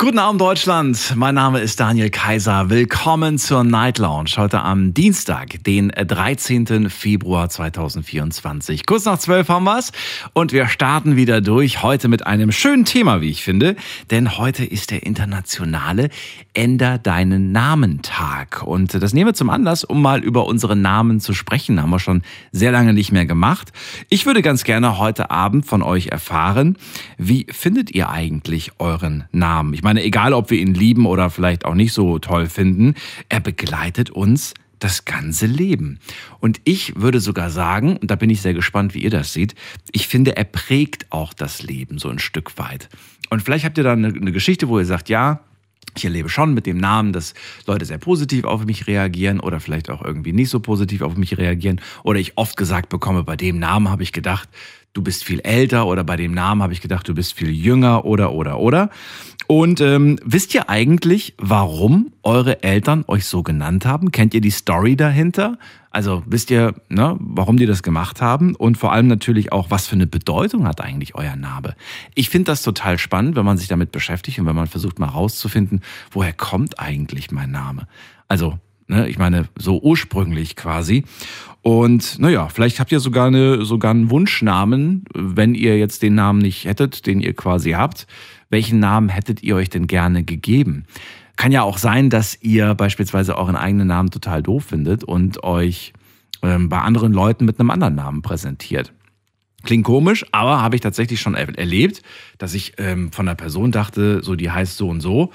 Guten Abend Deutschland, mein Name ist Daniel Kaiser. Willkommen zur Night Lounge heute am Dienstag, den 13. Februar 2024. Kurz nach 12 haben wir's und wir starten wieder durch heute mit einem schönen Thema, wie ich finde, denn heute ist der internationale Änder deinen Namen Tag und das nehmen wir zum Anlass, um mal über unsere Namen zu sprechen. Haben wir schon sehr lange nicht mehr gemacht. Ich würde ganz gerne heute Abend von euch erfahren, wie findet ihr eigentlich euren Namen? Ich meine, meine, egal ob wir ihn lieben oder vielleicht auch nicht so toll finden, er begleitet uns das ganze Leben. Und ich würde sogar sagen, und da bin ich sehr gespannt, wie ihr das seht, ich finde, er prägt auch das Leben so ein Stück weit. Und vielleicht habt ihr da eine, eine Geschichte, wo ihr sagt, ja, ich erlebe schon mit dem Namen, dass Leute sehr positiv auf mich reagieren oder vielleicht auch irgendwie nicht so positiv auf mich reagieren. Oder ich oft gesagt bekomme, bei dem Namen habe ich gedacht, du bist viel älter oder bei dem Namen habe ich gedacht, du bist viel jünger oder oder oder. Und ähm, wisst ihr eigentlich, warum eure Eltern euch so genannt haben? Kennt ihr die Story dahinter? Also wisst ihr, ne, warum die das gemacht haben? Und vor allem natürlich auch, was für eine Bedeutung hat eigentlich euer Name? Ich finde das total spannend, wenn man sich damit beschäftigt und wenn man versucht mal rauszufinden, woher kommt eigentlich mein Name? Also Ne? Ich meine, so ursprünglich quasi. Und naja, vielleicht habt ihr sogar, eine, sogar einen Wunschnamen, wenn ihr jetzt den Namen nicht hättet, den ihr quasi habt. Welchen Namen hättet ihr euch denn gerne gegeben? Kann ja auch sein, dass ihr beispielsweise euren eigenen Namen total doof findet und euch ähm, bei anderen Leuten mit einem anderen Namen präsentiert. Klingt komisch, aber habe ich tatsächlich schon erlebt, dass ich ähm, von einer Person dachte, so die heißt so und so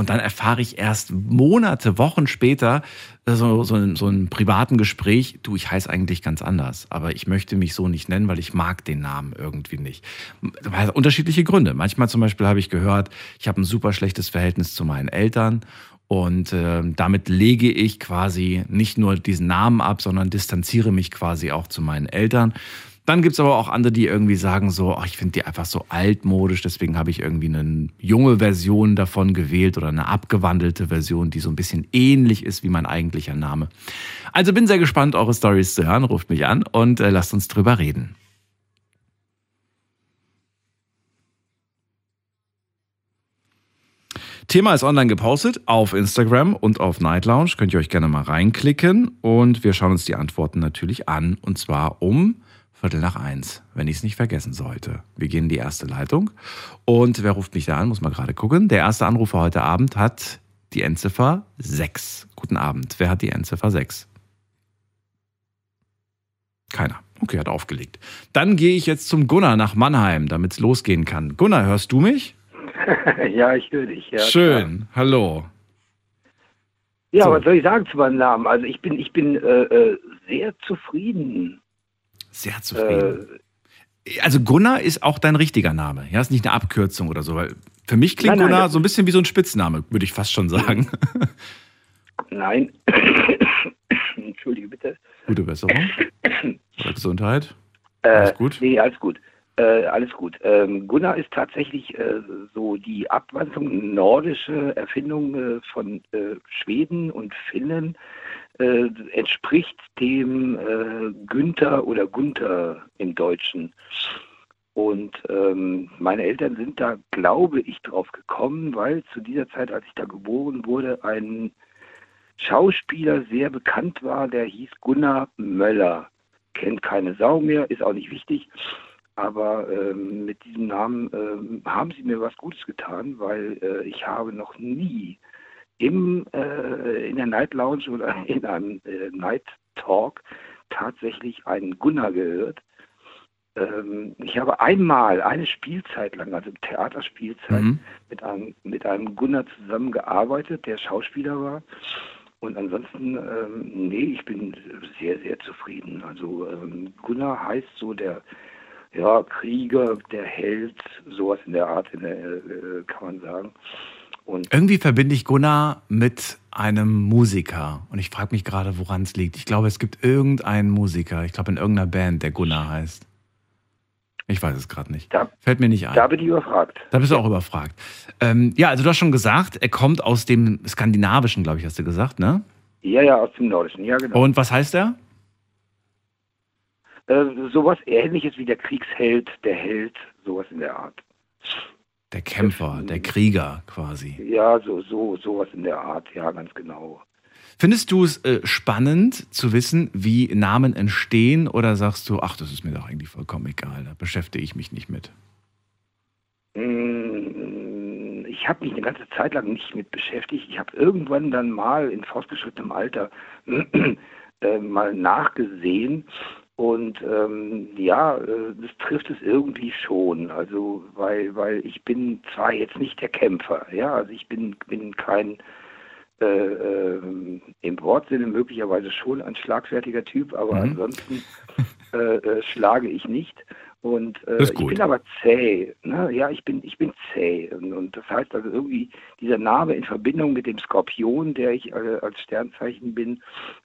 und dann erfahre ich erst Monate, Wochen später äh, so, so, so einem privaten Gespräch, du, ich heiße eigentlich ganz anders, aber ich möchte mich so nicht nennen, weil ich mag den Namen irgendwie nicht. Hat unterschiedliche Gründe. Manchmal zum Beispiel habe ich gehört, ich habe ein super schlechtes Verhältnis zu meinen Eltern und äh, damit lege ich quasi nicht nur diesen Namen ab, sondern distanziere mich quasi auch zu meinen Eltern. Dann gibt es aber auch andere, die irgendwie sagen so, ach, ich finde die einfach so altmodisch, deswegen habe ich irgendwie eine junge Version davon gewählt oder eine abgewandelte Version, die so ein bisschen ähnlich ist wie mein eigentlicher Name. Also bin sehr gespannt, eure Stories zu hören. Ruft mich an und äh, lasst uns drüber reden. Thema ist online gepostet auf Instagram und auf Night Lounge. Könnt ihr euch gerne mal reinklicken und wir schauen uns die Antworten natürlich an. Und zwar um Viertel nach eins, wenn ich es nicht vergessen sollte. Wir gehen in die erste Leitung. Und wer ruft mich da an? Muss man gerade gucken. Der erste Anrufer heute Abend hat die Endziffer 6. Guten Abend. Wer hat die Endziffer 6? Keiner. Okay, hat aufgelegt. Dann gehe ich jetzt zum Gunnar nach Mannheim, damit es losgehen kann. Gunnar, hörst du mich? ja, ich höre dich. Ja, Schön. Klar. Hallo. Ja, so. was soll ich sagen zu meinem Namen? Also ich bin, ich bin äh, äh sehr zufrieden sehr zufrieden. Äh, also Gunnar ist auch dein richtiger Name. Ja, ist nicht eine Abkürzung oder so, weil für mich klingt nein, nein, Gunnar so ein bisschen wie so ein Spitzname, würde ich fast schon sagen. Nein. Entschuldige bitte. Gute Besserung. Oder Gesundheit. Äh, alles gut? Nee, alles gut. Äh, alles gut. Ähm, Gunnar ist tatsächlich äh, so die Abwandlung, nordische Erfindung äh, von äh, Schweden und Finnen äh, entspricht dem äh, Günther oder Gunther im Deutschen. Und ähm, meine Eltern sind da, glaube ich, drauf gekommen, weil zu dieser Zeit, als ich da geboren wurde, ein Schauspieler sehr bekannt war, der hieß Gunnar Möller. Kennt keine Sau mehr, ist auch nicht wichtig. Aber ähm, mit diesem Namen ähm, haben sie mir was Gutes getan, weil äh, ich habe noch nie im, äh, in der Night Lounge oder in einem äh, Night Talk tatsächlich einen Gunnar gehört. Ähm, ich habe einmal eine Spielzeit lang, also Theaterspielzeit, mhm. mit, einem, mit einem Gunnar zusammengearbeitet, der Schauspieler war. Und ansonsten, ähm, nee, ich bin sehr, sehr zufrieden. Also ähm, Gunnar heißt so der ja, Krieger, der Held, sowas in der Art, in der, äh, kann man sagen. Und Irgendwie verbinde ich Gunnar mit einem Musiker. Und ich frage mich gerade, woran es liegt. Ich glaube, es gibt irgendeinen Musiker, ich glaube in irgendeiner Band, der Gunnar heißt. Ich weiß es gerade nicht. Da- Fällt mir nicht ein. Da bin ich überfragt. Da bist du auch überfragt. Ähm, ja, also du hast schon gesagt, er kommt aus dem Skandinavischen, glaube ich, hast du gesagt, ne? Ja, ja, aus dem Nordischen, ja genau. Und was heißt er? Äh, sowas ähnliches wie der Kriegsheld, der Held, sowas in der Art. Der Kämpfer, der Krieger quasi. Ja, so, so, sowas in der Art, ja, ganz genau. Findest du es äh, spannend zu wissen, wie Namen entstehen oder sagst du, ach, das ist mir doch eigentlich vollkommen egal, da beschäftige ich mich nicht mit? Mm, Ich habe mich eine ganze Zeit lang nicht mit beschäftigt. Ich habe irgendwann dann mal in fortgeschrittenem Alter äh, mal nachgesehen und ähm, ja, äh, das trifft es irgendwie schon. Also weil weil ich bin zwar jetzt nicht der Kämpfer, ja, also ich bin bin kein äh, ähm, im Wortsinne möglicherweise schon ein schlagfertiger Typ, aber Mhm. ansonsten äh, äh, schlage ich nicht. Und äh, ich bin aber zäh. Ne? Ja, ich bin, ich bin zäh. Und, und das heißt also irgendwie, dieser Name in Verbindung mit dem Skorpion, der ich äh, als Sternzeichen bin,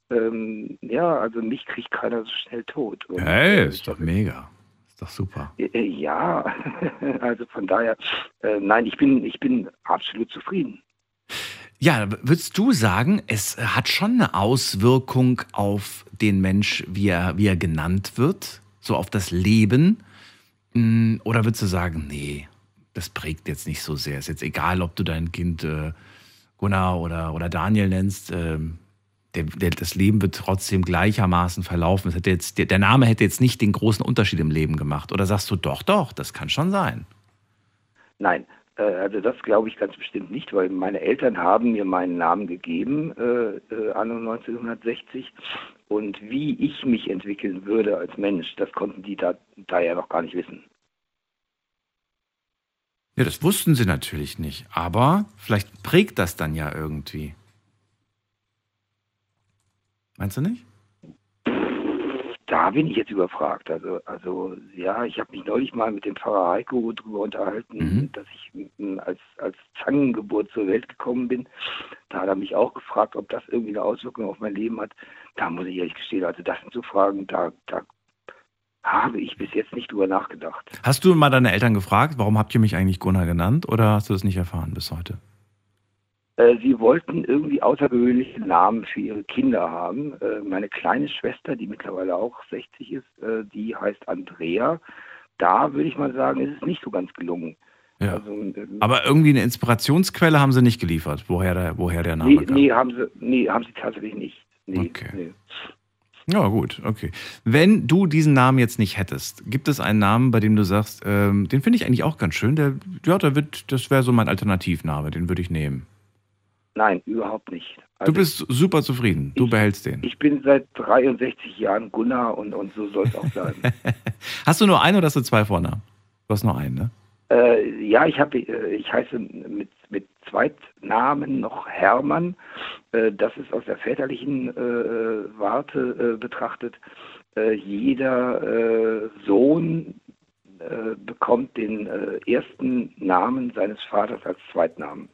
ähm, ja, also mich kriegt keiner so schnell tot. Und, Hey, äh, ist doch mega. Ist doch super. äh, Ja, also von daher, äh, nein, ich bin, ich bin absolut zufrieden. Ja, würdest du sagen, es hat schon eine Auswirkung auf den Mensch, wie er, wie er genannt wird? So auf das Leben? Mm, Oder würdest du sagen, nee, das prägt jetzt nicht so sehr. Ist jetzt egal, ob du dein Kind äh, Gunnar oder, oder Daniel nennst. ähm, der, der, das Leben wird trotzdem gleichermaßen verlaufen. Es hätte jetzt, der, der Name hätte jetzt nicht den großen Unterschied im Leben gemacht. Oder sagst du, doch, doch, das kann schon sein. Nein, äh, also das glaube ich ganz bestimmt nicht, weil meine Eltern haben mir meinen Namen gegeben, äh, äh, anno 1960. Und wie ich mich entwickeln würde als Mensch, das konnten die da, da ja noch gar nicht wissen. Ja, das wussten sie natürlich nicht. Aber vielleicht prägt das dann ja irgendwie. Meinst du nicht? Da bin ich jetzt überfragt. Also, also ja, ich habe mich neulich mal mit dem Pfarrer Heiko darüber unterhalten, Mhm. dass ich als, als Zangengeburt zur Welt gekommen bin. Da hat er mich auch gefragt, ob das irgendwie eine Auswirkung auf mein Leben hat. Da muss ich ehrlich gestehen, also das sind so Fragen, da, da habe ich bis jetzt nicht drüber nachgedacht. Hast du mal deine Eltern gefragt, warum habt ihr mich eigentlich Gunnar genannt? Oder hast du das nicht erfahren bis heute? Äh, Sie wollten irgendwie außergewöhnliche Namen für ihre Kinder haben. Äh, Meine kleine Schwester, die mittlerweile auch 60 ist, äh, die heißt Andrea. Da würde ich mal sagen, ist es nicht so ganz gelungen. Ja. Also, ähm, Aber irgendwie eine Inspirationsquelle haben sie nicht geliefert, woher der, woher der Name nee, kam. nee, haben sie, nee, haben sie tatsächlich nicht. Nee, Okay. nee. Ja, gut, okay. Wenn du diesen Namen jetzt nicht hättest, gibt es einen Namen, bei dem du sagst, ähm, den finde ich eigentlich auch ganz schön. Der, ja, der wird, das wäre so mein Alternativname, den würde ich nehmen. Nein, überhaupt nicht. Du Also, bist super zufrieden, du ich- behältst den. ich bin seit 63 Jahren Gunnar und, und so soll es auch bleiben. Hast du nur einen oder hast du zwei Vornamen? Du hast nur einen, ne? Äh, ja, ich habe, äh, ich heiße mit, mit Zweitnamen noch Hermann. Äh, das ist aus der väterlichen äh, Warte äh, betrachtet. Jeder Sohn bekommt den ersten Namen seines Vaters als Zweitnamen.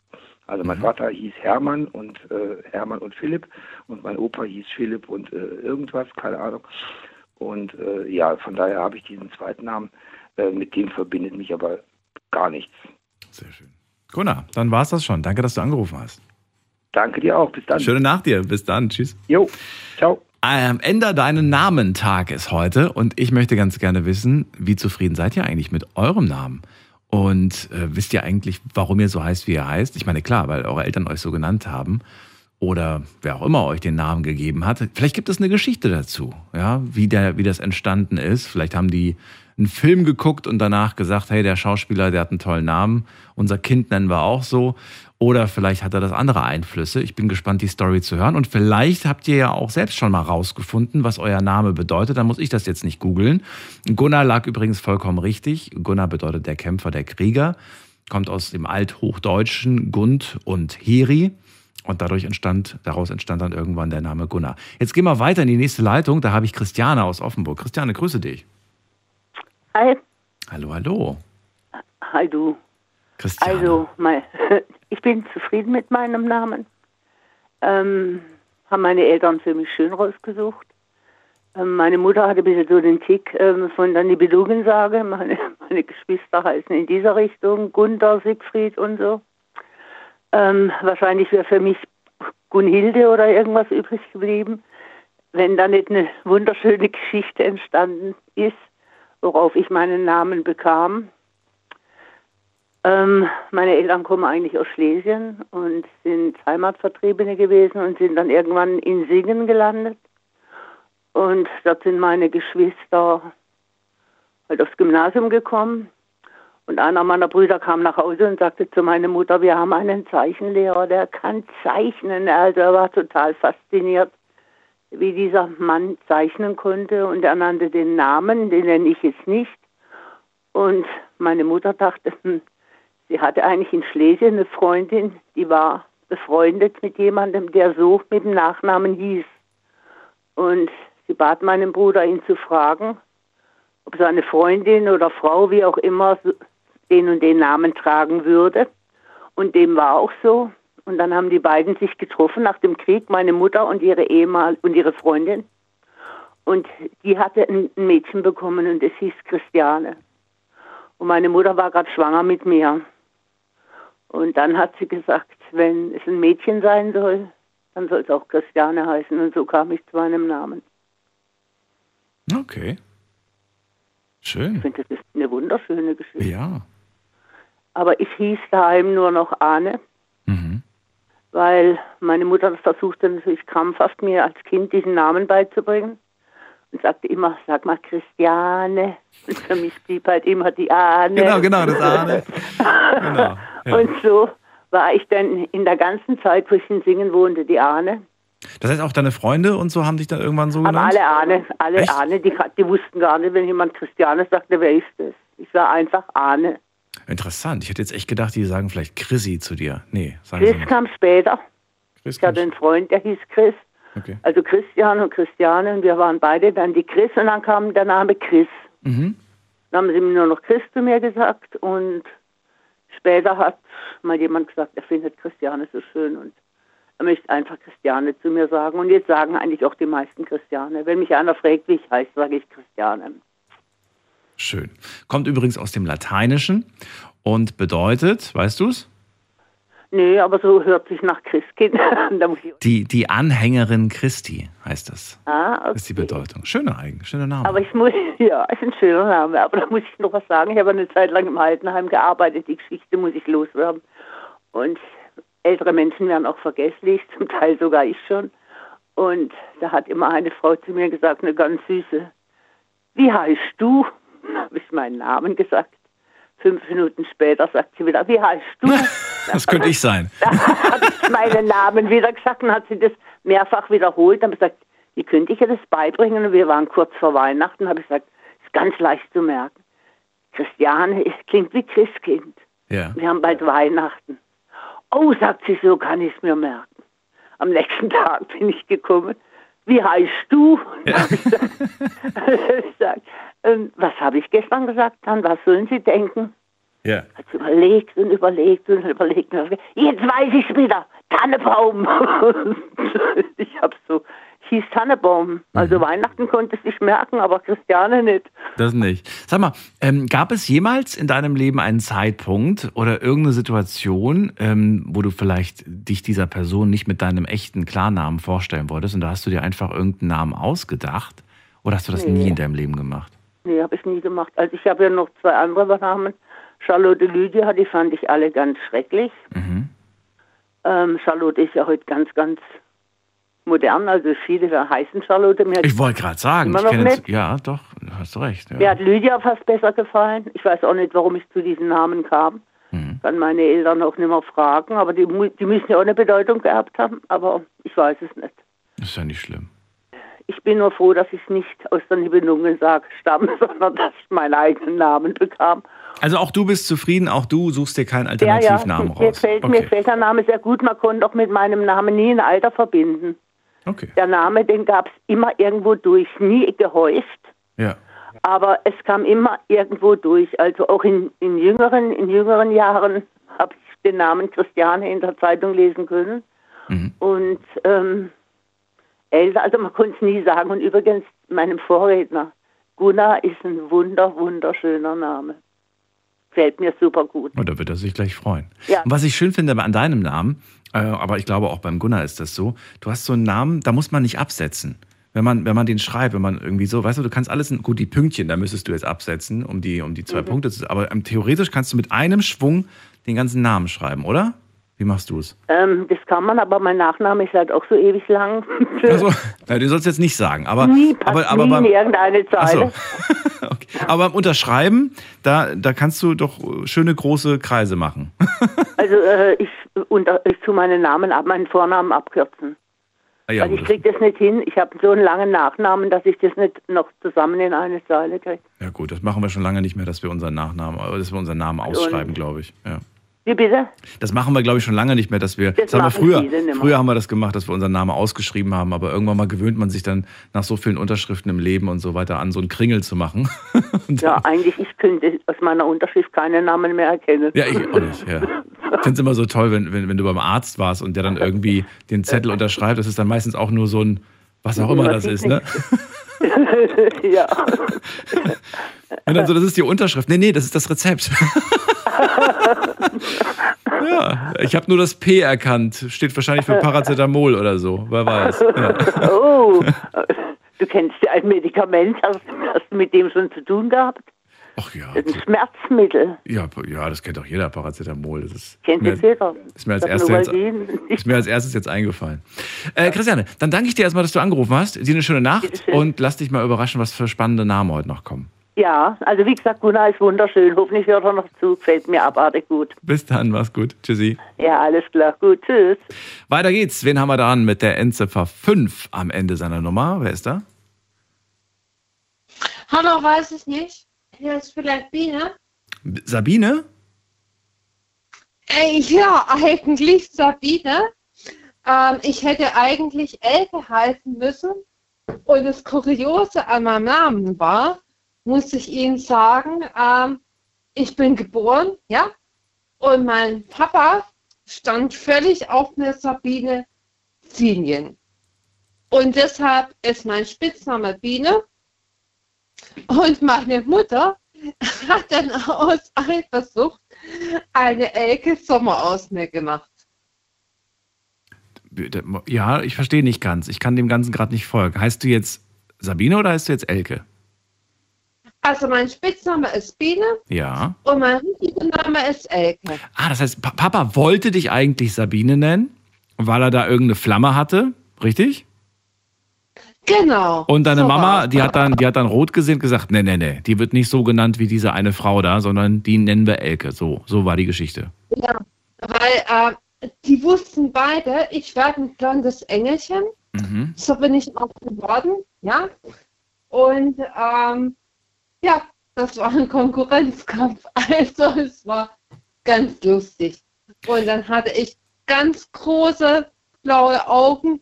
Also mein Mhm. Vater hieß Hermann und äh, Hermann und Philipp und mein Opa hieß Philipp und äh, irgendwas, keine Ahnung. Und äh, ja, von daher habe ich diesen Zweitnamen. Äh, mit dem verbindet mich aber gar nichts. Sehr schön. Gunnar, dann war's das schon. Danke, dass du angerufen hast. Danke dir auch. Bis dann. Schöne Nacht dir. Bis dann. Tschüss. Jo, ciao. Ähm, Änder deinen Namen-Tag ist heute und ich möchte ganz gerne wissen, wie zufrieden seid ihr eigentlich mit eurem Namen? Und äh, wisst ihr eigentlich, warum ihr so heißt, wie ihr heißt? Ich meine, klar, weil eure Eltern euch so genannt haben oder wer auch immer euch den Namen gegeben hat. Vielleicht gibt es eine Geschichte dazu, ja, wie, der, wie das entstanden ist. Vielleicht haben die einen Film geguckt und danach gesagt, hey, der Schauspieler, der hat einen tollen Namen, unser Kind nennen wir auch so. Oder vielleicht hat er das andere Einflüsse. Ich bin gespannt, die Story zu hören. Und vielleicht habt ihr ja auch selbst schon mal rausgefunden, was euer Name bedeutet. Dann muss ich das jetzt nicht googeln. Gunnar lag übrigens vollkommen richtig. Gunnar bedeutet der Kämpfer, der Krieger. Kommt aus dem Althochdeutschen Gund und Heri. Und dadurch entstand, daraus entstand dann irgendwann der Name Gunnar. Jetzt gehen wir weiter in die nächste Leitung. Da habe ich Christiane aus Offenburg. Christiane, grüße dich. Hi, Hallo, hallo. hi du. Christiane. Also, mein, ich bin zufrieden mit meinem Namen. Ähm, haben meine Eltern für mich schön rausgesucht. Ähm, Meine Mutter hatte ein bisschen so den Tick ähm, von der Nibelungensage. Meine, meine Geschwister heißen in dieser Richtung Gunther, Siegfried und so. Ähm, wahrscheinlich wäre für mich Gunhilde oder irgendwas übrig geblieben, wenn da nicht eine wunderschöne Geschichte entstanden ist, worauf ich meinen Namen bekam. Ähm, meine Eltern kommen eigentlich aus Schlesien und sind Heimatvertriebene gewesen und sind dann irgendwann in Singen gelandet. Und dort sind meine Geschwister halt aufs Gymnasium gekommen. Und einer meiner Brüder kam nach Hause und sagte zu meiner Mutter, wir haben einen Zeichenlehrer, der kann zeichnen. Also er war total fasziniert, wie dieser Mann zeichnen konnte. Und er nannte den Namen, den nenne ich jetzt nicht. Und meine Mutter dachte, hm, sie hatte eigentlich in Schlesien eine Freundin, die war befreundet mit jemandem, der so mit dem Nachnamen hieß. Und sie bat meinen Bruder, ihn zu fragen, ob seine Freundin oder Frau, wie auch immer, den und den Namen tragen würde. Und dem war auch so. Und dann haben die beiden sich getroffen nach dem Krieg, meine Mutter und ihre Ehemal und ihre Freundin. Und die hatte ein Mädchen bekommen und es hieß Christiane. Und meine Mutter war gerade schwanger mit mir. Und dann hat sie gesagt, wenn es ein Mädchen sein soll, dann soll es auch Christiane heißen. Und so kam ich zu meinem Namen. Okay. Schön. Ich finde, das ist eine wunderschöne Geschichte. Ja. Aber ich hieß daheim nur noch Ahne, Mhm. weil meine Mutter versuchte natürlich krampfhaft, mir als Kind diesen Namen beizubringen. Und sagte immer, sag mal Christiane. Und für mich blieb halt immer die Ahne. Genau, genau, das Ahne. Genau. Ja. Und so war ich dann in der ganzen Zeit, wo ich in Singen wohnte, die Ahne. Das heißt, auch deine Freunde und so haben dich dann irgendwann so Aber genannt? alle Ahne, alle Echt? Ahne, die, die wussten gar nicht, wenn jemand Christiane sagte, wer ist das? Ich war einfach Ahne. Interessant. Ich hätte jetzt echt gedacht, die sagen vielleicht Chrissy zu dir. Nee, sagen Chris kam später. Chris Ich hatte einen Freund, der hieß Chris. Okay. Also Christian und Christiane und wir waren beide dann die Chris und dann kam der Name Chris. Mhm. Dann haben sie mir nur noch Chris zu mir gesagt und später hat mal jemand gesagt, er findet Christiane so schön und er möchte einfach Christiane zu mir sagen und jetzt sagen eigentlich auch die meisten Christiane. Wenn mich einer fragt, wie ich heiße, sage ich Christiane. Schön. Kommt übrigens aus dem Lateinischen und bedeutet, weißt du es? Nee, aber so hört sich nach Christkind. da ich, Die, die Anhängerin Christi heißt das. ah, okay. ist die Bedeutung. Schöner eigen, schöner Name. Aber ich muss, ja, ist ein schöner Name, aber da muss ich noch was sagen. Ich habe eine Zeit lang im Altenheim gearbeitet, die Geschichte muss ich loswerden. Und ältere Menschen werden auch vergesslich, zum Teil sogar ich schon. Und da hat immer eine Frau zu mir gesagt, eine ganz süße, wie heißt du? Dann habe ich meinen Namen gesagt. Fünf Minuten später sagt sie wieder, wie heißt du? das könnte ich sein. Da habe ich meinen Namen wieder gesagt und hat sie das mehrfach wiederholt. Dann habe ich gesagt, wie könnte ich ihr das beibringen? Und wir waren kurz vor Weihnachten. habe ich gesagt, ist ganz leicht zu merken. Christiane es klingt wie Christkind. Ja. Wir haben bald Weihnachten. Oh, sagt sie, so kann ich es mir merken. Am nächsten Tag bin ich gekommen. Wie heißt du? Ja. Hab ich gesagt, ich gesagt, ähm, was habe ich gestern gesagt? Dann, was sollen Sie denken? ja. Hat sie überlegt und überlegt und überlegt. Und Jetzt weiß ich wieder. Tannebaum. ich habe so, hieß Tannebaum. Also Weihnachten konnte es sich merken, aber Christiane nicht. Das nicht. Sag mal, ähm, gab es jemals in deinem Leben einen Zeitpunkt oder irgendeine Situation, ähm, wo du vielleicht dich dieser Person nicht mit deinem echten Klarnamen vorstellen wolltest und da hast du dir einfach irgendeinen Namen ausgedacht? Oder hast du das nie Nee. in deinem Leben gemacht? Nee, habe ich nie gemacht. Also ich habe ja noch zwei andere Namen. Charlotte Lydia, die fand ich alle ganz schrecklich. Mhm. Ähm, Charlotte ist ja heute ganz, ganz modern. Also viele heißen Charlotte. Mir Ich wollte gerade sagen, ich kenne jetzt, ja, doch, hast du recht. mir Ja. hat Lydia fast besser gefallen. Ich weiß auch nicht, warum ich zu diesem Namen kam. Mhm. Kann meine Eltern auch nicht mehr fragen. Aber die, die müssen ja auch eine Bedeutung gehabt haben. Aber ich weiß es nicht. Ist ja nicht schlimm. Ich bin nur froh, dass ich nicht aus der Nibelungensage stamme, sondern dass ich meinen eigenen Namen bekam. Also auch du bist zufrieden, auch du suchst dir keinen Ja, ja, Alternativnamen mir raus. gefällt, mir okay. gefällt der Name sehr gut. Man konnte auch mit meinem Namen nie ein Alter verbinden. Okay. Der Name, den gab es immer irgendwo durch, nie gehäuft. Ja. Aber es kam immer irgendwo durch. Also auch in, in, jüngeren, in jüngeren Jahren habe ich den Namen Christiane in der Zeitung lesen können. Mhm. Und ähm, älter, also man konnte es nie sagen. Und übrigens, meinem Vorredner. Gunnar ist ein wunder, wunderschöner Name. Fällt mir super gut. Und da wird er sich gleich freuen. Ja. Und was ich schön finde an deinem Namen, aber ich glaube auch beim Gunnar ist das so, du hast so einen Namen, da muss man nicht absetzen. Wenn man, wenn man den schreibt, wenn man irgendwie so, weißt du, du kannst alles, in, gut, die Pünktchen, da müsstest du jetzt absetzen, um die, um die zwei Punkte zu, aber ähm, theoretisch kannst du mit einem Schwung den ganzen Namen schreiben, oder? Wie machst du es? Ähm, das kann man, aber mein Nachname ist halt auch so ewig lang. Also, na, du sollst jetzt nicht sagen, aber, nie passt aber, aber nie beim, in irgendeine. Zeile. okay. Aber beim Unterschreiben, da, da kannst du doch schöne große Kreise machen. Also äh, ich, unter, ich tu meinen Namen ab, meinen Vornamen abkürzen. Ah ja, Weil ich gut. krieg das nicht hin. Ich habe so einen langen Nachnamen, dass ich das nicht noch zusammen in eine Zeile kriege. ja gut, das machen wir schon lange nicht mehr, dass wir unseren Nachnamen, äh, dass wir unseren Namen ausschreiben, glaube ich. Ja. Wie bitte? Das machen wir, glaube ich, schon lange nicht mehr, dass wir. Das haben wir früher. Früher haben wir das gemacht, dass wir unseren Namen ausgeschrieben haben, aber irgendwann mal gewöhnt man sich dann nach so vielen Unterschriften im Leben und so weiter an, so einen Kringel zu machen. Ja, eigentlich, ich könnte aus meiner Unterschrift keinen Namen mehr erkennen. ja, ich auch nicht. Ja. Ich finde es immer so toll, wenn, wenn, wenn du beim Arzt warst und der dann irgendwie den Zettel unterschreibt. Das ist dann meistens auch nur so ein, was auch immer das ist, ne? ja. Und dann so, das ist die Unterschrift. Nee, nee, das ist das Rezept. ja, ich habe nur das P erkannt. Steht wahrscheinlich für Paracetamol oder so. Wer weiß. Ja. Oh, du kennst ja ein Medikament, hast, hast du mit dem schon zu tun gehabt? Ach ja. Das ist ein Schmerzmittel. Ja, ja, das kennt doch jeder Paracetamol. Das ist Kennt mir, jeder. ist mir als erstes jetzt, ist mir als erstes jetzt eingefallen. Äh, Christiane, dann danke ich dir erstmal, dass du angerufen hast. Dir eine schöne Nacht und lass dich mal überraschen, was für spannende Namen heute noch kommen. Ja, also wie gesagt, Gunnar ist wunderschön. Hoffentlich hört er noch zu. Gefällt mir abartig gut. Bis dann, mach's gut. Tschüssi. Ja, alles klar. Gut, tschüss. Weiter geht's. Wen haben wir dran mit der Endziffer 5 am Ende seiner Nummer? Wer ist da? Hallo, weiß ich nicht. Hier ist vielleicht Biene. Sabine? Äh, ja, eigentlich Sabine. Ähm, ich hätte eigentlich Elke heißen müssen. Und das Kuriose an meinem Namen war, muss ich Ihnen sagen, ähm, ich bin geboren, ja, und mein Papa stand völlig auf eine Sabine Zinien. Und deshalb ist mein Spitzname Biene. Und meine Mutter hat dann aus Eifersucht eine Elke Sommer aus mir gemacht. Ja, ich verstehe nicht ganz. Ich kann dem Ganzen gerade nicht folgen. Heißt du jetzt Sabine oder heißt du jetzt Elke? Also mein Spitzname ist Biene Ja. und mein richtiger Name ist Elke. Ah, das heißt, Pa- Papa wollte dich eigentlich Sabine nennen, weil er da irgendeine Flamme hatte, richtig? Genau. Und deine so Mama, die hat dann, die hat dann rot gesehen und gesagt, nee, nee, nee, die wird nicht so genannt wie diese eine Frau da, sondern die nennen wir Elke. So, so war die Geschichte. Ja, weil äh, die wussten beide, ich werde ein blondes Engelchen. Mhm. So bin ich auch geworden, ja. Und ähm, ja, das war ein Konkurrenzkampf. Also es war ganz lustig. Und dann hatte ich ganz große blaue Augen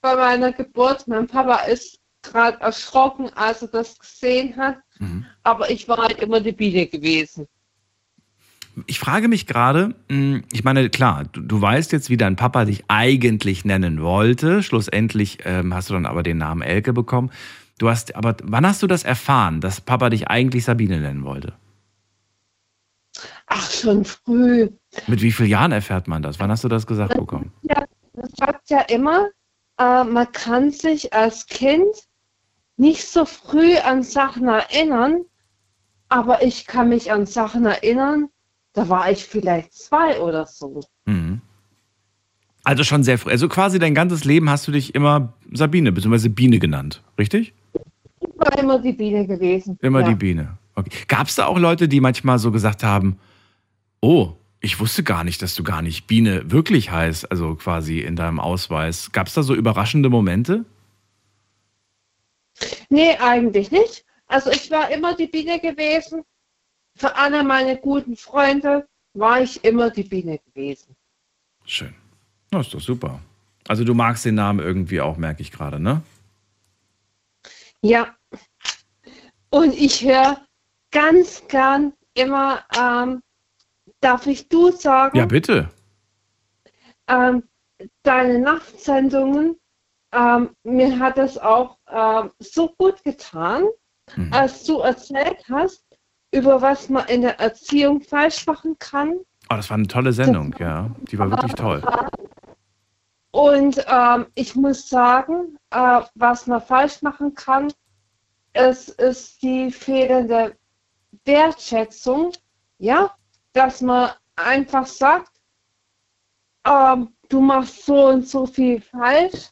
bei meiner Geburt. Mein Papa ist gerade erschrocken, als er das gesehen hat. Mhm. Aber ich war halt immer die Biene gewesen. Ich frage mich gerade, mh, ich meine, klar, du, du weißt jetzt, wie dein Papa dich eigentlich nennen wollte. Schlussendlich ähm, hast du dann aber den Namen Elke bekommen. Du hast, aber wann hast du das erfahren, dass Papa dich eigentlich Sabine nennen wollte? Ach, schon früh. Mit wie vielen Jahren erfährt man das? Wann hast du das gesagt bekommen? Ja, das sagt ja immer, äh, man kann sich als Kind nicht so früh an Sachen erinnern, aber ich kann mich an Sachen erinnern, da war ich vielleicht zwei oder so. Mhm. Also schon sehr früh. Also quasi dein ganzes Leben hast du dich immer Sabine bzw. Biene genannt, richtig? Ich war immer die Biene gewesen. Immer ja. die Biene. Okay. Gab es da auch Leute, die manchmal so gesagt haben, oh, ich wusste gar nicht, dass du gar nicht Biene wirklich heißt, also quasi in deinem Ausweis. Gab es da so überraschende Momente? Nee, eigentlich nicht. Also ich war immer die Biene gewesen. Für alle meine guten Freunde war ich immer die Biene gewesen. Schön. Das ist doch super. Also du magst den Namen irgendwie auch, merke ich gerade, ne? Ja. Und ich höre ganz gern immer, ähm, darf ich du sagen, Ja, bitte. ähm, deine Nachtsendungen, ähm, mir hat es auch ähm, so gut getan, Mhm. als du erzählt hast, über was man in der Erziehung falsch machen kann. Oh, das war eine tolle Sendung, ja. Die war wirklich toll. Und ähm, ich muss sagen, äh, was man falsch machen kann, es ist die fehlende Wertschätzung, ja, dass man einfach sagt, ähm, du machst so und so viel falsch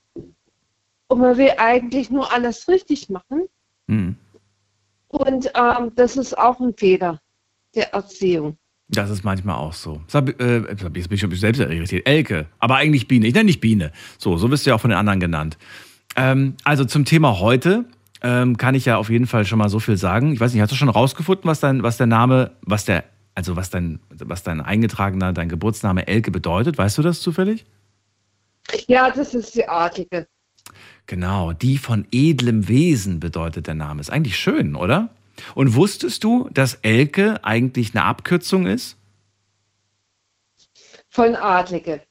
und man will eigentlich nur alles richtig machen. Mhm. Und ähm, das ist auch ein Fehler der Erziehung. Das ist manchmal auch so. Sab äh, jetzt bin ich schon selbst irritiert. Elke, aber eigentlich Biene. Ich nenne nicht Biene. So, so bist du ja auch von den anderen genannt. Ähm, also zum Thema heute ähm, kann ich ja auf jeden Fall schon mal so viel sagen. Ich weiß nicht, hast du schon rausgefunden, was dein, was der Name, was der, also was dein, was dein eingetragener, dein Geburtsname Elke bedeutet? Weißt du das zufällig? Ja, das ist die Artige. Genau, die von edlem Wesen bedeutet der Name. Ist eigentlich schön, oder? Und wusstest du, dass Elke eigentlich eine Abkürzung ist? Von Adlige.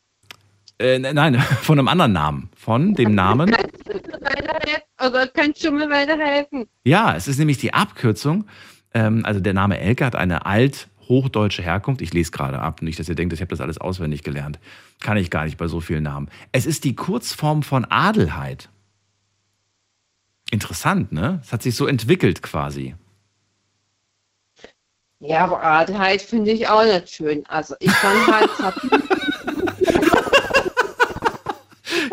Äh, nein, von einem anderen Namen. Von dem Namen. Kannst du mir weiterhelfen? Oder kannst du mir weiterhelfen? Ja, es ist nämlich die Abkürzung. Ähm, also der Name Elke hat eine althochdeutsche Herkunft. Ich lese gerade ab, nicht, dass ihr denkt, ich habe das alles auswendig gelernt. Kann ich gar nicht bei so vielen Namen. Es ist die Kurzform von Adelheid. Interessant, ne? Es hat sich so entwickelt quasi. Ja, aber Adelheid finde ich auch nicht schön. Also ich fand halt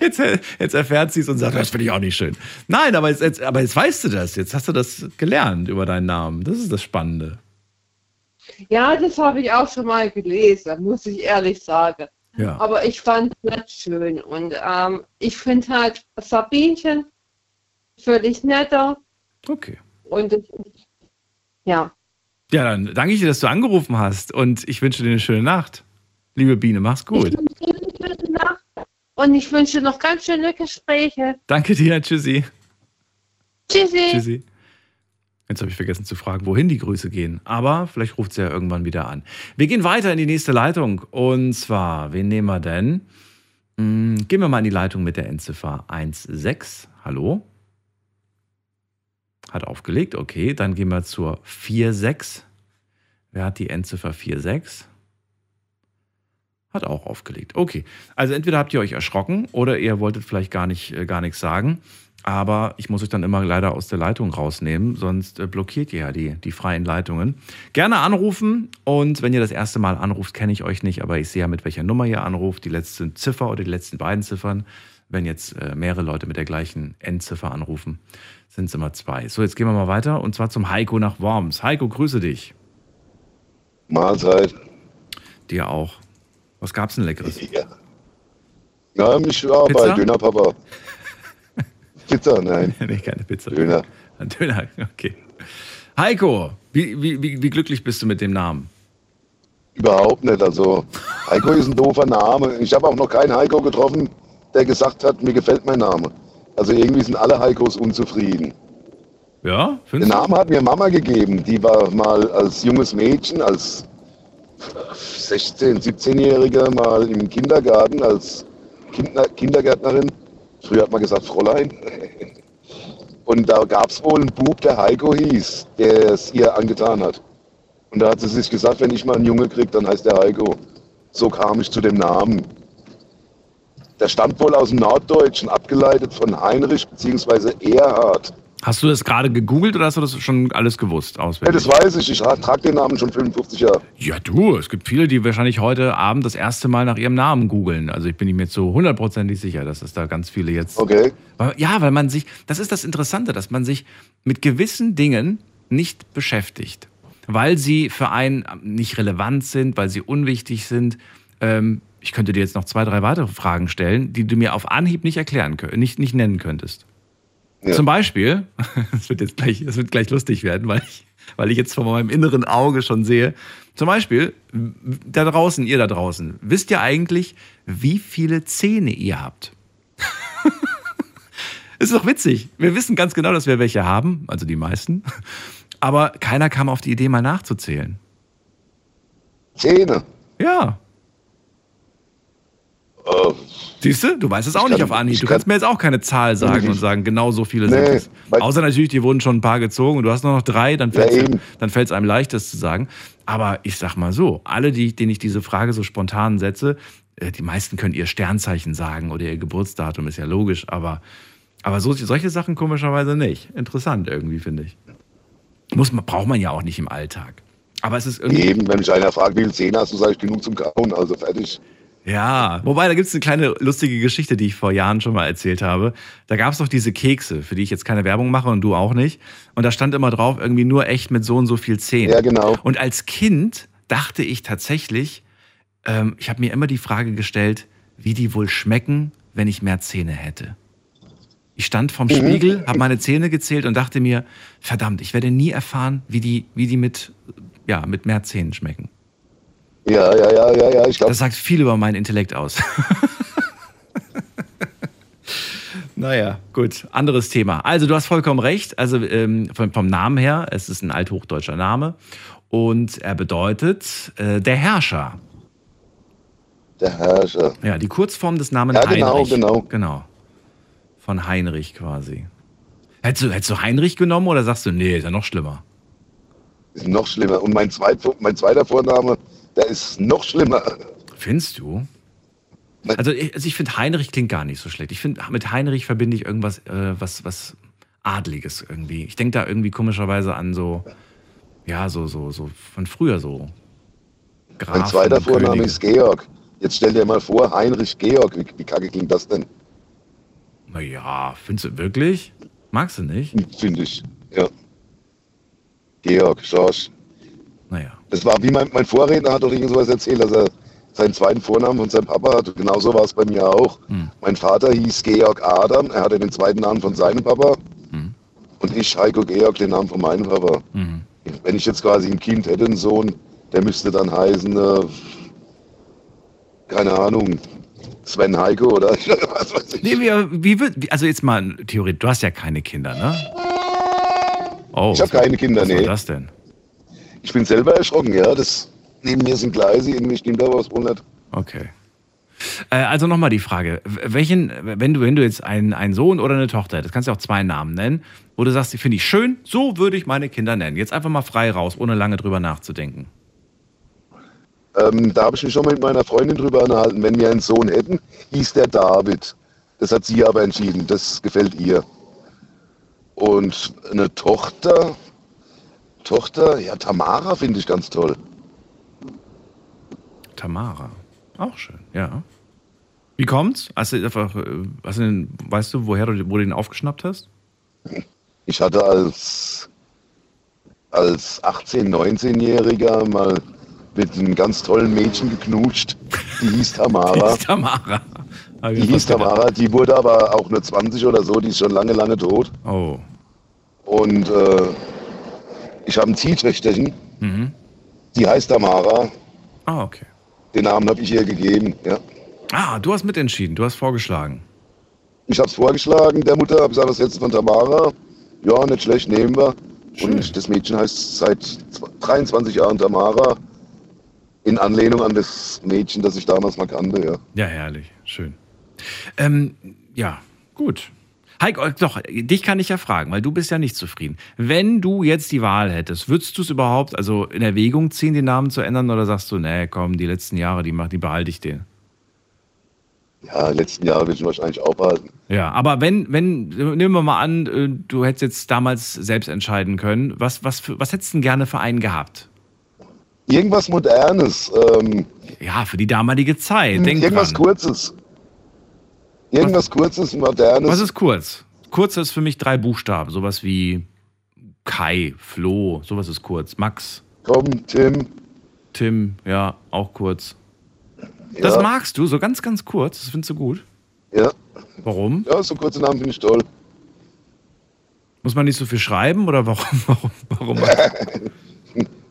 Jetzt, jetzt erfährt sie es und sagt, das finde ich auch nicht schön. Nein, aber jetzt, jetzt, aber jetzt weißt du das. Jetzt hast du das gelernt über deinen Namen. Das ist das Spannende. Ja, das habe ich auch schon mal gelesen, muss ich ehrlich sagen. Ja. Aber ich fand es nicht schön. Und ähm, ich finde halt Sabinchen völlig netter. Okay. Und ist- ja, Ja, dann danke ich dir, dass du angerufen hast und ich wünsche dir eine schöne Nacht. Liebe Biene, mach's gut. ich wünsche dir eine gute Nacht. Und ich wünsche noch ganz schöne Gespräche. Danke dir, tschüssi. Tschüssi. Tschüssi. Jetzt habe ich vergessen zu fragen, wohin die Grüße gehen. Aber vielleicht ruft sie ja irgendwann wieder an. Wir gehen weiter in die nächste Leitung. Und zwar, wen nehmen wir denn? Hm, gehen wir mal in die Leitung mit der Endziffer 16. Hallo? Hat aufgelegt, okay. Dann gehen wir zur 46. Wer hat die Endziffer 46? Hat auch aufgelegt. Okay. Also entweder habt ihr euch erschrocken oder ihr wolltet vielleicht gar nicht äh, gar nichts sagen. Aber ich muss euch dann immer leider aus der Leitung rausnehmen, sonst äh, blockiert ihr ja die, die freien Leitungen. Gerne anrufen und wenn ihr das erste Mal anruft, kenne ich euch nicht, aber ich sehe ja, mit welcher Nummer ihr anruft, die letzte Ziffer oder die letzten beiden Ziffern. Wenn jetzt äh, mehrere Leute mit der gleichen Endziffer anrufen, sind es immer zwei. So, jetzt gehen wir mal weiter und zwar zum Heiko nach Worms. Heiko, grüße dich. Mahlzeit. Dir auch. Was gab's denn Leckeres? Ja. Na, ich war Pizza? bei Dönerpapa. Pizza, nein, nee, keine Pizza. Döner. Ein Döner, okay. Heiko, wie, wie, wie, wie glücklich bist du mit dem Namen? Überhaupt nicht. Also, Heiko ist ein doofer Name. Ich habe auch noch keinen Heiko getroffen, der gesagt hat, mir gefällt mein Name. Also irgendwie sind alle Heikos unzufrieden. Ja, Den? Namen hat mir Mama gegeben. Die war mal als junges Mädchen, als 16-, 17-Jährige mal im Kindergarten als Kinder Kindergärtnerin. Früher hat man gesagt Fräulein. Und da gab es wohl einen Bub, der Heiko hieß, der es ihr angetan hat. Und da hat sie sich gesagt, wenn ich mal einen Junge kriege, dann heißt der Heiko. So kam ich zu dem Namen. Der stammt wohl aus dem Norddeutschen, abgeleitet von Heinrich bzw. Erhard. Hast du das gerade gegoogelt oder hast du das schon alles gewusst Ja, auswendig? das weiß ich. Ich trage den Namen schon 55 Jahre. Ja, du, es gibt viele, die wahrscheinlich heute Abend das erste Mal nach ihrem Namen googeln. Also ich bin mir jetzt so hundertprozentig sicher, dass es da ganz viele jetzt. Okay. Ja, weil man sich, das ist das Interessante, dass man sich mit gewissen Dingen nicht beschäftigt, weil sie für einen nicht relevant sind, weil sie unwichtig sind. Ähm, ich könnte dir jetzt noch zwei, drei weitere Fragen stellen, die du mir auf Anhieb nicht erklären nicht, nicht nennen könntest. Ja. Zum Beispiel, das wird jetzt gleich, das wird gleich lustig werden, weil ich, weil ich jetzt vor meinem inneren Auge schon sehe. Zum Beispiel, da draußen, ihr da draußen, wisst ihr eigentlich, wie viele Zähne ihr habt? ist doch witzig. Wir wissen ganz genau, dass wir welche haben, also die meisten. Aber keiner kam auf die Idee, mal nachzuzählen. Zähne. Ja, Äh, Siehst du, du weißt es auch Ich nicht kann- auf Anhieb. ich Du kann- kannst mir jetzt auch keine Zahl sagen und sagen, genau so viele Nee, sind es. Außer natürlich, dir wurden schon ein paar gezogen und du hast nur noch drei, dann Ja, fällt fällt es einem leicht, das zu sagen. Aber ich sag mal so, alle, die, denen ich diese Frage so spontan setze, äh, die meisten können ihr Sternzeichen sagen oder ihr Geburtsdatum, ist ja logisch, aber, aber so, solche Sachen komischerweise nicht. Interessant irgendwie, finde ich. Muss man, braucht man ja auch nicht im Alltag. Aber es ist irgendwie. Eben, wenn mich einer fragt, wie viel Zähne hast du, sage ich genug zum Kauen, also fertig. Ja, wobei, da gibt es eine kleine lustige Geschichte, die ich vor Jahren schon mal erzählt habe. Da gab es doch diese Kekse, für die ich jetzt keine Werbung mache und du auch nicht. Und da stand immer drauf, irgendwie nur echt mit so und so viel Zähnen. Ja, genau. Und als Kind dachte ich tatsächlich, ähm, ich habe mir immer die Frage gestellt, wie die wohl schmecken, wenn ich mehr Zähne hätte. Ich stand vorm Spiegel, habe meine Zähne gezählt und dachte mir, verdammt, ich werde nie erfahren, wie die, wie die mit, ja, mit mehr Zähnen schmecken. Ja, ja, ja, ja, ja, ich glaube, Das sagt viel über meinen Intellekt aus. naja, gut, anderes Thema. Also du hast vollkommen recht. Also ähm, vom, vom Namen her, es ist ein althochdeutscher Name und er bedeutet äh, der Herrscher. der Herrscher. Ja, die Kurzform des Namens Ja, genau, Heinrich. genau. Genau. Von Heinrich quasi. Hättest du, hättest du Heinrich genommen oder sagst du, nee, ist ja noch schlimmer? Ist noch schlimmer. Und mein, zweit, mein zweiter Vorname, der ist noch schlimmer. Findest du? Also ich, also ich finde Heinrich klingt gar nicht so schlecht. Ich finde, mit Heinrich verbinde ich irgendwas, äh, was, was Adliges irgendwie. Ich denke da irgendwie komischerweise an so, ja, so, so, so von früher so. Grafen, mein zweiter Vorname ist Georg. Jetzt stell dir mal vor, Heinrich Georg. Wie, wie kacke klingt das denn? Naja, findest du wirklich? Magst du nicht? Finde ich. Ja. Georg, George. Naja. Das war wie mein, mein Vorredner hat doch irgend sowas erzählt, dass er seinen zweiten Vornamen von seinem Papa hatte. Genauso war es bei mir auch. Hm. Mein Vater hieß Georg Adam, er hatte den zweiten Namen von seinem Papa. Hm. Und ich, Heiko Georg, den Namen von meinem Papa. Mhm. Wenn ich jetzt quasi ein Kind hätte, einen Sohn, der müsste dann heißen, äh, keine Ahnung, Sven Heiko oder was weiß ich. Nee, wie, wie also jetzt mal theoretisch, du hast ja keine Kinder, ne? Oh, Ich hab was- keine Kinder, was nee. das denn? Ich bin selber erschrocken, ja. Das, neben mir sind Gleise, irgendwie stimmt da was wohl nicht. Okay. Äh, also nochmal die Frage, welchen, wenn du, wenn du jetzt einen, einen Sohn oder eine Tochter hättest, kannst du auch zwei Namen nennen, wo du sagst, die finde ich schön, so würde ich meine Kinder nennen. Jetzt einfach mal frei raus, ohne lange drüber nachzudenken. Ähm, da habe ich mich schon mal mit meiner Freundin drüber unterhalten. Wenn wir einen Sohn hätten, hieß der David. Das hat sie aber entschieden. Das gefällt ihr. Und eine Tochter, Tochter, ja, Tamara finde ich ganz toll. Tamara. Auch schön, ja. Wie kommt's? Hast du einfach, äh, hast du den, weißt du, woher du, wo du den aufgeschnappt hast? Ich hatte als, als 18-, 19-Jähriger mal mit einem ganz tollen Mädchen geknutscht. Die hieß Tamara. Hieß Tamara. Die hieß. Tamara, die wurde aber auch nur 20 oder so, die ist schon lange, lange tot. Oh. Und äh, ich habe ein Ziehtöchterchen, Mhm. die heißt Tamara. Ah, okay. Den Namen habe ich ihr gegeben. Ja. Ah, du hast mitentschieden, du hast vorgeschlagen. Ich habe es vorgeschlagen, der Mutter, habe gesagt, was jetzt von Tamara? Ja, nicht schlecht, nehmen wir. Schön. Und das Mädchen heißt seit zw- 23 Jahren Tamara. In Anlehnung an das Mädchen, das ich damals mal kannte, ja. Ja, herrlich, schön. Ähm, ja, gut. Heiko, äh, doch, dich kann ich ja fragen, weil du bist ja nicht zufrieden. Wenn du jetzt die Wahl hättest, würdest du es überhaupt also in Erwägung ziehen, den Namen zu ändern, oder sagst du, nee, komm, die letzten Jahre, die, mach, die behalte ich den? Ja, letzten Jahre will ich wahrscheinlich aufhalten. Ja, aber wenn, wenn, nehmen wir mal an, äh, du hättest jetzt damals selbst entscheiden können, was, was, was hättest du denn gerne für einen gehabt? Irgendwas Modernes, ähm, Ja, für die damalige Zeit. Denk irgendwas dran. Kurzes. Irgendwas Kurzes, Modernes. Was ist kurz? Kurz ist für mich drei Buchstaben, sowas wie Kai, Flo, sowas ist kurz. Max, Komm, Tim. Tim, ja, auch kurz. Das ja, magst du, so ganz, ganz kurz. Das findest du gut. Ja, Warum? ja, so kurze Namen finde ich toll. Muss man nicht so viel schreiben oder warum? Warum? Warum?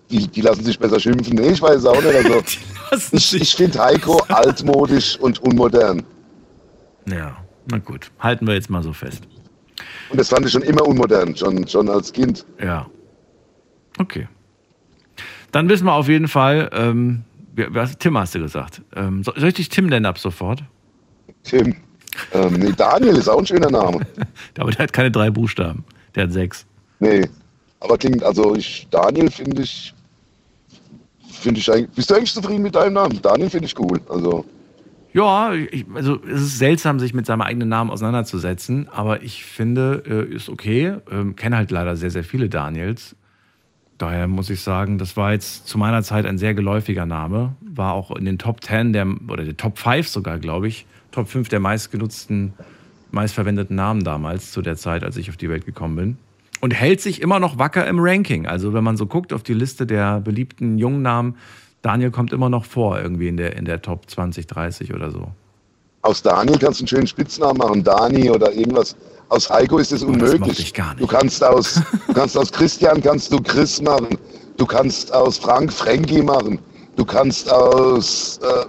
Die, die lassen sich besser schimpfen. Nee, ich weiß auch nicht. Also, ich ich finde Heiko altmodisch und unmodern. Ja, na gut. Halten wir jetzt mal so fest. Und das fand ich schon immer unmodern, schon, schon als Kind. Ja. Okay. Dann wissen wir auf jeden Fall, ähm, wer- Tim hast du gesagt. Ähm, soll soll ich dich Tim nennen ab sofort? Tim. Ähm, nee, Daniel ist auch ein schöner Name. Aber der hat keine drei Buchstaben. Der hat sechs. Nee. Aber klingt, also ich, Daniel finde ich, finde ich eigentlich, bist du eigentlich zufrieden mit deinem Namen? Daniel finde ich cool. Also, Ja, ich, also es ist seltsam, sich mit seinem eigenen Namen auseinanderzusetzen, aber ich finde, äh, ist okay. Ähm, Kenne halt leider sehr, sehr viele Daniels. Daher muss ich sagen, das war jetzt zu meiner Zeit ein sehr geläufiger Name. War auch in den Top 10 der, oder der Top 5 sogar, glaube ich. Top 5 der meistgenutzten, meistverwendeten Namen damals, zu der Zeit, als ich auf die Welt gekommen bin. Und hält sich immer noch wacker im Ranking. Also wenn man so guckt auf die Liste der beliebten jungen Namen, Daniel kommt immer noch vor, irgendwie in der, in der Top 20, 30 oder so. aus Daniel kannst du einen schönen Spitznamen machen, Dani oder irgendwas. Aus Heiko ist es Oh, das unmöglich. ich gar nicht. Du kannst aus, du kannst aus Christian kannst du Chris machen. Du kannst aus Frank Frankie machen. Du kannst aus, äh,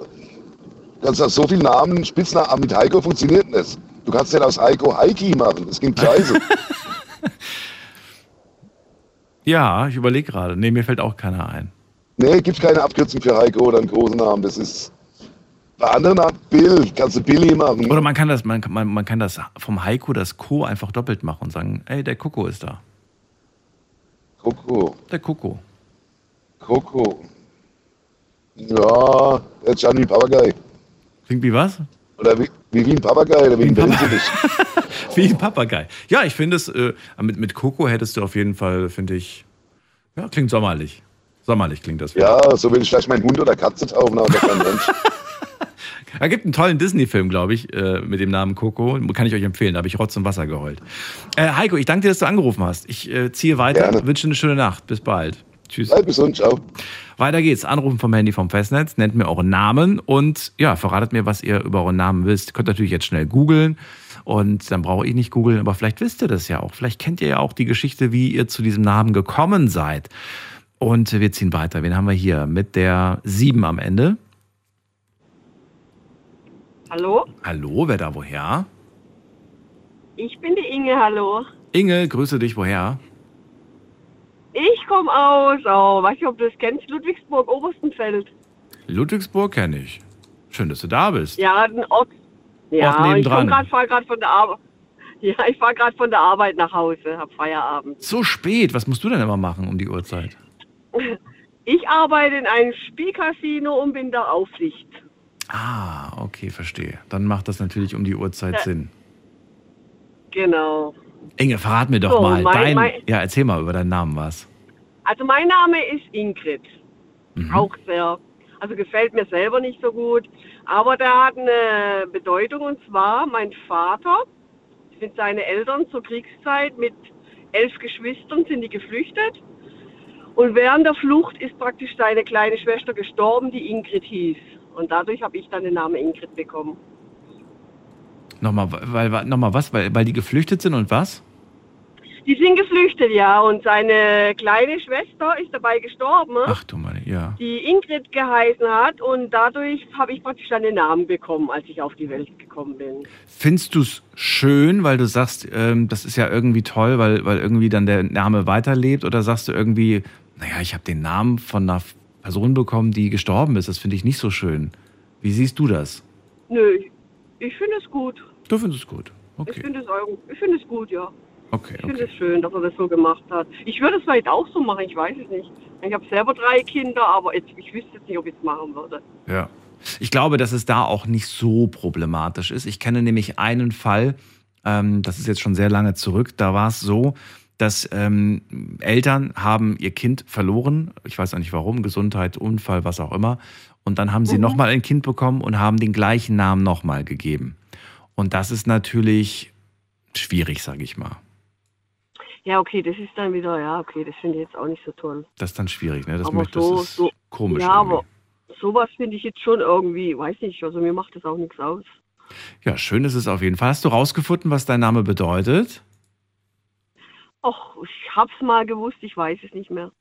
kannst aus so vielen Namen, Spitznamen, aber mit Heiko funktioniert das. Du kannst nicht aus Heiko Heiki machen. Das klingt scheiße. Ja, ich überlege gerade. Nee, mir fällt auch keiner ein. Nee, gibt keine Abkürzung für Heiko oder einen großen Namen. Das ist, bei anderen Namen, Bill, kannst du Billy machen. Oder man kann das, man, man, man kann das vom Heiko das Co einfach doppelt machen und sagen, ey, der Koko ist da. Coco, Der Koko. Coco. Ja, der ist schon wie ein Papagei. Klingt wie was? Oder wie, wie, wie ein Papagei oder wie ein Wie ein Papagei. Wie ein Papagei. Ja, ich finde es, äh, mit, mit Koko hättest du auf jeden Fall, finde ich, ja, klingt sommerlich. Sommerlich klingt das. Ja, so will ich vielleicht meinen Hund oder Katze taufen, aber kein Mensch. Da gibt einen tollen Disney-Film, glaube ich, äh, mit dem Namen Coco. Kann ich euch empfehlen. Da habe ich Rotz und Wasser geheult. Äh, Heiko, ich danke dir, dass du angerufen hast. Ich äh, ziehe weiter. Gerne. Wünsche eine schöne Nacht. Bis bald. Tschüss. Bleib gesund, ciao. Weiter geht's. Anrufen vom Handy vom Festnetz, nennt mir euren Namen und ja, verratet mir, was ihr über euren Namen wisst. Ihr könnt natürlich jetzt schnell googeln und dann brauche ich nicht googeln, aber vielleicht wisst ihr das ja auch. Vielleicht kennt ihr ja auch die Geschichte, wie ihr zu diesem Namen gekommen seid. Und wir ziehen weiter. Wen haben wir hier? Mit der 7 am Ende. Hallo, Hallo, wer da woher? ich bin die Inge, hallo. Inge, grüße dich woher? Ich komme aus, oh, weiß nicht, ob du das kennst, Ludwigsburg, Oberstenfeld. Ludwigsburg kenne ich. Schön, dass du da bist. Ja, ein Ort. Ja, Ort ich nebendran. komme gerade, fahre gerade von der Arbeit. Ja, ich fahre gerade von der Arbeit nach Hause, hab Feierabend. So spät, was musst du denn immer machen um die Uhrzeit? Ich arbeite in einem Spielcasino und bin da Aufsicht. Ah, okay, verstehe. Dann macht das natürlich um die Uhrzeit Ja. Sinn. Genau. Inge, verrat mir doch So, mal. mein- dein, mein- ja, erzähl mal über deinen Namen was. Also mein Name ist Ingrid. Mhm. Auch sehr. Also gefällt mir selber nicht so gut. Aber der hat eine Bedeutung und zwar mein Vater sind seine Eltern zur Kriegszeit mit elf Geschwistern sind die geflüchtet. Und während der Flucht ist praktisch seine kleine Schwester gestorben, die Ingrid hieß. Und dadurch habe ich dann den Namen Ingrid bekommen. Nochmal, weil, nochmal was? Weil, weil die geflüchtet sind und was? Die sind geflüchtet, ja. Und seine kleine Schwester ist dabei gestorben. Ach du meine, ja. die Ingrid geheißen hat und dadurch habe ich praktisch dann den Namen bekommen, als ich auf die Welt gekommen bin. Findest du es schön, weil du sagst, ähm, das ist ja irgendwie toll, weil, weil irgendwie dann der Name weiterlebt? Oder sagst du irgendwie, naja, ich habe den Namen von einer Person bekommen, die gestorben ist. Das finde ich nicht so schön. Wie siehst du das? Nö, ich finde es gut. Du findest es gut. Ich Okay, finde es, ich finde es gut, ja. okay, Ich finde okay. es schön, dass er das so gemacht hat. Ich würde es vielleicht auch so machen, ich weiß es nicht. Ich habe selber drei Kinder, aber jetzt, ich wüsste jetzt nicht, ob ich es machen würde. Ja. Ich glaube, dass es da auch nicht so problematisch ist. Ich kenne nämlich einen Fall, ähm, das ist jetzt schon sehr lange zurück, da war es so, dass ähm, Eltern haben ihr Kind verloren, ich weiß auch nicht warum, Gesundheit, Unfall, was auch immer, und dann haben sie Mhm. nochmal ein Kind bekommen und haben den gleichen Namen nochmal gegeben. Und das ist natürlich schwierig, sage ich mal. Ja, okay, das ist dann wieder, ja, okay, das finde ich jetzt auch nicht so toll. Das ist dann schwierig, ne? Das, Aber möchte, so- das ist so- komisch. ja, irgendwie. aber sowas finde ich jetzt schon irgendwie, weiß nicht, also mir macht das auch nichts aus. Ja, schön ist es auf jeden Fall. Hast du rausgefunden, was dein Name bedeutet? Och, ich hab's mal gewusst, ich weiß es nicht mehr.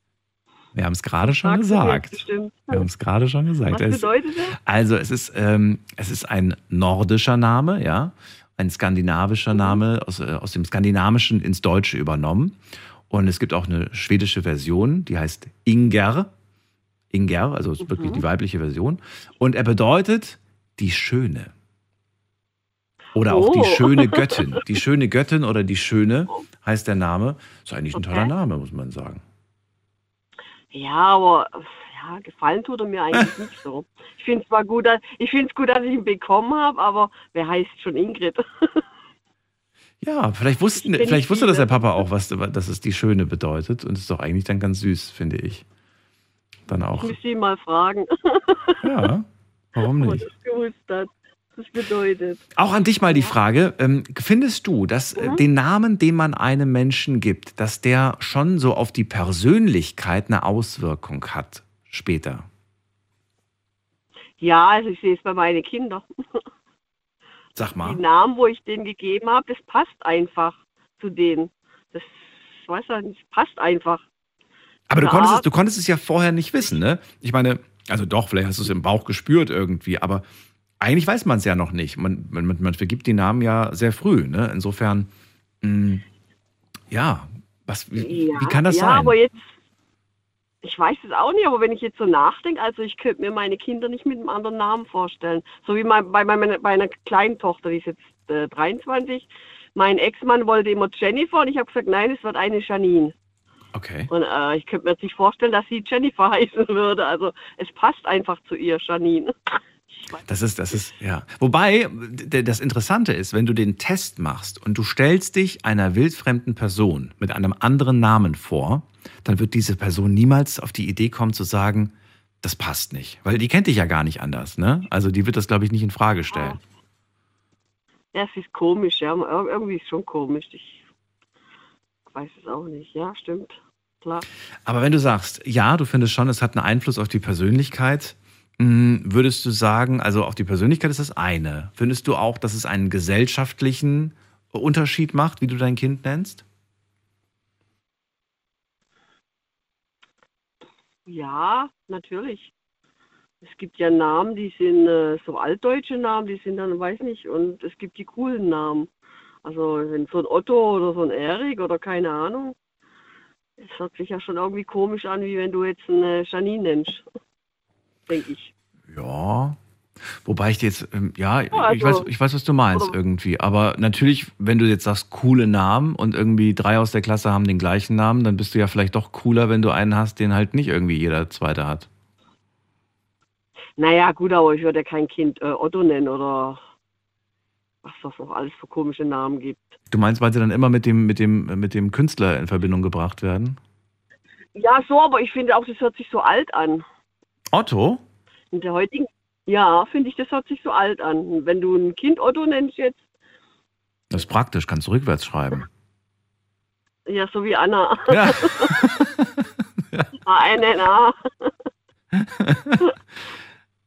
Wir haben es gerade schon gesagt. Wir haben es gerade schon gesagt. Was bedeutet das? also es ist, ähm, es ist ein nordischer Name, ja, ein skandinavischer Name, aus, äh, aus dem Skandinavischen ins Deutsche übernommen. Und es gibt auch eine schwedische Version, die heißt Inger. Inger, also ist wirklich die weibliche Version. Und er bedeutet die Schöne. Oder auch die Oh. schöne Göttin. Die schöne Göttin oder die schöne heißt der Name. Ist eigentlich ein toller Okay. Name, muss man sagen. Ja, aber ja, gefallen tut er mir eigentlich nicht so. Ich finde es zwar gut, dass, ich finde es gut, dass ich ihn bekommen habe, aber wer heißt schon Ingrid? Ja, vielleicht, wussten, Ich vielleicht wusste das der. Papa auch, was, dass es die Schöne bedeutet. Und ist doch eigentlich dann ganz süß, finde ich. Dann Ich auch. müsste ihn mal fragen, Ja, warum nicht? Das bedeutet. Auch an dich mal die Frage, ähm, findest du, dass äh, den Namen, den man einem Menschen gibt, dass der schon so auf die Persönlichkeit eine Auswirkung hat später? Ja, also ich sehe es bei meinen Kindern. Sag Die mal. Namen, wo ich denen gegeben habe, das passt einfach zu denen. Das weiß ich nicht, das passt einfach. Aber du Ja. konntest, es, du konntest es ja vorher nicht wissen, ne? Ich meine, also doch, vielleicht hast du es im Bauch gespürt irgendwie, aber eigentlich weiß man es ja noch nicht. Man, man, man- vergibt die Namen ja sehr früh, ne? Insofern, mh, ja, was, wie, Ja, wie kann das ja, sein? aber jetzt, ich weiß es auch nicht, aber wenn ich jetzt so nachdenke, also ich könnte mir meine Kinder nicht mit einem anderen Namen vorstellen. So wie mein, bei, meiner, bei einer kleinen Tochter, die ist jetzt äh, 23. Mein Ex-Mann wollte immer Jennifer und ich habe gesagt, nein, es wird eine Janine. Okay. Und äh, ich könnte mir jetzt nicht vorstellen, dass sie Jennifer heißen würde. Also es passt einfach zu ihr, Janine. Das ist, das ist, ja. Wobei, das Interessante ist, wenn du den Test machst und du stellst dich einer wildfremden Person mit einem anderen Namen vor, dann wird diese Person niemals auf die Idee kommen zu sagen, das passt nicht. Weil die kennt dich ja gar nicht anders, ne? Also die wird das, glaube ich, nicht in Frage stellen. Ja, es ist komisch, ja. Ir- Irgendwie ist es schon komisch. Ich weiß es auch nicht. Ja, stimmt. Klar. Aber wenn du sagst, ja, du findest schon, es hat einen Einfluss auf die Persönlichkeit, würdest du sagen, also auf die Persönlichkeit ist das eine. Findest du auch, dass es einen gesellschaftlichen Unterschied macht, wie du dein Kind nennst? Ja, natürlich. Es gibt ja Namen, die sind äh, so altdeutsche Namen, die sind dann, weiß nicht, und es gibt die coolen Namen. Also wenn so ein Otto oder so ein Erik oder keine Ahnung. Es hört sich ja schon irgendwie komisch an, wie wenn du jetzt eine Janine nennst. Denke ich. Ja. Wobei ich dir jetzt, ähm, ja, Ja, ich, weiß, also- ich weiß, was du meinst oder- irgendwie. Aber natürlich, wenn du jetzt sagst, coole Namen und irgendwie drei aus der Klasse haben den gleichen Namen, dann bist du ja vielleicht doch cooler, wenn du einen hast, den halt nicht irgendwie jeder Zweite hat. Naja, gut, aber ich würde ja kein Kind äh, Otto nennen oder was das noch alles für komische Namen gibt. Du meinst, weil sie dann immer mit dem, mit dem, mit dem Künstler in Verbindung gebracht werden? Ja, so, aber ich finde auch, das hört sich so alt an. Otto? In der heutigen, ja, finde ich, das hört sich so alt an. Wenn du ein Kind Otto nennst jetzt, Das ist praktisch, kannst du rückwärts schreiben. ja, so wie Anna. Ja. A-N-N-A.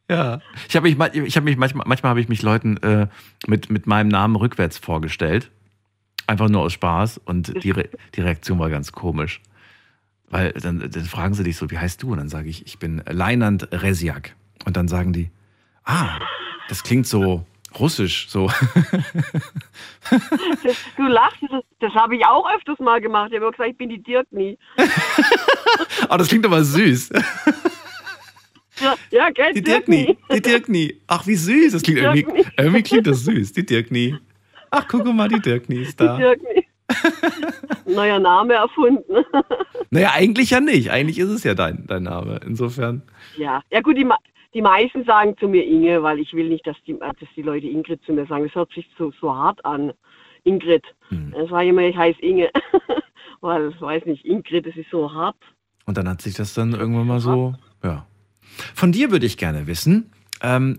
Ja. Ich habe mich, ich hab mich manchmal, manchmal habe ich mich Leuten äh, mit, mit meinem Namen rückwärts vorgestellt. Einfach nur aus Spaß. Und die, Re die Reaktion war ganz komisch. Weil dann, dann fragen sie dich so, wie heißt du? Und dann sage ich, ich bin Leinand Resiak. Und dann sagen die, ah, das klingt so russisch, so. Du lachst, das, das habe ich auch öfters mal gemacht. Ich habe gesagt, ich bin die Dirkni. Ah, das klingt aber süß. Ja, ja gell, Die Dirkni, die Dirkni. Ach, wie süß. Das klingt irgendwie, irgendwie klingt das süß, die Dirkni. Ach, guck mal, die Dirkni ist da. Die Dirkni. Neuer Name erfunden. Naja, eigentlich ja nicht. Eigentlich ist es ja dein, dein Name. Insofern. Ja, ja gut, die, die meisten sagen zu mir Inge, weil ich will nicht, dass die, dass die Leute Ingrid zu mir sagen. Das hört sich so, so hart an. Ingrid. Hm. Sage ich immer, ich heiße Inge. weil, ich weiß nicht, Ingrid, das ist so hart. Und dann hat sich das dann irgendwann mal so, ja. Von dir würde ich gerne wissen, ähm,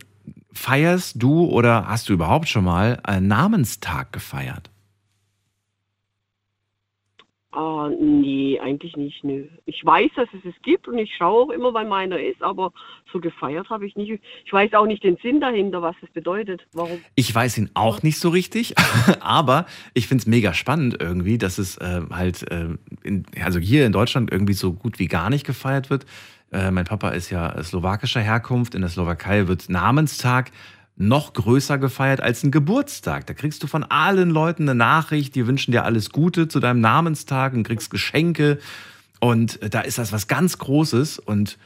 feierst du oder hast du überhaupt schon mal einen Namenstag gefeiert? Ah, nee, eigentlich nicht, nö. Ich weiß, dass es es gibt und ich schaue auch immer, wann meiner ist, aber so gefeiert habe ich nicht. Ich weiß auch nicht den Sinn dahinter, was das bedeutet. Warum? Ich weiß ihn auch nicht so richtig, aber ich finde es mega spannend irgendwie, dass es äh, halt, äh, in, also hier in Deutschland irgendwie so gut wie gar nicht gefeiert wird. Äh, mein Papa ist ja slowakischer Herkunft. In der Slowakei wird Namenstag noch größer gefeiert als ein Geburtstag. Da kriegst du von allen Leuten eine Nachricht, die wünschen dir alles Gute zu deinem Namenstag und kriegst Geschenke. Und äh, da ist das was ganz Großes. Und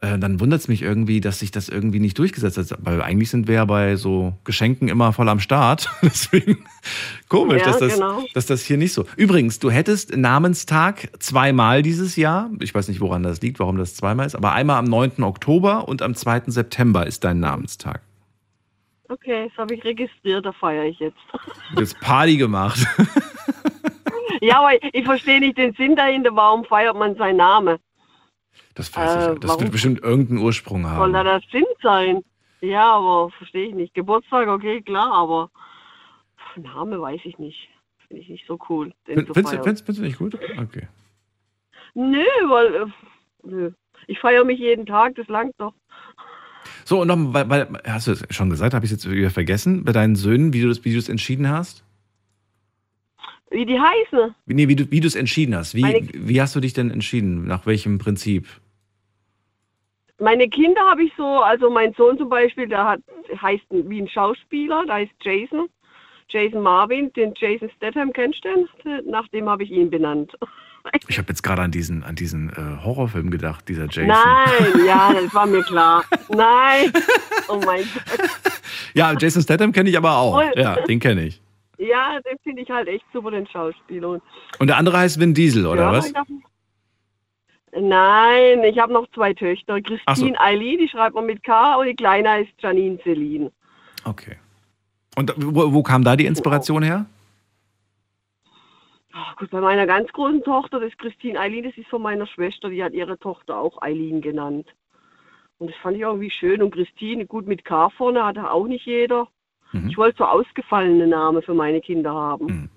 äh, dann wundert es mich irgendwie, dass sich das irgendwie nicht durchgesetzt hat. Weil eigentlich sind wir ja bei so Geschenken immer voll am Start. Deswegen komisch, Ja, dass, das, genau. dass das hier nicht so. Übrigens, du hättest Namenstag zweimal dieses Jahr. Ich weiß nicht, woran das liegt, warum das zweimal ist, aber einmal am 9. Oktober und am 2. September ist dein Namenstag. Okay, das habe ich registriert, da feiere ich jetzt. Hast Party gemacht. ja, aber ich verstehe nicht den Sinn dahinter, warum feiert man seinen Namen? Das weiß ich. Äh, nicht. Das wird bestimmt irgendeinen Ursprung Soll haben. da der Sinn sein? Ja, aber verstehe ich nicht. Geburtstag, okay, klar, aber pff, Name weiß ich nicht. Finde ich nicht so cool. Den Findest du, feiern. findest, findest du nicht gut? Okay. Nö, weil äh, nö. ich feiere mich jeden Tag, das langt doch. So, und noch, weil, weil, hast du es schon gesagt, habe ich es jetzt wieder vergessen, bei deinen Söhnen, wie du das, wie du es entschieden hast? Wie die heißen? Wie- Nee, wie du, wie du es entschieden hast. Wie, Meine- wie hast du dich denn entschieden? Nach welchem Prinzip? Meine Kinder habe ich so, also mein Sohn zum Beispiel, der hat, heißt wie ein Schauspieler, der heißt Jason. Jason Marvin, den Jason Statham, kennst du den? Nach dem habe ich ihn benannt. Ich habe jetzt gerade an diesen, an diesen äh, Horrorfilm gedacht, dieser Jason. Nein, ja, das war mir klar. Nein. Oh mein Gott. Ja, Jason Statham kenne ich aber auch. Und- Ja, den kenne ich. Ja, den finde ich halt echt super, den Schauspieler. Und der andere heißt Vin Diesel, oder ja, was? ich hab- Nein, ich habe noch zwei Töchter. Ach so. Christine Eileen, die schreibt man mit K, und die Kleine heißt Janine Celine. Okay. Und wo, wo kam da die Inspiration her? Gut, bei meiner ganz großen Tochter, das ist Christine Eileen, das ist von meiner Schwester, die hat ihre Tochter auch Eileen genannt. Und das fand ich irgendwie schön. Und Christine, gut mit K vorne, hatte auch nicht jeder. Mhm. Ich wollte so ausgefallene Namen für meine Kinder haben. Mhm.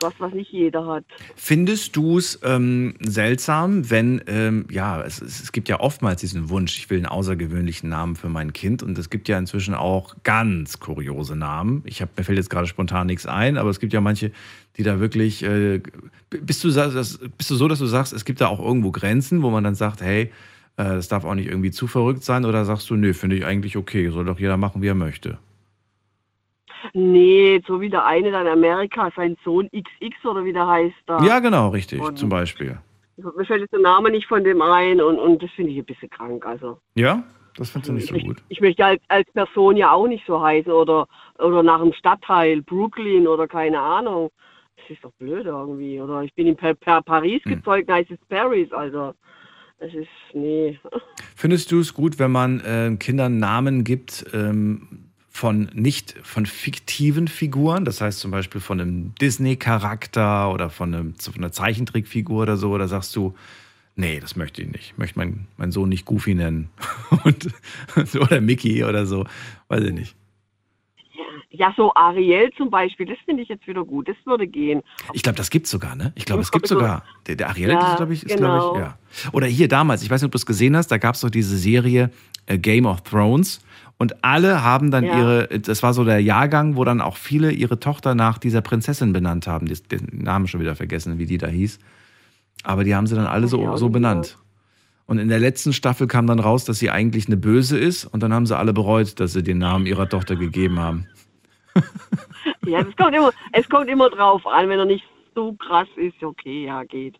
Was, was nicht jeder hat. Findest du es ähm, seltsam, wenn, ähm, ja, es, es, gibt ja oftmals diesen Wunsch, ich will einen außergewöhnlichen Namen für mein Kind und es gibt ja inzwischen auch ganz kuriose Namen. Ich hab, mir fällt jetzt gerade spontan nichts ein, aber es gibt ja manche, die da wirklich, äh, bist, du, bist du so, dass du sagst, es gibt da auch irgendwo Grenzen, wo man dann sagt, hey, äh, das darf auch nicht irgendwie zu verrückt sein oder sagst du, nö, finde ich eigentlich okay, soll doch jeder machen, wie er möchte. Nee, so wie der eine da in Amerika, sein Sohn XX oder wie der heißt da. Ja, genau, richtig, Und- zum Beispiel. Mir fällt jetzt der Name nicht von dem ein und, und das finde ich ein bisschen krank. Also Ja, das findest du nicht ich, so möchte- gut. ich möchte als, als Person ja auch nicht so heißen oder, oder nach einem Stadtteil, Brooklyn oder keine Ahnung. Das ist doch blöd irgendwie. Oder ich bin in per, per Paris Hm. gezeugt, heißt es Paris. Also das ist, nee. Findest du es gut, wenn man äh, Kindern Namen gibt ähm, von nicht von fiktiven Figuren, das heißt zum Beispiel von einem Disney-Charakter oder von, einem, von einer Zeichentrickfigur oder so, oder sagst du, nee, das möchte ich nicht. Ich möchte meinen meinen Sohn nicht Goofy nennen Und, oder Mickey oder so, weiß ich nicht. Ja, so Ariel zum Beispiel, das finde ich jetzt wieder gut. Das würde gehen. Ich glaube, das gibt's sogar, ne? Ich glaube, es gibt sogar. Der, der Ariel Ja, ist, glaube ich, ist, genau. glaube ich, ja. Oder hier damals, ich weiß nicht, ob du es gesehen hast, da gab es doch diese Serie äh, Game of Thrones. Und alle haben dann Ja. ihre, das war so der Jahrgang, wo dann auch viele ihre Tochter nach dieser Prinzessin benannt haben. Die- Den Namen schon wieder vergessen, wie die da hieß. Aber die haben sie dann alle so, so benannt. Und in der letzten Staffel kam dann raus, dass sie eigentlich eine Böse ist. Und dann haben sie alle bereut, dass sie den Namen ihrer Tochter gegeben haben. Ja, es kommt immer, es kommt immer drauf an. Wenn er nicht so krass ist, okay, ja, geht.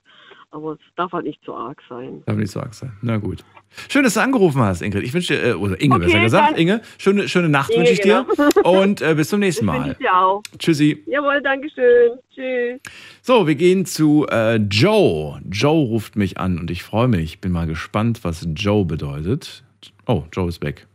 Aber es darf halt nicht zu arg sein. Darf nicht so arg sein. Na gut. Schön, dass du angerufen hast, Ingrid. Ich wünsche dir, äh, oder Inge Okay, besser gesagt, Inge, schöne, schöne Nacht Inge, wünsche ich dir. genau. Und äh, bis zum nächsten Mal. ich dir auch. Tschüssi. Jawohl, Dankeschön. Tschüss. So, wir gehen zu äh, Joe. Joe ruft mich an und ich freue mich. Bin mal gespannt, was Joe bedeutet. Oh, Joe ist weg.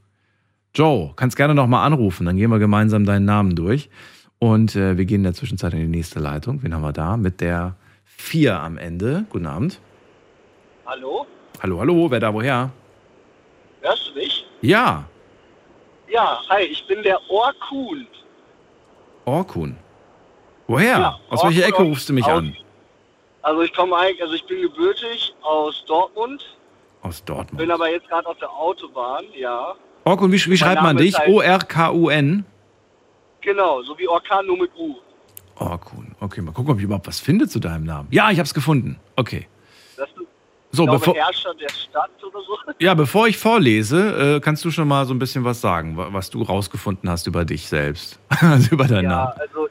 Joe, kannst gerne nochmal anrufen, dann gehen wir gemeinsam deinen Namen durch. Und äh, wir gehen in der Zwischenzeit in die nächste Leitung. Wen haben wir da? Mit der 4 am Ende. Guten Abend. Hallo? Hallo, hallo, wer da woher? Hörst du mich? Ja, Ja, hi, ich bin der Orkun. Orkun. Woher? Ja, Aus welcher Ecke Orkun rufst du mich aus- an? Also ich komme eigentlich, also ich bin gebürtig aus Dortmund, Aus Dortmund. bin aber jetzt gerade auf der Autobahn, ja. Orkun, wie, wie schreibt man dich? halt- O-R-K-U-N? Genau, so wie Orkan nur mit U. Orkun. Okay, mal gucken, ob ich überhaupt was finde zu deinem Namen. Ja, ich habe es gefunden. Okay. Das ist, So, glaube, bevor, Herrscher der Stadt oder so. ja, bevor ich vorlese, äh, kannst du schon mal so ein bisschen was sagen, wa- was du rausgefunden hast über dich selbst. also über deinen Ja, Namen. also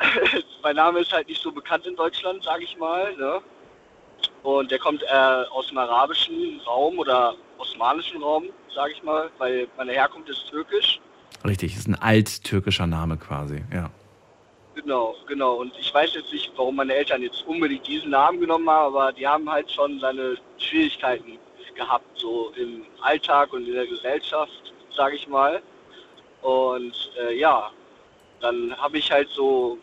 mein Name ist halt nicht so bekannt in Deutschland, sage ich mal. Ne? Und der kommt äh, aus dem arabischen Raum oder osmanischen Raum, sage ich mal, weil meine Herkunft ist türkisch. Richtig, ist ein alttürkischer Name quasi, ja. Genau, genau. Und ich weiß jetzt nicht, warum meine Eltern jetzt unbedingt diesen Namen genommen haben, aber die haben halt schon seine Schwierigkeiten gehabt, so im Alltag und in der Gesellschaft, sage ich mal. Und äh, ja, dann habe ich halt so,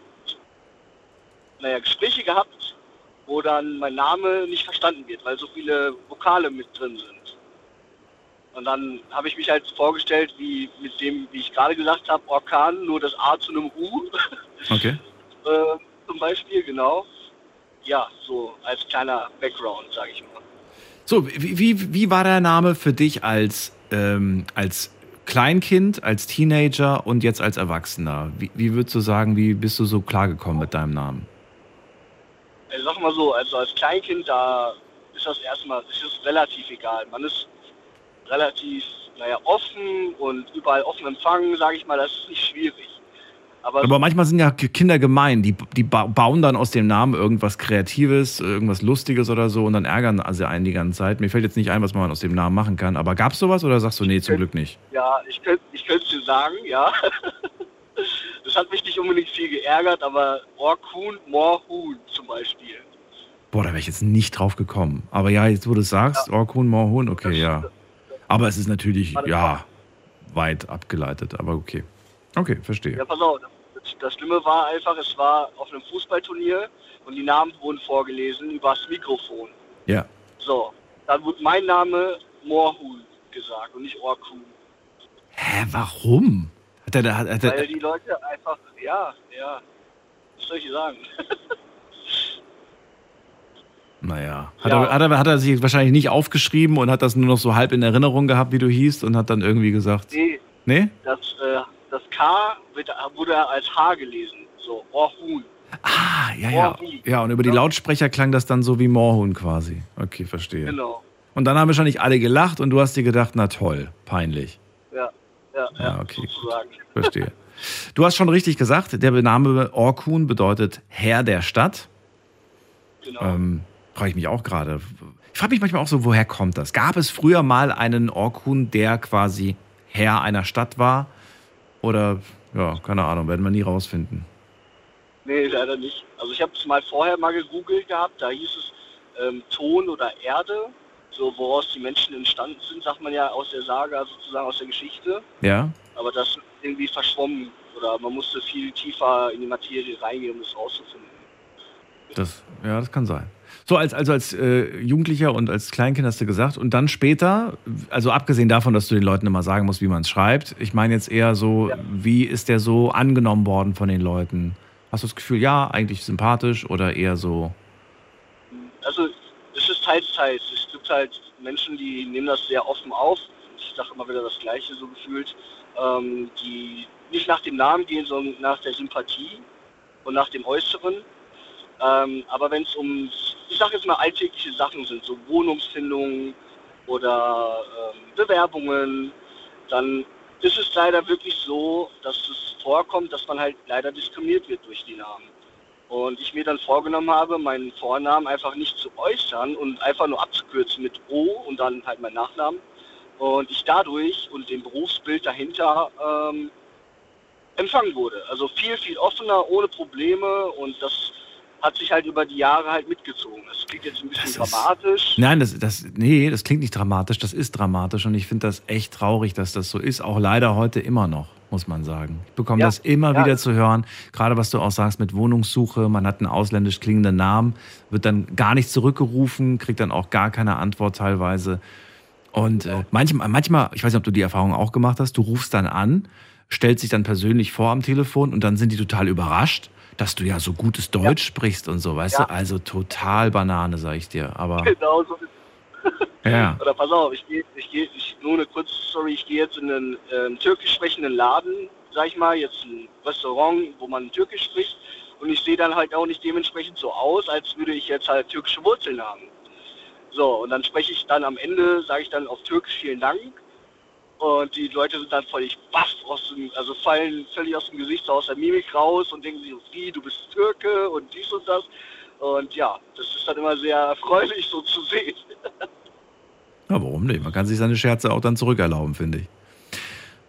naja, Gespräche gehabt, wo dann mein Name nicht verstanden wird, weil so viele Vokale mit drin sind. Und dann habe ich mich halt vorgestellt, wie mit dem, wie ich gerade gesagt habe, Orkan, nur das A zu einem U. Okay. äh, zum Beispiel, genau. Ja, so als kleiner Background, sage ich mal. So, wie, wie, wie war der Name für dich als, ähm, als Kleinkind, als Teenager und jetzt als Erwachsener? Wie, wie würdest du sagen, wie bist du so klargekommen mit deinem Namen? Also sag mal so, also als Kleinkind, da ist das erstmal, ist es relativ egal. Man ist relativ, naja, offen und überall offen empfangen, sage ich mal, das ist nicht schwierig. Aber, Aber manchmal sind ja Kinder gemein, die, die ba- bauen dann aus dem Namen irgendwas Kreatives, irgendwas Lustiges oder so und dann ärgern sie einen die ganze Zeit. Mir fällt jetzt nicht ein, was man aus dem Namen machen kann. Aber gab es sowas oder sagst du, nee, zum Glück nicht? ja, ich könnte ich könnte dir sagen, ja. Das hat mich nicht unbedingt viel geärgert, aber Orkun, Morhun zum Beispiel. Boah, da wäre ich jetzt nicht drauf gekommen. Aber ja, jetzt wo du es sagst, Orkun, Morhun, okay, ja. Aber es ist natürlich, ja, weit abgeleitet, aber okay. Okay, verstehe. Ja, pass auf, das, das Schlimme war einfach, es war auf einem Fußballturnier und die Namen wurden vorgelesen übers Mikrofon. Ja. So, dann wurde mein Name Morhun gesagt und nicht Orkun. Hä, warum? Hat er, hat, hat Weil er, die Leute einfach, ja, ja, was soll ich sagen? naja. Hat, Ja. er, hat, er, hat er sich wahrscheinlich nicht aufgeschrieben und hat das nur noch so halb in Erinnerung gehabt, wie du hießt und hat dann irgendwie gesagt, nee, nee? das, äh, das K wird, wurde als H gelesen, so Orhun. Ah, ja, ja. Ja, und über die Lautsprecher klang das dann so wie Morhun quasi. Okay, verstehe. Genau, Und dann haben wahrscheinlich alle gelacht und du hast dir gedacht, na toll, peinlich. ja, ja, Ja, ja, okay. Verstehe. Du hast schon richtig gesagt, der Name Orkun bedeutet Herr der Stadt. Genau. Ähm, frage ich mich auch gerade. Ich frage mich manchmal auch so, woher kommt das? Gab es früher mal einen Orkun, der quasi Herr einer Stadt war? Oder, ja, keine Ahnung, werden wir nie rausfinden. Nee, leider nicht. Also ich habe es mal vorher mal gegoogelt gehabt, da hieß es ähm, Ton oder Erde, so woraus die Menschen entstanden sind, sagt man ja aus der Saga, sozusagen aus der Geschichte. Ja? Aber das ist irgendwie verschwommen oder man musste viel tiefer in die Materie reingehen, um das rauszufinden. Das, ja, das kann sein. So, als, also als äh, Jugendlicher und als Kleinkind hast du gesagt, und dann später, also abgesehen davon, dass du den Leuten immer sagen musst, wie man es schreibt, ich meine jetzt eher so, wie ist der so angenommen worden von den Leuten? Hast du das Gefühl, ja, eigentlich sympathisch oder eher so, Also es ist teils, teils. Es gibt halt Menschen, die nehmen das sehr offen auf. Ich sage immer wieder das Gleiche so gefühlt, ähm, die nicht nach dem Namen gehen, sondern nach der Sympathie und nach dem Äußeren. Ähm, aber wenn es um, ich sage jetzt mal alltägliche Sachen sind, so Wohnungsfindungen oder ähm, Bewerbungen, dann ist es leider wirklich so, dass es vorkommt, dass man halt leider diskriminiert wird durch die Namen. Und ich mir dann vorgenommen habe, meinen Vornamen einfach nicht zu äußern und einfach nur abzukürzen mit O und dann halt meinen Nachnamen. Und ich dadurch und dem Berufsbild dahinter ähm, empfangen wurde. Also viel, viel offener, ohne Probleme und das hat sich halt über die Jahre halt mitgezogen. Das klingt jetzt ein bisschen Das ist- dramatisch. Nein, das, das, nee, das klingt nicht dramatisch, das ist dramatisch und ich finde das echt traurig, dass das so ist, auch leider heute immer noch, muss man sagen. Ich bekomme Ja, das immer ja. wieder zu hören, gerade was du auch sagst mit Wohnungssuche, man hat einen ausländisch klingenden Namen, wird dann gar nicht zurückgerufen, kriegt dann auch gar keine Antwort teilweise. Und äh, manchmal, manchmal, ich weiß nicht, ob du die Erfahrung auch gemacht hast, du rufst dann an, stellst dich dann persönlich vor am Telefon und dann sind die total überrascht, dass du ja so gutes Deutsch sprichst und so, weißt Ja. du? Also total Banane, sag ich dir. Aber Genau so ja. Oder pass auf, ich gehe, ich gehe, ich, nur eine kurze Story, ich gehe jetzt in einen ähm, türkisch sprechenden Laden, sag ich mal, jetzt ein Restaurant, wo man türkisch spricht und ich sehe dann halt auch nicht dementsprechend so aus, als würde ich jetzt halt türkische Wurzeln haben. So, und dann spreche ich dann am Ende, sage ich dann auf Türkisch vielen Dank und die Leute sind dann völlig baff, aus dem, also fallen völlig aus dem Gesicht, aus der Mimik raus und denken sich, wie, du bist Türke und dies und das. Und ja, das ist dann immer sehr erfreulich so zu sehen. Ja, warum nicht? Man kann sich seine Scherze auch dann zurückerlauben, finde ich.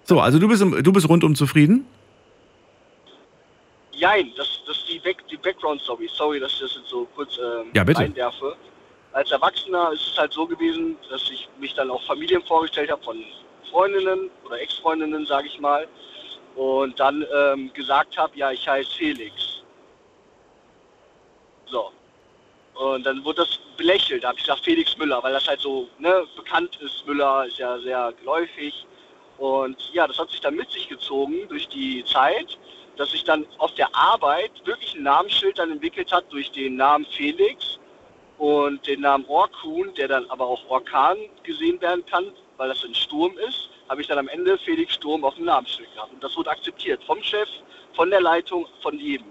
So, also du bist, du bist rundum zufrieden? Jein, das, das ist die, Back, die Background-Story. Sorry, dass ich das jetzt so kurz ähm, Ja, bitte. einwerfe. Als Erwachsener ist es halt so gewesen, dass ich mich dann auch Familien vorgestellt habe von Freundinnen oder Ex-Freundinnen, sage ich mal. Und dann ähm, gesagt habe, ja, ich heiße Felix. So. Und dann wurde das belächelt. Da habe ich gesagt, Felix Müller, weil das halt so ne, bekannt ist. Müller ist ja sehr geläufig. Und ja, das hat sich dann mit sich gezogen durch die Zeit, dass sich dann auf der Arbeit wirklich ein Namensschild dann entwickelt hat durch den Namen Felix und den Namen Orkun, der dann aber auch Orkan gesehen werden kann, weil das ein Sturm ist, habe ich dann am Ende Felix Sturm auf dem Namensschild gehabt. Und das wurde akzeptiert vom Chef, von der Leitung, von jedem.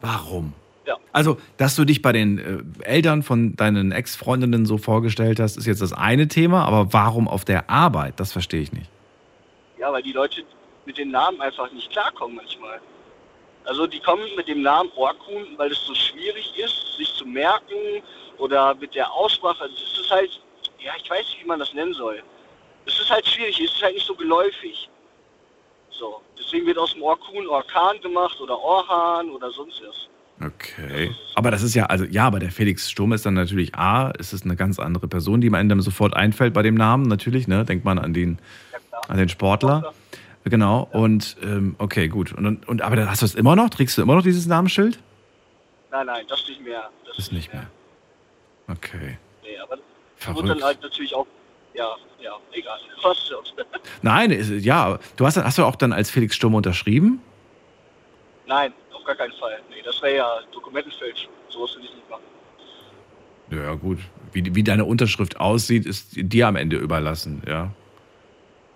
Warum? Ja. Also, dass du dich bei den äh, Eltern von deinen Ex-Freundinnen so vorgestellt hast, ist jetzt das eine Thema, aber warum auf der Arbeit? Das verstehe ich nicht. Ja, weil die Leute mit den Namen einfach nicht klarkommen manchmal. Also die kommen mit dem Namen Orkun, weil es so schwierig ist, sich zu merken oder mit der Aussprache. Also Es ist halt, ja, ich weiß nicht, wie man das nennen soll. Es ist halt schwierig, es ist halt nicht so geläufig. So, deswegen wird aus dem Orkun Orkan gemacht oder Orhan oder sonst was. Okay. Aber das ist ja, also ja, aber der Felix Sturm ist dann natürlich A, ist es eine ganz andere Person, die man einem sofort einfällt bei dem Namen, natürlich, ne? Denkt man an den, an den Sportler. Genau. Und ähm, okay, gut. Und, und aber hast du es immer noch? Trägst du immer noch dieses Namensschild? Nein, nein, das nicht mehr. Das Ist nicht mehr. Okay. Nee, aber das Verrückt. wird dann halt natürlich auch, ja, ja, egal. Was sonst? Nein, ja, du hast, hast du auch dann als Felix Sturm unterschrieben? Nein, auf gar keinen Fall. Nee, das wäre ja Dokumentenfälschung. Sowas will ich nicht machen. Ja, gut. Wie, wie deine Unterschrift aussieht, ist dir am Ende überlassen, ja.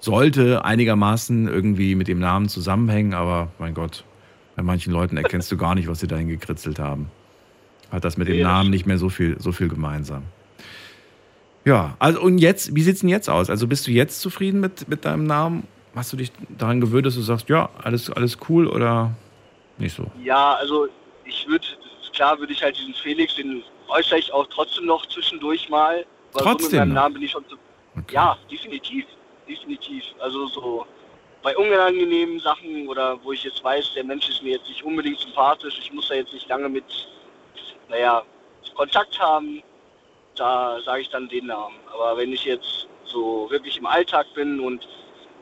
Sollte einigermaßen irgendwie mit dem Namen zusammenhängen, aber mein Gott, bei manchen Leuten erkennst du gar nicht, was sie dahin gekritzelt haben. Hat das mit dem Nee, Namen nicht mehr so viel, so viel gemeinsam. Ja, also und jetzt, wie sieht's denn jetzt aus? Also bist du jetzt zufrieden mit, mit deinem Namen? Hast du dich daran gewöhnt, dass du sagst, ja, alles, alles cool oder nicht so? Ja, also ich würde, klar würde ich halt diesen Felix, den äußere ich auch trotzdem noch zwischendurch mal. Aber so mit Trotzdem meinem? Namen bin ich schon zu, Ja, definitiv. Definitiv. Also so bei unangenehmen Sachen oder wo ich jetzt weiß, der Mensch ist mir jetzt nicht unbedingt sympathisch, ich muss da jetzt nicht lange mit, naja, Kontakt haben, da sage ich dann den Namen. Aber wenn ich jetzt so wirklich im Alltag bin und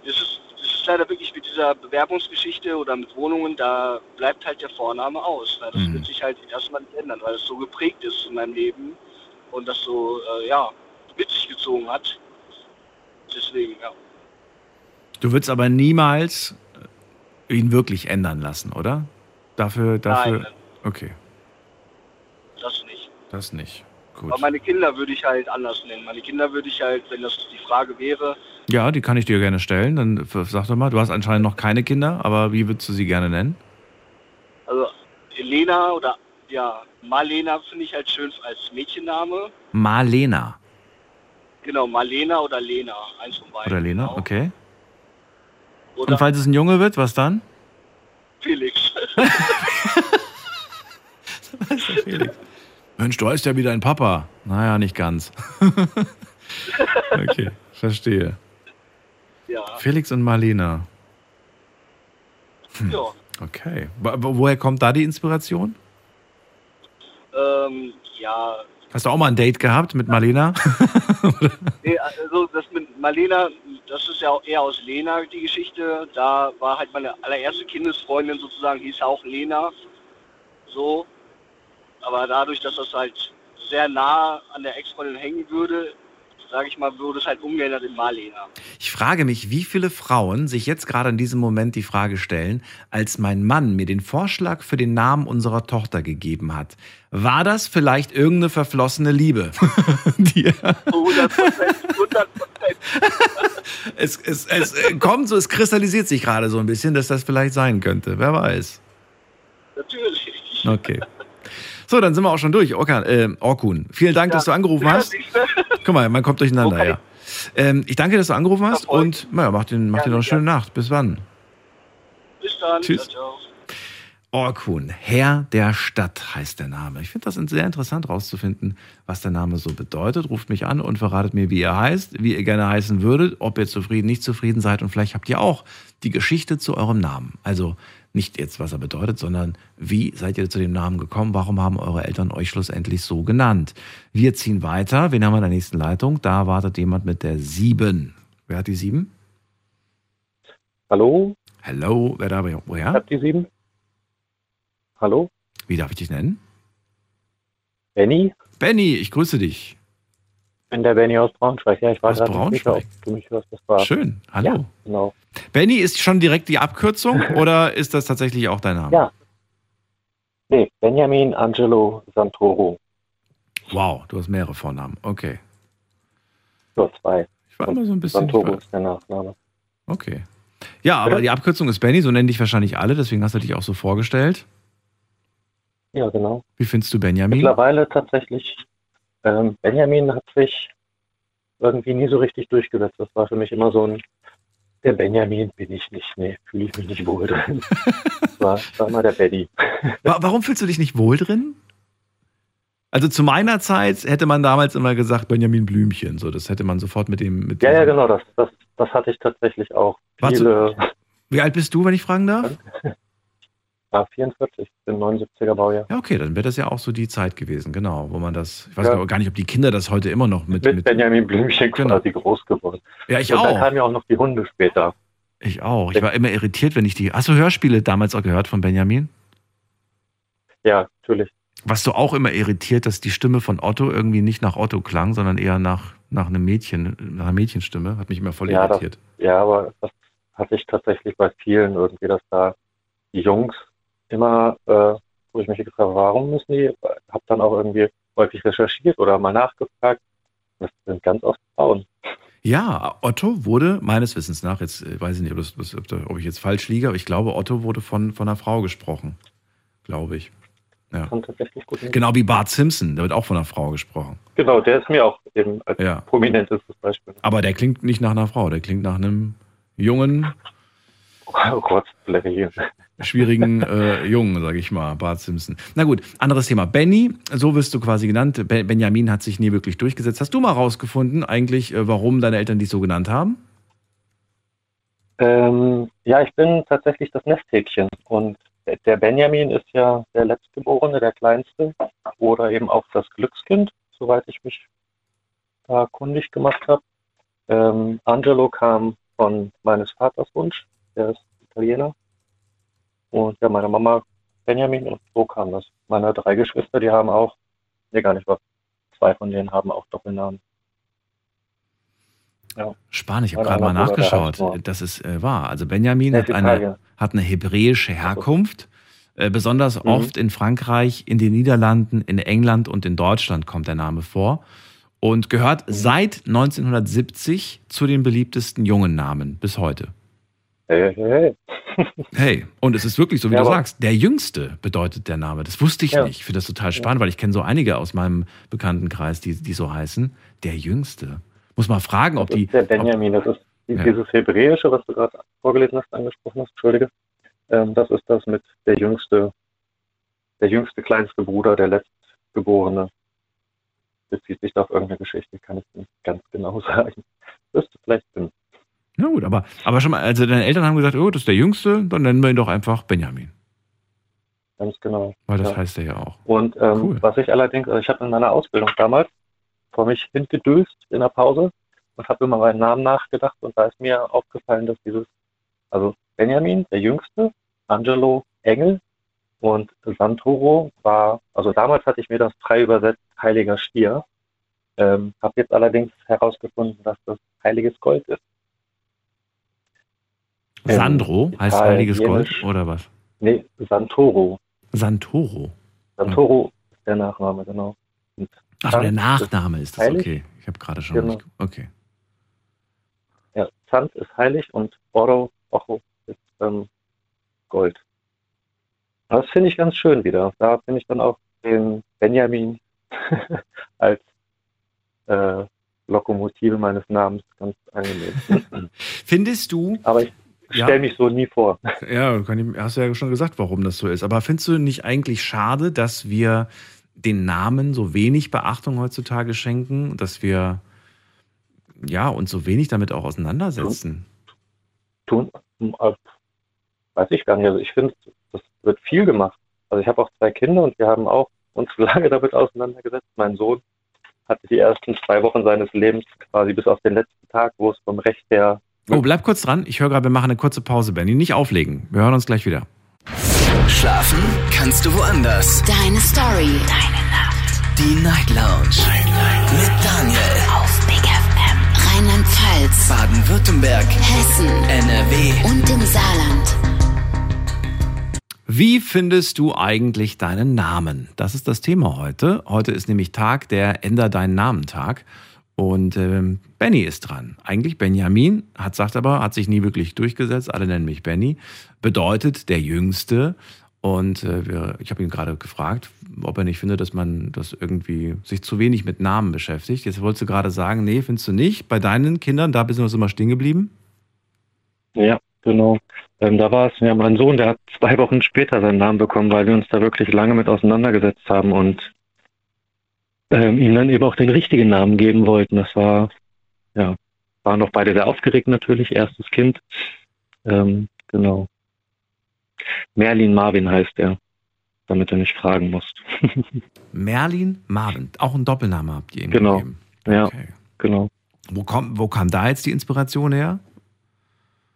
es ist, es ist leider wirklich mit dieser Bewerbungsgeschichte oder mit Wohnungen, da bleibt halt der Vorname aus. Weil das Mhm. wird sich halt erstmal nicht ändern, weil es so geprägt ist in meinem Leben und das so, äh, ja, mit sich gezogen hat. Deswegen, ja. Du würdest aber niemals äh, ihn wirklich ändern lassen, oder? Dafür, dafür. Nein. Okay, Das nicht. das nicht. Gut. Aber meine Kinder würde ich halt anders nennen. Meine Kinder würde ich halt, wenn das die Frage wäre, Ja, die kann ich dir gerne stellen. Dann sag doch mal, du hast anscheinend noch keine Kinder, aber wie würdest du sie gerne nennen? also Elena oder ja, Marlena finde ich halt schön als Mädchenname. Marlena Genau, Marlena oder Lena, eins von beiden. oder Lena, Genau. okay. Oder Und falls es ein Junge wird, was dann? Felix. Felix. Mensch, du heißt ja wie dein Papa. Naja, nicht ganz. okay, verstehe. ja. Felix und Marlena. ja. Okay. Wo- wo- Woher kommt da die Inspiration? Ähm, ja, Hast du auch mal ein Date gehabt mit Marlena? nee, also das mit Marlena, das ist ja auch eher aus Lena die Geschichte. Da war halt meine allererste Kindesfreundin sozusagen, hieß ja auch Lena. So. Aber dadurch, dass das halt sehr nah an der Ex-Freundin hängen würde, sage ich mal, wurde es halt umgeändert in Marlena. Ich frage mich, wie viele Frauen sich jetzt gerade in diesem Moment die Frage stellen, als mein Mann mir den Vorschlag für den Namen unserer Tochter gegeben hat. War das vielleicht irgendeine verflossene Liebe? die, 100 Prozent, 100 Prozent. es, es, es kommt so, es kristallisiert sich gerade so ein bisschen, dass das vielleicht sein könnte. Wer weiß. Natürlich. Okay. So, dann sind wir auch schon durch. Orkan, äh, Orkun, vielen Dank, dass du angerufen hast. Guck mal, man kommt durcheinander, Okay. ja. Ähm, ich danke, dass du angerufen hast Erfolg. und naja, mach, den, mach dir noch eine schöne Nacht. Bis wann? Bis dann. Tschüss. Ciao. Orkun, Herr der Stadt heißt der Name. Ich finde das sehr interessant rauszufinden, was der Name so bedeutet. Ruft mich an und verratet mir, wie ihr heißt, wie ihr gerne heißen würdet, ob ihr zufrieden, nicht zufrieden seid und vielleicht habt ihr auch die Geschichte zu eurem Namen. Also nicht jetzt, was er bedeutet, sondern wie seid ihr zu dem Namen gekommen? Warum haben eure Eltern euch schlussendlich so genannt? Wir ziehen weiter. Wen haben wir in der nächsten Leitung? Da wartet jemand mit der 7. Wer hat die 7? Hallo? Hallo, wer da? Woher? Hat die 7? Hallo? Wie darf ich dich nennen? Benny? Benny, ich grüße dich. Ich bin der Benny aus Braunschweig. Ja, ich war Aus sicher, Braunschweig? ob du mich hörst. Das war. Schön, hallo. Ja, genau. Benny ist schon direkt die Abkürzung oder ist das tatsächlich auch dein Name? Ja. Nee, Benjamin Angelo Santoro. Wow, du hast mehrere Vornamen. Okay. Nur zwei. Ich war immer so ein bisschen. Santoro ist der Nachname. Okay. Ja, aber die Abkürzung ist Benny, so nennen dich wahrscheinlich alle, deswegen hast du dich auch so vorgestellt. Ja, genau. Wie findest du Benjamin? Mittlerweile tatsächlich, ähm, Benjamin hat sich irgendwie nie so richtig durchgesetzt. Das war für mich immer so ein, der Benjamin bin ich nicht, nee, fühle ich mich nicht wohl drin. das war, war immer der Benny. Wa- Warum fühlst du dich nicht wohl drin? Also zu meiner Zeit hätte man damals immer gesagt Benjamin Blümchen, so das hätte man sofort mit dem mit Ja, ja, genau, das, das, das hatte ich tatsächlich auch. Warte. Viele, Wie alt bist du, wenn ich fragen darf? ah, 44, bin 79er Baujahr. Ja, okay, dann wäre das ja auch so die Zeit gewesen, genau, wo man das. Ich weiß Ja. gar nicht, ob die Kinder das heute immer noch mit. Mit, mit Benjamin Blümchen Genau. quasi groß geworden. ja, ich Und auch. dann kamen ja auch noch die Hunde später. Ich auch. Ich war immer irritiert, wenn ich die. Hast du Hörspiele damals auch gehört von Benjamin? Ja, natürlich. Warst du auch immer irritiert, dass die Stimme von Otto irgendwie nicht nach Otto klang, sondern eher nach, nach einem Mädchen, nach einer Mädchenstimme? Hat mich immer voll Ja, das, irritiert. ja, aber das hatte ich tatsächlich bei vielen irgendwie, dass da die Jungs immer, äh, wo ich mich gefragt habe, warum müssen die, habe dann auch irgendwie häufig recherchiert oder mal nachgefragt. Das sind ganz oft Frauen. Ja, Otto wurde meines Wissens nach, jetzt äh, weiß ich nicht, ob, das, ob ich jetzt falsch liege, aber ich glaube, Otto wurde von, von einer Frau gesprochen. Glaube ich. Ja. Genau wie Bart Simpson, der wird auch von einer Frau gesprochen. Genau, der ist mir auch eben als Ja. prominentes Beispiel. Aber der klingt nicht nach einer Frau, der klingt nach einem jungen, Rotzblättchen. schwierigen äh, Jungen, sage ich mal, Bart Simpson. Na gut, anderes Thema. Benny, so wirst du quasi genannt. Be Benjamin hat sich nie wirklich durchgesetzt. Hast du mal rausgefunden, eigentlich, äh, warum deine Eltern dich so genannt haben? Ähm, ja, ich bin tatsächlich das Nesthäkchen und der- der Benjamin ist ja der Letztgeborene, der Kleinste oder eben auch das Glückskind, soweit ich mich da kundig gemacht habe. Ähm, Angelo kam von meines Vaters Wunsch, der ist Italiener. Und ja, meine Mama Benjamin und so kam das. Meine drei Geschwister, die haben auch, nee, gar nicht wahr, zwei von denen haben auch Doppelnamen. Ja. Spannend, ich habe gerade mal nachgeschaut. Das ist äh, wahr. Also Benjamin hat eine, hat eine hebräische Herkunft. Äh, besonders Mhm. oft in Frankreich, in den Niederlanden, in England und in Deutschland kommt der Name vor. Und gehört Mhm. seit 1970 zu den beliebtesten jungen Namen bis heute. Hey, hey, hey. Hey, und es ist wirklich so, wie Ja, du sagst, der Jüngste bedeutet der Name. Das wusste ich Ja. nicht. Ich finde das total spannend, weil ich kenne so einige aus meinem Bekanntenkreis, die, die so heißen. Der Jüngste. Muss mal fragen, ob Das die. ist der Benjamin, das ist dieses Hebräische, was du gerade vorgelesen hast, angesprochen hast, Entschuldige. Ähm, das ist das mit der jüngste, der jüngste, kleinste Bruder, der letztgeborene. Bezieht sich da auf irgendeine Geschichte, kann ich nicht ganz genau sagen. Wirst du vielleicht finden. Na gut, aber, aber schon mal, also deine Eltern haben gesagt, oh, das ist der Jüngste, dann nennen wir ihn doch einfach Benjamin. Ganz genau. Weil das Ja. heißt er ja auch. Und ähm, Cool. was ich allerdings, also ich habe in meiner Ausbildung damals vor mich hingedöst in der Pause und habe über meinen Namen nachgedacht und da ist mir aufgefallen, dass dieses, also Benjamin, der Jüngste, Angelo Engel und Santoro war, also damals hatte ich mir das frei übersetzt, heiliger Stier. Ähm, habe jetzt allerdings herausgefunden, dass das heiliges Gold ist. Ähm, Sandro heißt heiliges Gold oder was? Nee, Santoro. Santoro. Santoro ist der Nachname, genau. Und Ach, der Nachname ist das, heilig. okay. Ich habe gerade schon. Genau. nicht- Okay. Ja, Sand ist heilig und Oro, Ocho ist ähm, Gold. Das finde ich ganz schön wieder. Da finde ich dann auch den Benjamin als äh, Lokomotive meines Namens ganz angenehm. Findest du, Aber ich, ja. stelle mich so nie vor. Ja, ich, hast du ja schon gesagt, warum das so ist. Aber findest du nicht eigentlich schade, dass wir den Namen so wenig Beachtung heutzutage schenken, dass wir ja uns so wenig damit auch auseinandersetzen? Tun, tun äh, weiß ich gar nicht. Also ich finde, das wird viel gemacht. Also ich habe auch zwei Kinder und wir haben auch uns lange damit auseinandergesetzt. Mein Sohn hatte die ersten zwei Wochen seines Lebens quasi bis auf den letzten Tag, wo es vom Recht her. Oh, bleib kurz dran. Ich höre gerade, wir machen eine kurze Pause, Benny. Nicht auflegen. Wir hören uns gleich wieder. Schlafen kannst du woanders. Deine Story. Deine Nacht. Die Night Lounge. Night, Night. Mit Daniel. Auf Big FM. Rheinland-Pfalz. Baden-Württemberg. Hessen. NRW. Und im Saarland. Wie findest du eigentlich deinen Namen? Das ist das Thema heute. Heute ist nämlich Tag der Änder deinen Namen Tag. Und ähm, Benny ist dran. Eigentlich Benjamin, hat sagt aber, hat sich nie wirklich durchgesetzt. Alle nennen mich Benny. Bedeutet der Jüngste. Und äh, wir, ich habe ihn gerade gefragt, ob er nicht findet, dass man das irgendwie sich zu wenig mit Namen beschäftigt. Jetzt wolltest du gerade sagen, nee, findest du nicht. Bei deinen Kindern, da bist du immer stehen geblieben? Ja, genau. Ähm, da war es, ja, mein Sohn, der hat zwei Wochen später seinen Namen bekommen, weil wir uns da wirklich lange mit auseinandergesetzt haben und ähm, ihm dann eben auch den richtigen Namen geben wollten. Das war, ja, waren noch beide sehr aufgeregt natürlich, erstes Kind. Ähm, genau. Merlin Marvin heißt er, damit du nicht fragen musst. Merlin Marvin, auch ein Doppelname habt ihr ihm genau. gegeben? Ja, genau. Wo, kommt, wo kam da jetzt die Inspiration her?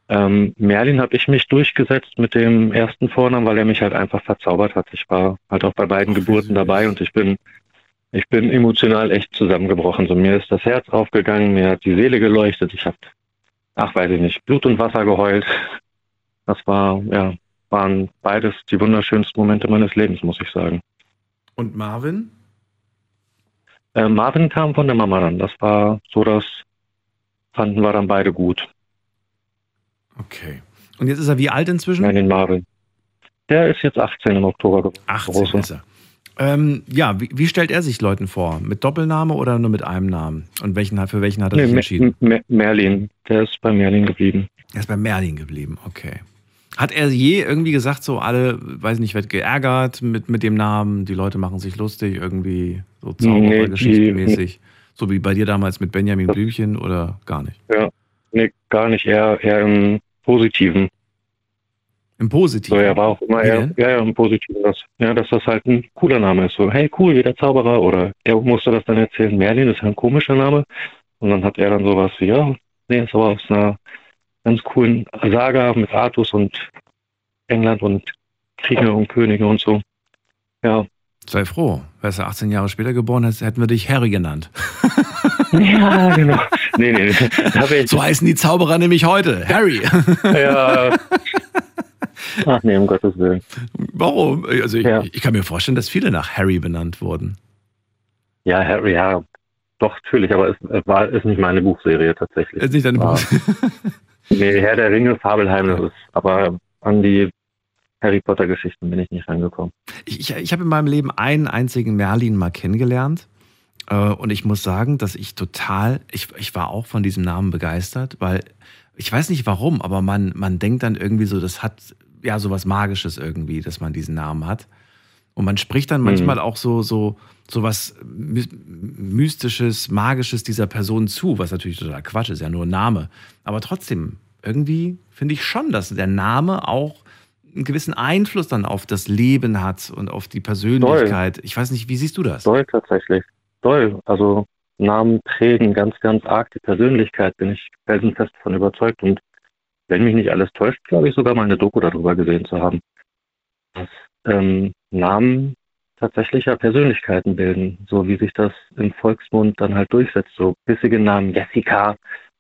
Ähm, Merlin habe ich mich durchgesetzt mit dem ersten Vornamen, weil er mich halt einfach verzaubert hat. Ich war halt auch bei beiden Geburten dabei und ich bin, ich bin emotional echt zusammengebrochen. So mir ist das Herz aufgegangen, mir hat die Seele geleuchtet. Ich habe, ach weiß ich nicht, Blut und Wasser geheult. Das war, ja, waren beides die wunderschönsten Momente meines Lebens, muss ich sagen. Und Marvin? Äh, Marvin kam von der Mama dann. Das war so, das fanden wir dann beide gut. Okay. Und jetzt ist er wie alt inzwischen? Nein, den Marvin. Der ist jetzt 18 im Oktober geworden. 18 Große. ist er. Ähm, ja, wie, wie, stellt er sich Leuten vor? Mit Doppelname oder nur mit einem Namen? Und welchen, für welchen hat er nee, sich entschieden? Mer Merlin. Der ist bei Merlin geblieben. Er ist bei Merlin geblieben, okay. Hat er je irgendwie gesagt, so alle, weiß nicht, wird geärgert mit, mit dem Namen, die Leute machen sich lustig, irgendwie so Zauberergeschichtenmäßig? Nee, so wie bei dir damals mit Benjamin Blümchen oder gar nicht? Ja, nee, gar nicht. Eher, eher im Positiven. Im Positiven? So, er war auch immer eher, ja, ja, im Positiven. Dass, ja, dass das halt ein cooler Name ist. So, hey, cool, wie der Zauberer. Oder er musste das dann erzählen, Merlin ist ja ein komischer Name. Und dann hat er dann sowas wie, ja, nee, ist aber aus einer ganz coolen Saga mit Artus und England und Kriege und Könige und so. Ja. Sei froh. Wärst du 18 Jahre später geboren, hätten wir dich Harry genannt. ja, genau. Nee, nee, nee. So heißen die Zauberer nämlich heute. Harry. ja. Ach nee, um Gottes Willen. Warum? Also ich, ja. ich, kann mir vorstellen, dass viele nach Harry benannt wurden. Ja, Harry, ja. Doch, natürlich, aber es war, ist nicht meine Buchserie tatsächlich. Ist nicht deine Buchserie? nee, Herr der Ringe, Fabelheim, das ist, aber an die Harry Potter Geschichten bin ich nicht rangekommen. Ich, ich, ich habe in meinem Leben einen einzigen Merlin mal kennengelernt. Äh, und ich muss sagen, dass ich total, ich, ich war auch von diesem Namen begeistert, weil ich weiß nicht warum, aber man, man denkt dann irgendwie so, das hat ja so was Magisches irgendwie, dass man diesen Namen hat. Und man spricht dann manchmal mhm. auch so, so, so was Mystisches, Magisches dieser Person zu, was natürlich total Quatsch ist, ja nur ein Name. Aber trotzdem, irgendwie finde ich schon, dass der Name auch einen gewissen Einfluss dann auf das Leben hat und auf die Persönlichkeit. Doll. Ich weiß nicht, wie siehst du das? Doll tatsächlich. Doll. Also Namen prägen ganz, ganz arg die Persönlichkeit, bin ich felsenfest davon überzeugt. Und wenn mich nicht alles täuscht, glaube ich sogar mal eine Doku darüber gesehen zu haben, dass ähm, Namen tatsächlich ja Persönlichkeiten bilden, so wie sich das im Volksmund dann halt durchsetzt. So bissige Namen, Jessica,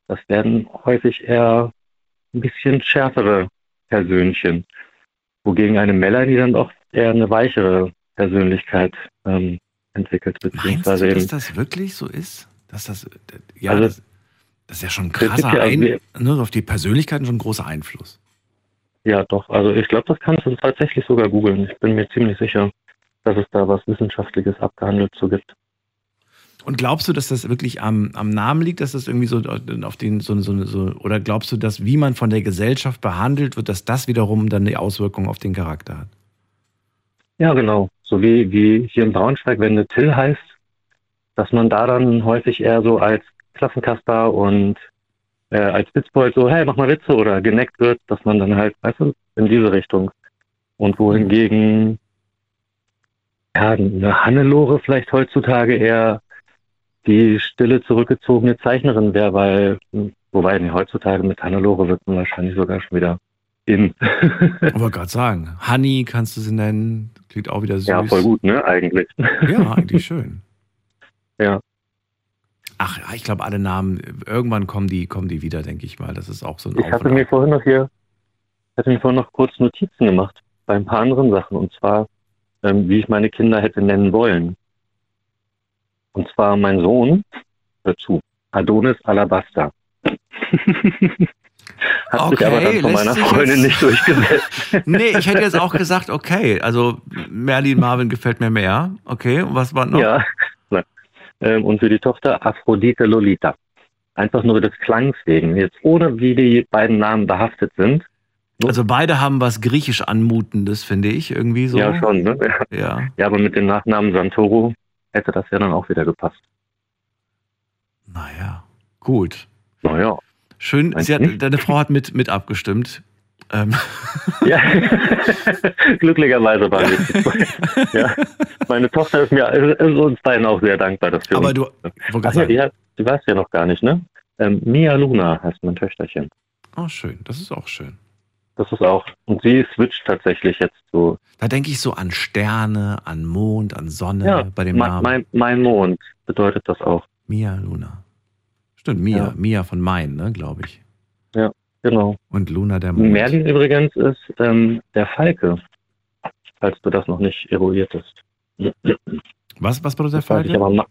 das werden häufig eher ein bisschen schärfere Persönchen wogegen eine Melanie dann doch eher eine weichere Persönlichkeit ähm, entwickelt. Beziehungsweise Meinst du, dass das wirklich so ist? Dass das, ja, also, das, das, ist ja schon ein krasser ja, ein, ne, auf die Persönlichkeiten schon ein großer Einfluss. Ja, doch. Also ich glaube, das kannst du tatsächlich sogar googeln. Ich bin mir ziemlich sicher, dass es da was Wissenschaftliches abgehandelt zu gibt. Und glaubst du, dass das wirklich am, am Namen liegt, dass das irgendwie so auf den, so, so, so, oder glaubst du, dass wie man von der Gesellschaft behandelt wird, dass das wiederum dann eine Auswirkung auf den Charakter hat? Ja, genau. So wie, wie hier in Braunschweig, wenn eine Till heißt, dass man da dann häufig eher so als Klassenkasper und äh, als Witzbold so, hey, mach mal Witze oder geneckt wird, dass man dann halt, weißt du, in diese Richtung. Und wohingegen, ja, eine Hannelore vielleicht heutzutage eher die stille, zurückgezogene Zeichnerin wäre, weil, wobei, nee, heutzutage mit Hannelore wird man wahrscheinlich sogar schon wieder in. Wollte gerade sagen, Honey kannst du sie nennen, klingt auch wieder süß. Ja, voll gut, ne, eigentlich. Ja, eigentlich schön. Ja. Ach ja, ich glaube, alle Namen, irgendwann kommen die, kommen die wieder, denke ich mal. Das ist auch so ein Ich hatte mir vorhin noch hier, hatte mir vorhin noch kurz Notizen gemacht bei ein paar anderen Sachen. Und zwar, ähm, wie ich meine Kinder hätte nennen wollen. Und zwar mein Sohn, hör zu, Adonis Alabaster. Hat okay, sich aber dann von meiner Freundin nicht durchgesetzt. nee, ich hätte jetzt auch gesagt, okay, also Merlin Marvin gefällt mir mehr. Okay, und was war noch? Ja, ähm, und für die Tochter Aphrodite Lolita. Einfach nur des Klangs wegen. Jetzt ohne wie die beiden Namen behaftet sind. Also beide haben was griechisch anmutendes, finde ich, irgendwie so. Ja, schon, ne? Ja. Ja, aber mit dem Nachnamen Santoro hätte das ja dann auch wieder gepasst. Naja, gut. Naja. Schön, sie hat, deine Frau hat mit, mit abgestimmt. Ähm. Ja, glücklicherweise waren wir. Ja. Meine Tochter ist mir ist uns beiden auch sehr dankbar dafür. Aber du, Ach ja, die, hat, die weiß ja noch gar nicht, ne? Ähm, Mia Luna heißt mein Töchterchen. Oh, schön. Das ist auch schön. Das ist auch. Und sie switcht tatsächlich jetzt so. Da denke ich so an Sterne, an Mond, an Sonne Ja, bei dem mein, Namen. mein, mein Mond bedeutet das auch. Mia Luna. Stimmt, Mia. Ja. Mia von Main, ne, glaube ich. Genau. Und Luna der Mond. Merlin übrigens ist ähm, der Falke, falls du das noch nicht eruiertest. Was, was bedeutet der ich Falke? aber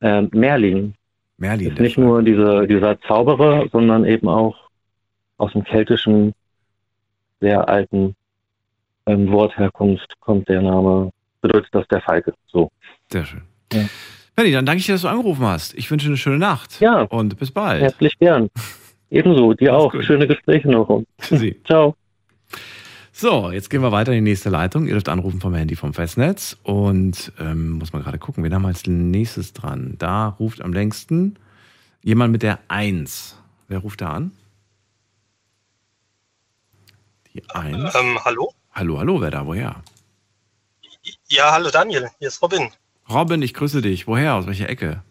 ähm, Merlin Merlin. ist nicht nur diese, dieser Zauberer, sondern eben auch aus dem keltischen, sehr alten ähm, Wortherkunft kommt der Name, bedeutet das der Falke. So. Sehr schön. Ja. Penny, dann danke ich dir, dass du angerufen hast. Ich wünsche eine schöne Nacht. Ja. Und bis bald. Herzlich gern. Ebenso, dir auch. gut. Schöne Gespräche noch. Tschüssi. Ciao. So, jetzt gehen wir weiter in die nächste Leitung. Ihr dürft anrufen vom Handy vom Festnetz. Und ähm, muss man gerade gucken, wen haben wir als nächstes dran? Da ruft am längsten jemand mit der 1. Wer ruft da an? Die 1. Ähm, hallo? Hallo, hallo, wer da? Woher? Ja, hallo Daniel, hier ist Robin Robin, ich grüße dich. Woher? Aus welcher Ecke?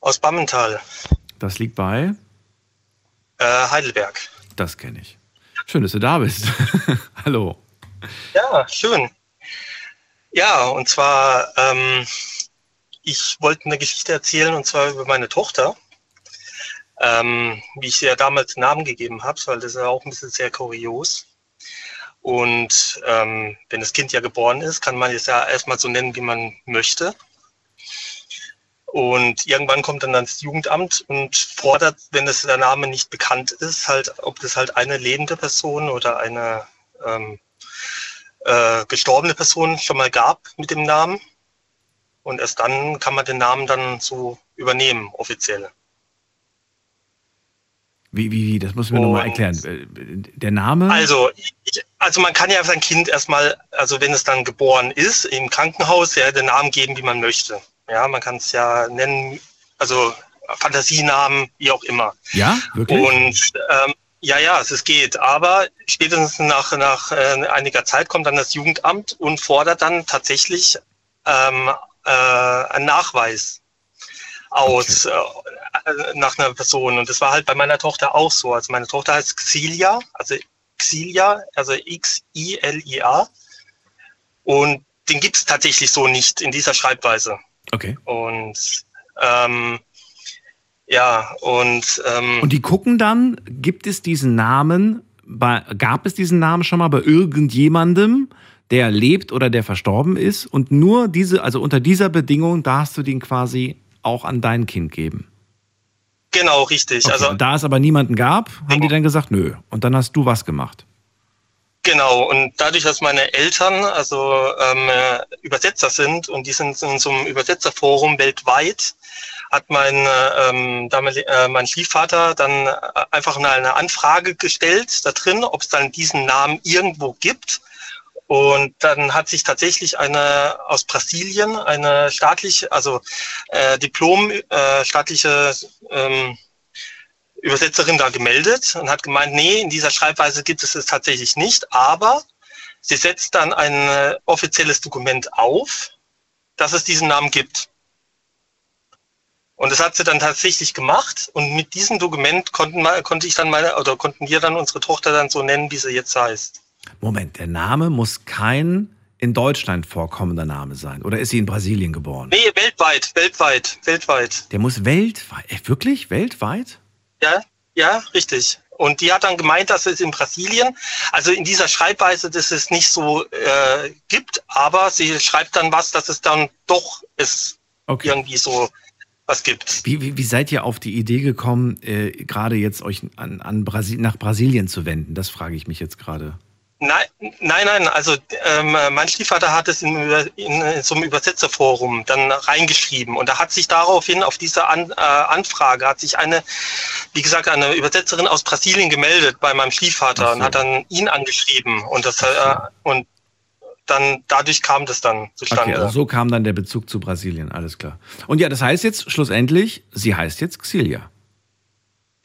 aus Bammental, Das liegt bei? Äh, Heidelberg. Das kenne ich. Schön, dass du da bist. hallo. Ja, schön. Ja, und zwar, ähm, ich wollte eine Geschichte erzählen und zwar über meine Tochter, ähm, wie ich ihr damals einen Namen gegeben habe, weil das ist ja auch ein bisschen sehr kurios. Und ähm, wenn das Kind ja geboren ist, kann man es ja erstmal so nennen, wie man möchte. Und irgendwann kommt dann das Jugendamt und fordert, wenn es der Name nicht bekannt ist, halt, ob das halt eine lebende Person oder eine ähm, äh, gestorbene Person schon mal gab mit dem Namen. Und erst dann kann man den Namen dann so übernehmen, offiziell. Wie, wie, wie? Das muss mir nochmal erklären. Der Name? Also, ich, also man kann ja sein Kind erstmal, also wenn es dann geboren ist, im Krankenhaus, ja, den Namen geben, wie man möchte. Ja, man kann es ja nennen, also Fantasienamen, wie auch immer. Ja, wirklich? Und ähm, ja, ja, es geht. Aber spätestens nach, nach äh, einiger Zeit kommt dann das Jugendamt und fordert dann tatsächlich ähm, äh, einen Nachweis aus äh, nach einer Person. Und das war halt bei meiner Tochter auch so. Also meine Tochter heißt Xilia, also Xilia, also X-I-L-I-A. Und den gibt es tatsächlich so nicht in dieser Schreibweise. Okay. Und ähm, ja, und ähm, Und die gucken dann, gibt es diesen Namen, bei, gab es diesen Namen schon mal bei irgendjemandem, der lebt oder der verstorben ist? Und nur diese, also unter dieser Bedingung darfst du den quasi auch an dein Kind geben. genau richtig. Okay. Also da es aber niemanden gab, haben die dann gesagt, nö. Und dann hast du was gemacht. Genau, und dadurch, dass meine Eltern also ähm, äh, Übersetzer sind und die sind in so einem Übersetzerforum weltweit, hat mein, ähm, damalig, äh, mein Stiefvater dann äh, einfach eine Anfrage gestellt da drin, ob es dann diesen Namen irgendwo gibt. Und dann hat sich tatsächlich eine aus Brasilien, eine staatliche, also äh, Diplom, äh, staatliche ähm, Übersetzerin da gemeldet und hat gemeint, nee, in dieser Schreibweise gibt es es tatsächlich nicht, aber sie setzt dann ein äh, offizielles Dokument auf, dass es diesen Namen gibt. Und das hat sie dann tatsächlich gemacht und mit diesem Dokument konnten, konnte ich dann meine, oder konnten wir dann unsere Tochter dann so nennen, wie sie jetzt heißt. Moment, der Name muss kein in Deutschland vorkommender Name sein. Oder ist sie in Brasilien geboren? Nee, weltweit, weltweit, weltweit. Der muss weltweit, äh, wirklich weltweit? Ja, ja, richtig. Und die hat dann gemeint, dass es in Brasilien, also in dieser Schreibweise, dass es nicht so äh, gibt, aber sie schreibt dann was, dass es dann doch ist okay. irgendwie so was gibt. Wie, wie, wie seid ihr auf die Idee gekommen, äh, gerade jetzt euch an, an Brasil nach Brasilien zu wenden? Das frage ich mich jetzt gerade. Nein, nein, nein. Also ähm, mein Stiefvater hat es in, in, in, so einem Übersetzerforum dann reingeschrieben und da hat sich daraufhin auf diese An, äh, Anfrage hat sich eine, wie gesagt, eine Übersetzerin aus Brasilien gemeldet bei meinem Stiefvater so. und hat dann ihn angeschrieben und das äh, und dann dadurch kam das dann zustande. Okay, also so kam dann der Bezug zu Brasilien, alles klar. Und ja, das heißt jetzt schlussendlich, sie heißt jetzt Xilia.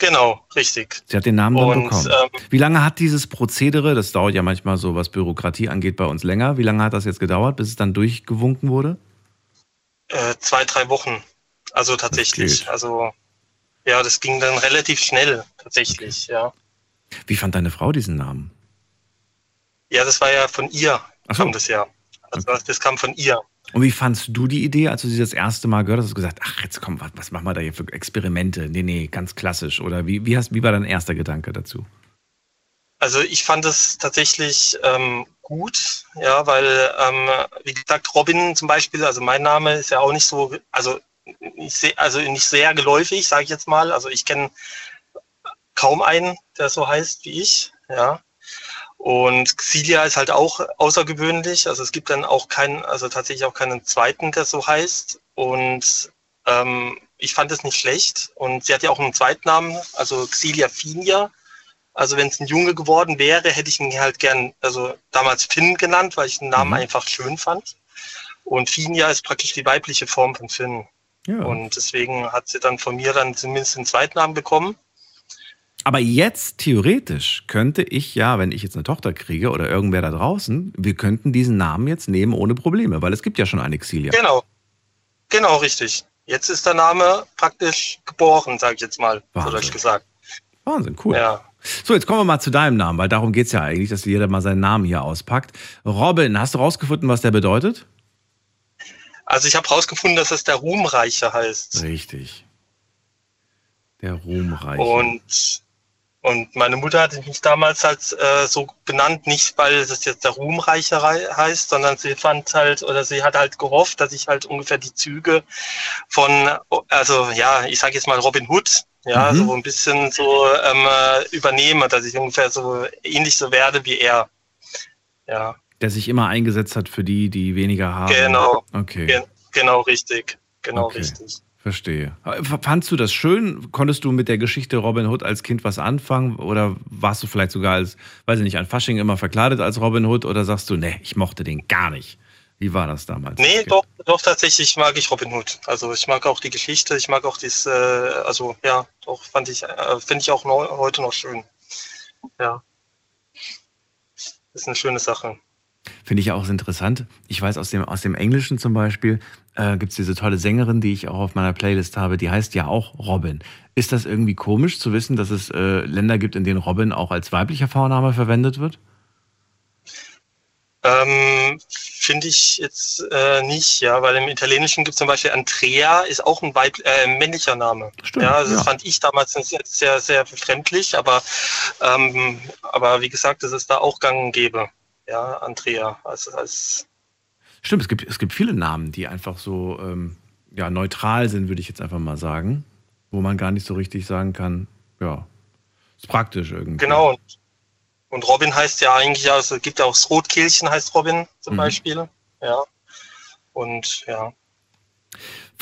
Genau, richtig. Sie hat den Namen dann und, bekommen. Ähm, Wie lange hat dieses Prozedere, das dauert ja manchmal so, was Bürokratie angeht, bei uns länger, wie lange hat das jetzt gedauert, bis es dann durchgewunken wurde? Äh, zwei, drei Wochen. Also tatsächlich. Also ja, das ging dann relativ schnell, tatsächlich, okay. ja. Wie fand deine Frau diesen Namen? Ja, das war ja von ihr, Ach so. kam das ja. Also okay. das kam von ihr. Und wie fandst du die Idee, als du sie das erste Mal gehört hast? Hast du gesagt, ach, jetzt komm, was, was machen wir da hier für Experimente? Nee, nee, ganz klassisch. Oder wie, wie, hast, wie war dein erster Gedanke dazu? Also ich fand es tatsächlich ähm, gut, ja, weil, ähm, wie gesagt, Robin zum Beispiel, also mein Name ist ja auch nicht so, also nicht sehr, also nicht sehr geläufig, sage ich jetzt mal. Also ich kenne kaum einen, der so heißt wie ich, ja. Und Xilia ist halt auch außergewöhnlich. Also es gibt dann auch keinen, also tatsächlich auch keinen zweiten, der so heißt. Und ähm, ich fand es nicht schlecht. Und sie hat ja auch einen Zweitnamen, also Xilia Finia. Also wenn es ein Junge geworden wäre, hätte ich ihn halt gern, also damals Finn genannt, weil ich den Namen mhm. einfach schön fand. Und Finia ist praktisch die weibliche Form von Finn. Ja. Und deswegen hat sie dann von mir dann zumindest den Zweitnamen bekommen. Aber jetzt theoretisch könnte ich ja, wenn ich jetzt eine Tochter kriege oder irgendwer da draußen, wir könnten diesen Namen jetzt nehmen ohne Probleme, weil es gibt ja schon eine Xilia. Genau. Genau, richtig. Jetzt ist der Name praktisch geboren, sage ich jetzt mal, so ich gesagt. Wahnsinn, cool. Ja. So, jetzt kommen wir mal zu deinem Namen, weil darum geht es ja eigentlich, dass jeder mal seinen Namen hier auspackt. Robin, hast du rausgefunden, was der bedeutet? Also ich habe rausgefunden, dass es der Ruhmreiche heißt. Richtig. Der Ruhmreiche. Und und meine Mutter hatte mich damals halt äh, so benannt, nicht weil es jetzt der Ruhmreiche heißt, sondern sie fand halt oder sie hat halt gehofft, dass ich halt ungefähr die Züge von, also ja, ich sage jetzt mal Robin Hood, ja, mhm. so ein bisschen so ähm, äh, übernehme, dass ich ungefähr so ähnlich so werde wie er. Ja. Der sich immer eingesetzt hat für die, die weniger haben. Genau. Okay. Gen genau richtig. Genau okay. richtig. Verstehe. Fandst du das schön? Konntest du mit der Geschichte Robin Hood als Kind was anfangen? Oder warst du vielleicht sogar als, weiß ich nicht, an Fasching immer verkleidet als Robin Hood? Oder sagst du, nee, ich mochte den gar nicht? Wie war das damals? Nee, doch, doch, tatsächlich mag ich Robin Hood. Also ich mag auch die Geschichte, ich mag auch das, äh, also ja, doch, fand ich, äh, finde ich auch noch, heute noch schön. Ja. ist eine schöne Sache. Finde ich auch interessant. Ich weiß aus dem, aus dem Englischen zum Beispiel, äh, gibt es diese tolle Sängerin, die ich auch auf meiner Playlist habe, die heißt ja auch Robin. Ist das irgendwie komisch zu wissen, dass es äh, Länder gibt, in denen Robin auch als weiblicher Vorname verwendet wird? Ähm, Finde ich jetzt äh, nicht, ja, weil im Italienischen gibt es zum Beispiel Andrea, ist auch ein Weib äh, männlicher Name. Stimmt, ja, also das fand ich damals sehr, sehr befremdlich, aber, ähm, aber wie gesagt, das ist da auch gang und gäbe. Ja, Andrea als, als Stimmt, es gibt, es gibt viele Namen, die einfach so ähm, ja, neutral sind, würde ich jetzt einfach mal sagen. Wo man gar nicht so richtig sagen kann, ja, ist praktisch irgendwie. Genau. Und Robin heißt ja eigentlich, also es gibt ja auch das Rotkehlchen heißt Robin zum Mhm. Beispiel. Ja. Und ja.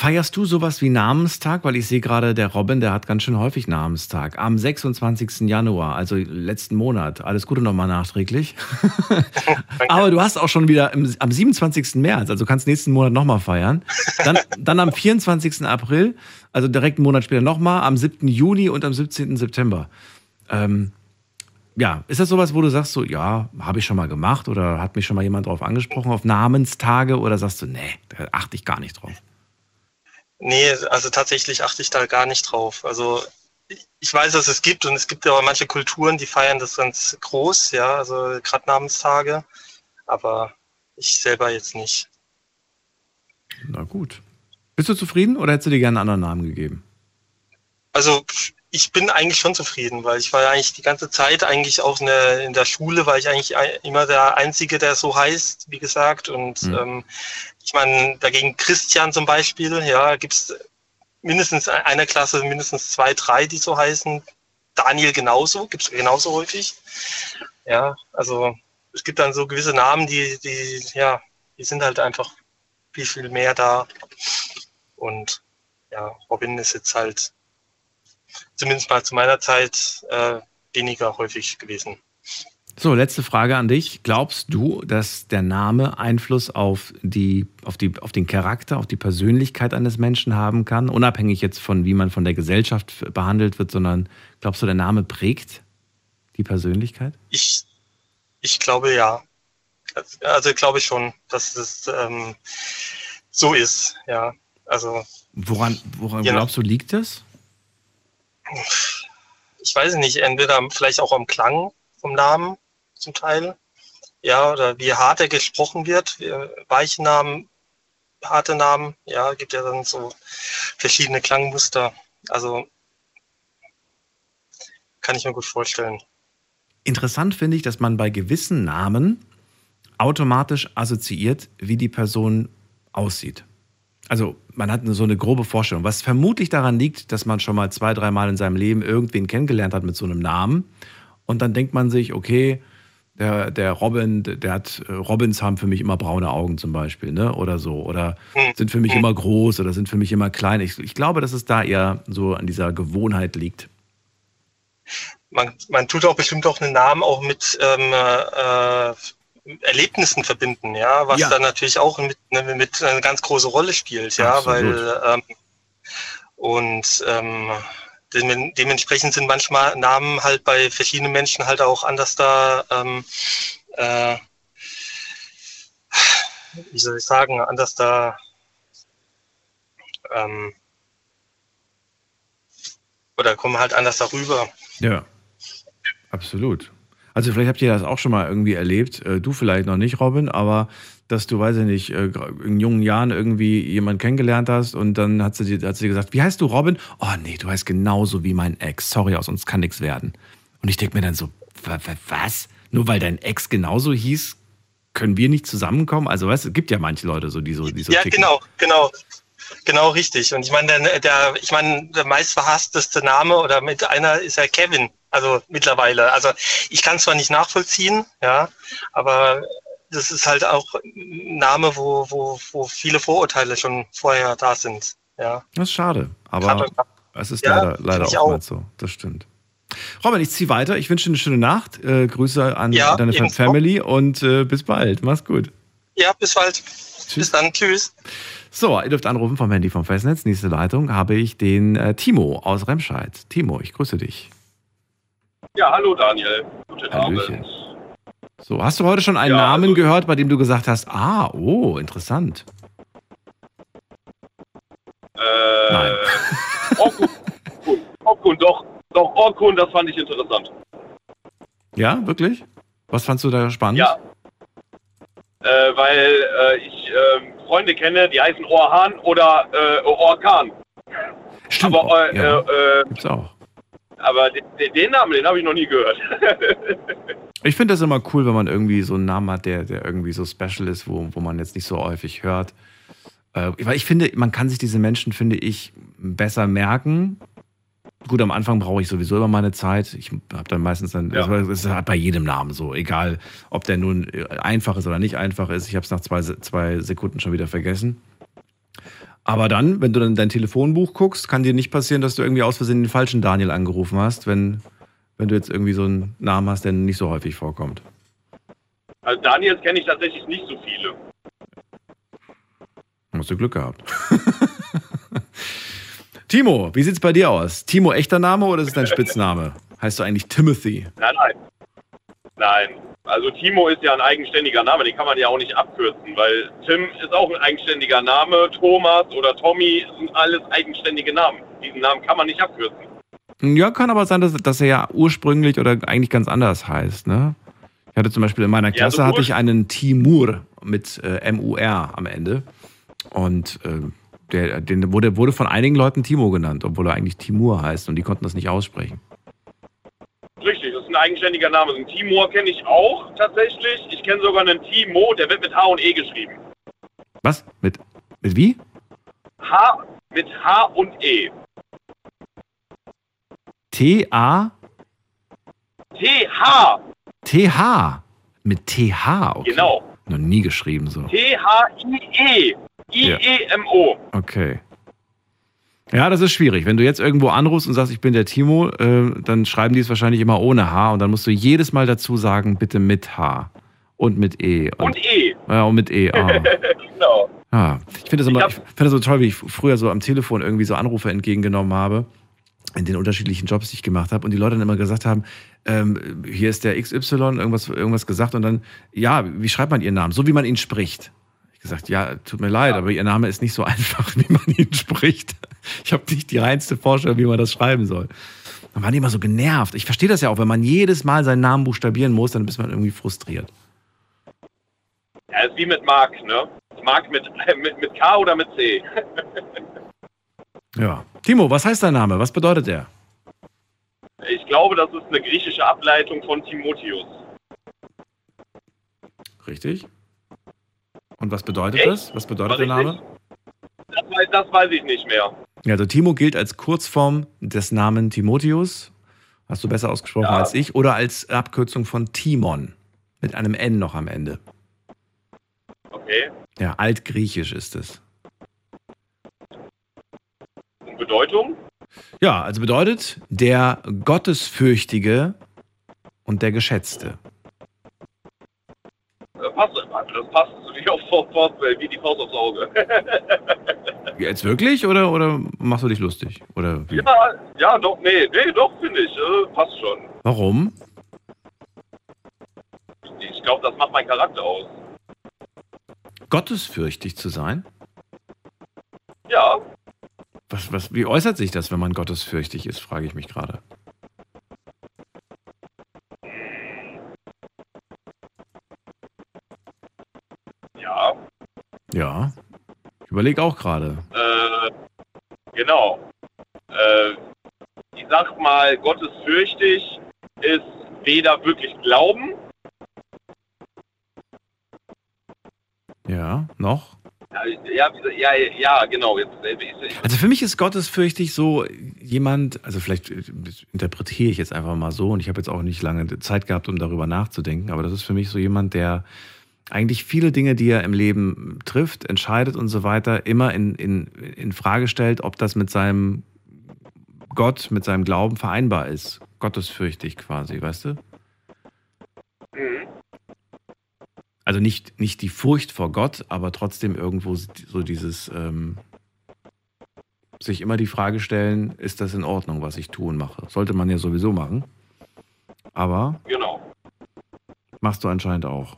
Feierst du sowas wie Namenstag? Weil ich sehe gerade, der Robin, der hat ganz schön häufig Namenstag. Am 26. Januar, also letzten Monat. Alles Gute nochmal nachträglich. Aber du hast auch schon wieder im, am 27. März, also kannst nächsten Monat nochmal feiern. Dann, dann am 24. April, also direkt einen Monat später nochmal, am 7. Juni und am 17. September. Ähm, ja, ist das sowas, wo du sagst, so, ja, habe ich schon mal gemacht oder hat mich schon mal jemand drauf angesprochen auf Namenstage oder sagst du, nee, da achte ich gar nicht drauf? Nee, also tatsächlich achte ich da gar nicht drauf. Also ich- weiß, dass es gibt und es gibt ja auch manche Kulturen, die feiern das ganz groß, ja, also gerade Namenstage, aber ich selber jetzt nicht. Na gut. Bist du zufrieden oder hättest du dir gerne einen anderen Namen gegeben? Also ich bin eigentlich schon zufrieden, weil ich war ja eigentlich die ganze Zeit eigentlich auch in der, in der Schule, war ich eigentlich immer der Einzige, der so heißt, wie gesagt. Und Mhm. ähm, ich meine, dagegen Christian zum Beispiel, ja, gibt's mindestens in einer Klasse mindestens zwei, drei, die so heißen. Daniel genauso, gibt's genauso häufig. Ja, also es gibt dann so gewisse Namen, die, die, ja, die sind halt einfach viel, viel mehr da. Und ja, Robin ist jetzt halt zumindest mal zu meiner Zeit äh, weniger häufig gewesen. So, letzte Frage an dich. Glaubst du, dass der Name Einfluss auf, die, auf, die, auf den Charakter, auf die Persönlichkeit eines Menschen haben kann? Unabhängig jetzt von, wie man von der Gesellschaft behandelt wird, sondern glaubst du, der Name prägt die Persönlichkeit? Ich, ich glaube ja. Also glaube ich schon, dass es ähm, so ist, ja. Also Woran, woran glaubst du, liegt das? Ich weiß nicht, entweder vielleicht auch am Klang vom Namen zum Teil, ja, oder wie hart er gesprochen wird, wie, weiche Namen, harte Namen, ja, gibt ja dann so verschiedene Klangmuster. Also kann ich mir gut vorstellen. Interessant finde ich, dass man bei gewissen Namen automatisch assoziiert, wie die Person aussieht. Also man hat so eine grobe Vorstellung, was vermutlich daran liegt, dass man schon mal zwei, dreimal in seinem Leben irgendwen kennengelernt hat mit so einem Namen. Und dann denkt man sich, okay, der, der Robin, der hat, Robins haben für mich immer braune Augen zum Beispiel, ne? Oder so. Oder sind für mich immer groß oder sind für mich immer klein. Ich, ich glaube, dass es da eher so an dieser Gewohnheit liegt. Man, man tut auch bestimmt auch einen Namen auch mit ähm, äh, Erlebnissen verbinden, ja, was Ja. dann natürlich auch mit, ne, mit eine ganz große Rolle spielt, ja, Absolut. weil ähm, und ähm, dem, dementsprechend sind manchmal Namen halt bei verschiedenen Menschen halt auch anders da, ähm, äh, wie soll ich sagen, anders da ähm, oder kommen halt anders darüber. Ja, absolut. Also vielleicht habt ihr das auch schon mal irgendwie erlebt. Äh, Du vielleicht noch nicht, Robin, aber dass du, weiß ich nicht, äh, in jungen Jahren irgendwie jemanden kennengelernt hast und dann hat sie, dir- hat sie dir gesagt, wie heißt du, Robin? Oh nee, du heißt genauso wie mein Ex. Sorry, aus uns kann nichts werden. Und ich denke mir dann so, wa- wa- was? Nur weil dein Ex genauso hieß, können wir nicht zusammenkommen? Also weißt du, es gibt ja manche Leute so, die so, die so ja, ticken. genau, genau. Genau richtig. Und ich meine, der, der, ich meine, der meistverhassteste Name oder mit einer ist ja Kevin. Also mittlerweile. Also ich kann zwar nicht nachvollziehen, ja, aber das ist halt auch ein Name, wo, wo, wo viele Vorurteile schon vorher da sind. Ja. Das ist schade, aber Gerade- es ist Ja, leider, leider ich oftmals so. Das stimmt. Robin, ich ziehe weiter. Ich wünsche dir eine schöne Nacht. Äh, Grüße an Ja, deine. Family und äh, bis bald. Mach's gut. Ja, bis bald. Bis dann. Tschüss. So, ihr dürft anrufen vom Handy vom Festnetz. Nächste Leitung habe ich den äh, Timo aus Remscheid. Timo, ich grüße dich. Ja, hallo Daniel. Guten Hallöchen. Abend. So, hast du heute schon einen Ja, Namen also- gehört, bei dem du gesagt hast, ah, oh, interessant. Äh, Nein. Orkun, Orkun, doch, doch, Orkun, das fand ich interessant. Ja, wirklich? Was fandst du da spannend? Ja. Äh, weil äh, ich ähm, Freunde kenne, die heißen Orhan oder äh, Orkan. Stimmt. Aber, äh, ja, äh, äh, gibt's auch. Aber den, den Namen, den habe ich noch nie gehört. Ich finde das immer cool, wenn man irgendwie so einen Namen hat, der, der irgendwie so special ist, wo, wo man jetzt nicht so häufig hört. Äh, weil ich finde, man kann sich diese Menschen, finde ich, besser merken, Gut, am Anfang brauche ich sowieso immer meine Zeit. Ich habe dann meistens dann, Ja. das ist halt bei jedem Namen so, egal ob der nun äh, einfach ist oder nicht einfach ist. Ich habe es nach zwei, zwei Sekunden schon wieder vergessen. Aber dann, wenn du dann in dein Telefonbuch guckst, kann dir nicht passieren, dass du irgendwie aus Versehen den falschen Daniel angerufen hast, wenn, wenn du jetzt irgendwie so einen Namen hast, der nicht so häufig vorkommt. Also Daniels kenne ich tatsächlich nicht so viele. Hast du Glück gehabt. Timo, wie sieht's bei dir aus? Timo echter Name oder ist es dein Spitzname? Heißt du eigentlich Timothy? Nein, nein. Nein. Also Timo ist ja ein eigenständiger Name, den kann man ja auch nicht abkürzen, weil Tim ist auch ein eigenständiger Name, Thomas oder Tommy sind alles eigenständige Namen. Diesen Namen kann man nicht abkürzen. Ja, kann aber sein, dass, dass er ja ursprünglich oder eigentlich ganz anders heißt, ne? Ich hatte zum Beispiel in meiner Ja, Klasse so hatte ich einen Timur mit äh, M-U-R am Ende. Und äh, der, den wurde, wurde von einigen Leuten Timo genannt, obwohl er eigentlich Timur heißt und die konnten das nicht aussprechen. Richtig, ein eigenständiger Name. Den Timur kenne ich auch tatsächlich. Ich kenne sogar einen Timo, der wird mit H und E geschrieben. Was? Mit, mit wie? H mit H und E. T-A? T-H. T-H. Mit T-H. Okay. Genau. Noch nie geschrieben so. T-H-I-E. I-E-M-O. Okay. Ja, das ist schwierig. Wenn du jetzt irgendwo anrufst und sagst, ich bin der Timo, äh, dann schreiben die es wahrscheinlich immer ohne H und dann musst du jedes Mal dazu sagen, bitte mit H und mit E. Und E. Ja, und mit E. Ah. genau. Ah. Ich finde das immer, ich finde das so toll, wie ich früher so am Telefon irgendwie so Anrufe entgegengenommen habe in den unterschiedlichen Jobs, die ich gemacht habe und die Leute dann immer gesagt haben, ähm, hier ist der XY, irgendwas, irgendwas gesagt und dann, ja, wie schreibt man ihren Namen? So wie man ihn spricht. Ich gesagt, ja, tut mir leid, aber ihr Name ist nicht so einfach, wie man ihn spricht. Ich habe nicht die reinste Vorstellung, wie man das schreiben soll. Dann waren die immer so genervt. Ich verstehe das ja auch, wenn man jedes Mal seinen Namen buchstabieren muss, dann ist man irgendwie frustriert. Ja, ist wie mit Mark, ne? Mark mit, mit, mit K oder mit C? Ja. Timo, was heißt dein Name? Was bedeutet der? Ich glaube, das ist eine griechische Ableitung von Timotheus. Richtig. Und was bedeutet Echt? das? Was bedeutet der Name? Das weiß, das weiß ich nicht mehr. Ja, also Timo gilt als Kurzform des Namen Timotheus. Hast du besser ausgesprochen Ja. als ich. Oder als Abkürzung von Timon. Mit einem N noch am Ende. Okay. Ja, altgriechisch ist es. Und Bedeutung? Ja, also bedeutet der Gottesfürchtige und der Geschätzte. Äh, passt, das passt wie, auf, auf, wie die Faust aufs Auge. Jetzt wirklich oder, oder machst du dich lustig? Oder wie? ja, ja, doch, nee, nee, doch, finde ich. Äh, passt schon. Warum? Ich glaube, das macht meinen Charakter aus. Gottesfürchtig zu sein? Ja, Was, was, wie äußert sich das, wenn man gottesfürchtig ist, frage ich mich gerade. Ja, Ja. Ich überlege auch gerade. äh, genau. Äh, ich sag mal, gottesfürchtig ist weder wirklich Glauben, Ja, noch? ja, ja, ja, genau. Äh, Also für mich ist gottesfürchtig so jemand, also vielleicht äh, interpretiere ich jetzt einfach mal so und ich habe jetzt auch nicht lange Zeit gehabt, um darüber nachzudenken, aber das ist für mich so jemand, der eigentlich viele Dinge, die er im Leben trifft, entscheidet und so weiter, immer in, in, in Frage stellt, ob das mit seinem Gott, mit seinem Glauben vereinbar ist. Gottesfürchtig quasi, weißt du? Mhm. Also nicht, nicht die Furcht vor Gott, aber trotzdem irgendwo so dieses ähm, sich immer die Frage stellen, ist das in Ordnung, was ich tue und mache? Sollte man ja sowieso machen. Aber Genau. machst du anscheinend auch.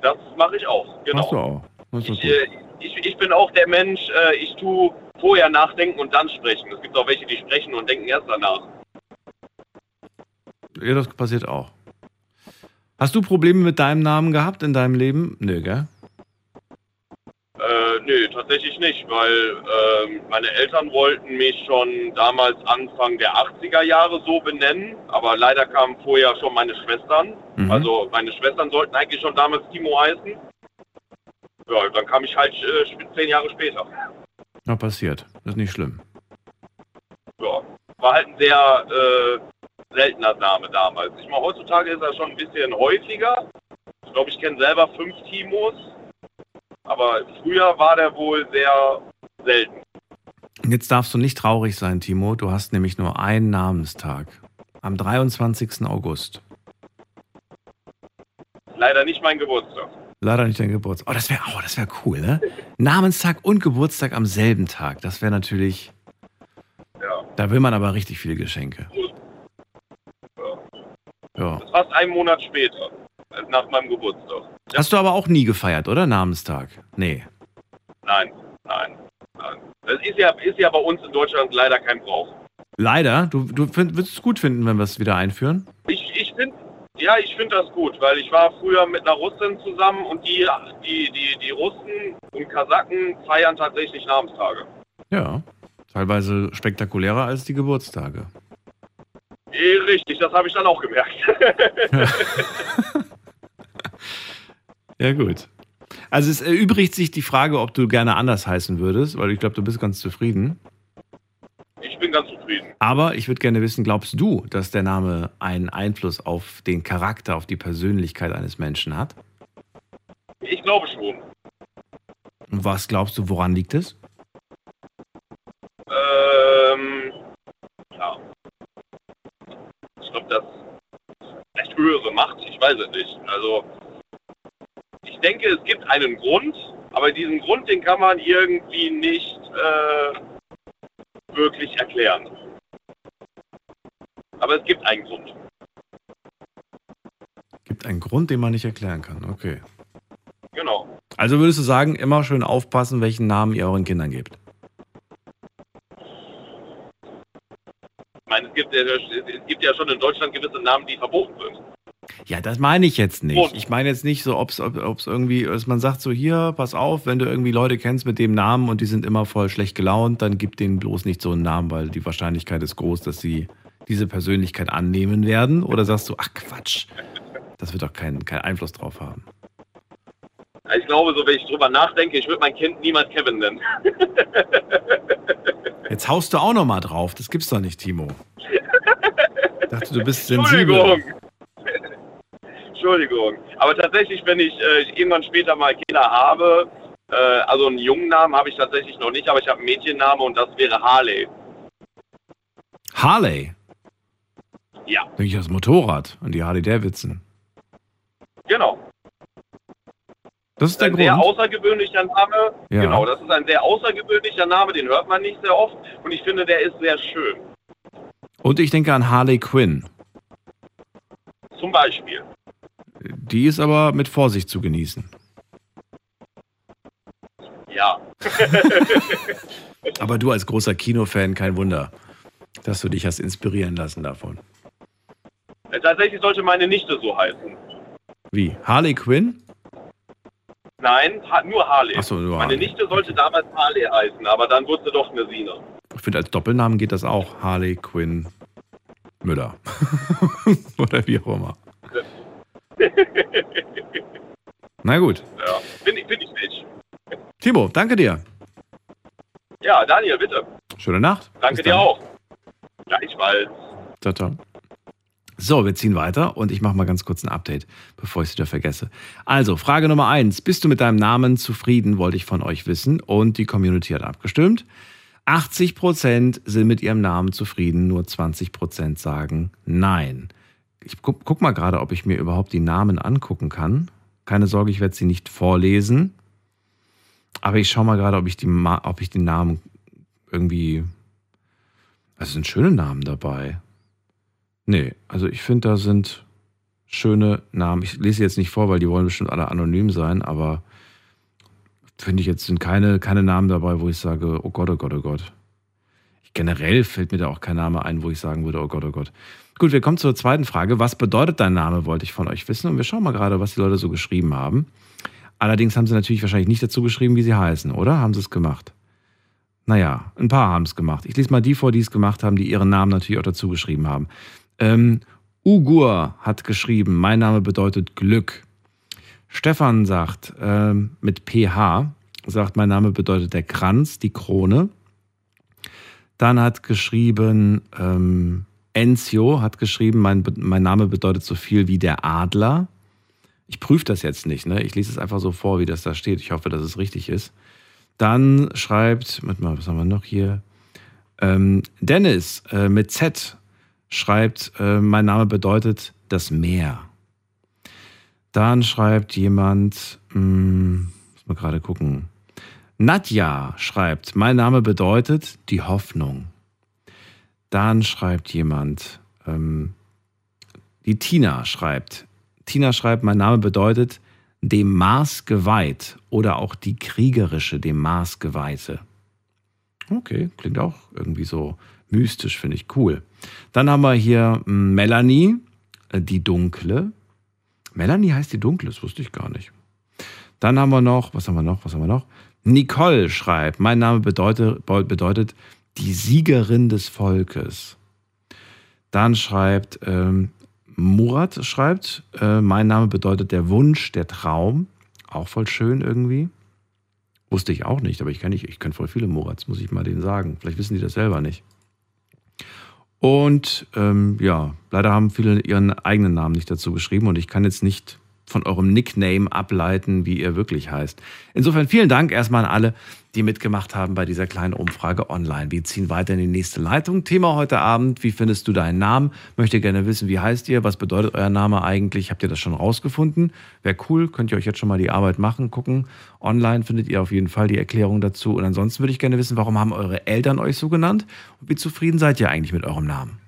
Das mache ich auch. Genau. Machst du auch. Das ist Ich, äh, ich, ich bin auch der Mensch, äh, ich tue vorher nachdenken und dann sprechen. Es gibt auch welche, die sprechen und denken erst danach. Ja, das passiert auch. Hast du Probleme mit deinem Namen gehabt in deinem Leben? Nö, gell? Äh, nö, tatsächlich nicht, weil ähm, meine Eltern wollten mich schon damals Anfang der 80er Jahre so benennen, aber leider kamen vorher schon meine Schwestern. Mhm. Also meine Schwestern sollten eigentlich schon damals Timo heißen. Ja, dann kam ich halt äh, zehn Jahre später. Ja, passiert. Das ist nicht schlimm. Ja. war halt ein sehr äh, seltener Name damals. Ich meine, heutzutage ist er schon ein bisschen häufiger. Ich glaube, ich kenne selber fünf Timos. Aber früher war der wohl sehr selten. Jetzt darfst du nicht traurig sein, Timo. Du hast nämlich nur einen Namenstag. Am 23. August. Leider nicht mein Geburtstag. Leider nicht dein Geburtstag. Oh, das wäre oh, das wär cool, ne? Namenstag und Geburtstag am selben Tag. Das wäre natürlich. Ja. Da will man aber richtig viele Geschenke. Ja. Das fast einen Monat später, nach meinem Geburtstag. Hast du aber auch nie gefeiert, oder? Namenstag? Nee. Nein, nein, nein. Das ist ja, ist ja bei uns in Deutschland leider kein Brauch. Leider? Du, du würdest es gut finden, wenn wir es wieder einführen? Ich, ich finde ja, ich finde das gut, weil ich war früher mit einer Russin zusammen und die, die, die, die Russen und Kasaken feiern tatsächlich Namenstage. Ja. Teilweise spektakulärer als die Geburtstage. Eh, Richtig, das habe ich dann auch gemerkt. Ja, gut. Also es erübrigt sich die Frage, ob du gerne anders heißen würdest, weil ich glaube, du bist ganz zufrieden. ich bin ganz zufrieden. Aber ich würde gerne wissen, glaubst du, dass der Name einen Einfluss auf den Charakter, auf die Persönlichkeit eines Menschen hat? Ich glaube schon. Und was glaubst du, woran liegt es? Ähm, ja. Ich glaube, das vielleicht höhere Macht, ich weiß es nicht. Also, ich denke, es gibt einen Grund, aber diesen Grund, den kann man irgendwie nicht äh, wirklich erklären. Aber es gibt einen Grund. Gibt einen Grund, den man nicht erklären kann. Okay. Genau. Also würdest du sagen, immer schön aufpassen, welchen Namen ihr euren Kindern gebt. Ich meine, es gibt, ja, es gibt ja schon in Deutschland gewisse Namen, die verboten sind. Ja, das meine ich jetzt nicht. Ich meine jetzt nicht so, ob es irgendwie, dass man sagt so, hier, pass auf, wenn du irgendwie Leute kennst mit dem Namen und die sind immer voll schlecht gelaunt, dann gib denen bloß nicht so einen Namen, weil die Wahrscheinlichkeit ist groß, dass sie diese Persönlichkeit annehmen werden. Oder sagst du, ach Quatsch, das wird doch keinen keinen Einfluss drauf haben. Ich glaube, so wenn ich drüber nachdenke, ich würde mein Kind niemals Kevin nennen. Jetzt haust du auch noch mal drauf. Das gibt's doch nicht, Timo. Ich dachte, du bist sensibel. Entschuldigung. Entschuldigung. Aber tatsächlich, wenn ich äh, irgendwann später mal Kinder habe, äh, also einen jungen Namen habe ich tatsächlich noch nicht, aber ich habe einen Mädchennamen und das wäre Harley. Harley. Ja, Denke ich das Motorrad und die Harley Davidson. genau. Das ist der ein sehr Grund. außergewöhnlicher Name. Ja. Genau, das ist ein sehr außergewöhnlicher Name, den hört man nicht sehr oft und ich finde, der ist sehr schön. Und ich denke an Harley Quinn. Zum Beispiel. Die ist aber mit Vorsicht zu genießen. Ja. Aber du als großer Kinofan, kein Wunder, dass du dich hast inspirieren lassen davon. Tatsächlich sollte meine Nichte so heißen. Wie? Harley Quinn? Nein, ha nur Harley. Ach so, nur meine Harley. Nichte sollte damals Harley heißen, aber dann wurde sie doch eine Sine. Ich finde, als Doppelnamen geht das auch. Harley Quinn Müller. Oder wie auch immer. Na gut. Ja, finde ich, find ich nicht. Timo, danke dir. Ja, Daniel, bitte. Schöne Nacht. Danke dir auch. Gleichfalls. Ciao, ciao. So, wir ziehen weiter und ich mache mal ganz kurz ein Update, bevor ich es wieder vergesse. Also, Frage Nummer eins. Bist du mit deinem Namen zufrieden, wollte ich von euch wissen. Und die Community hat abgestimmt. 80% sind mit ihrem Namen zufrieden, nur 20% sagen nein. Ich guck, guck mal gerade, ob ich mir überhaupt die Namen angucken kann. Keine Sorge, ich werde sie nicht vorlesen. Aber ich schaue mal gerade, ob ich die, ob ich die Namen irgendwie. Es sind schöne Namen dabei. Nee, also ich finde, da sind schöne Namen. Ich lese jetzt nicht vor, weil die wollen bestimmt alle anonym sein, aber finde ich jetzt sind keine, keine Namen dabei, wo ich sage, oh Gott, oh Gott, oh Gott. Generell fällt mir da auch kein Name ein, wo ich sagen würde, oh Gott, oh Gott. Gut, wir kommen zur zweiten Frage. Was bedeutet dein Name, wollte ich von euch wissen. Und wir schauen mal gerade, was die Leute so geschrieben haben. Allerdings haben sie natürlich wahrscheinlich nicht dazu geschrieben, wie sie heißen, oder? Haben sie es gemacht? Naja, ein paar haben es gemacht. Ich lese mal die vor, die es gemacht haben, die ihren Namen natürlich auch dazu geschrieben haben. Ähm, Ugur hat geschrieben, mein Name bedeutet Glück. Stefan sagt, ähm, mit PH, sagt, mein Name bedeutet der Kranz, die Krone. Dann hat geschrieben, ähm, Enzio hat geschrieben, mein, mein Name bedeutet so viel wie der Adler. Ich prüfe das jetzt nicht, ne? Ich lese es einfach so vor, wie das da steht. Ich hoffe, dass es richtig ist. Dann schreibt, warte mal, was haben wir noch hier? Ähm, Dennis äh, mit Z schreibt, äh, mein Name bedeutet das Meer. Dann schreibt jemand, mh, hm, muss man gerade gucken. Nadja schreibt, mein Name bedeutet die Hoffnung. Dann schreibt jemand, ähm, die Tina schreibt, Tina schreibt, mein Name bedeutet dem Mars geweiht oder auch die kriegerische, dem Mars geweihte. Okay, klingt auch irgendwie so mystisch, finde ich cool. Dann haben wir hier hm, Melanie, äh, die Dunkle. Melanie heißt die Dunkle, das wusste ich gar nicht. Dann haben wir noch, was haben wir noch, was haben wir noch? Nicole schreibt, mein Name bedeutet, bedeutet die Siegerin des Volkes. Dann schreibt ähm, Murat, schreibt, äh, mein Name bedeutet der Wunsch, der Traum. Auch voll schön irgendwie. Wusste ich auch nicht, aber ich kenne ich, ich kenn voll viele Murats, muss ich mal denen sagen. Vielleicht wissen die das selber nicht. Und ähm, ja, leider haben viele ihren eigenen Namen nicht dazu geschrieben und ich kann jetzt nicht von eurem Nickname ableiten, wie ihr wirklich heißt. Insofern vielen Dank erstmal an alle, die mitgemacht haben bei dieser kleinen Umfrage online. Wir ziehen weiter in die nächste Leitung. Thema heute Abend, wie findest du deinen Namen? Möchte gerne wissen, wie heißt ihr? Was bedeutet euer Name eigentlich? Habt ihr das schon rausgefunden? Wäre cool, könnt ihr euch jetzt schon mal die Arbeit machen, gucken. Online findet ihr auf jeden Fall die Erklärung dazu. Und ansonsten würde ich gerne wissen, warum haben eure Eltern euch so genannt? Und wie zufrieden seid ihr eigentlich mit eurem Namen?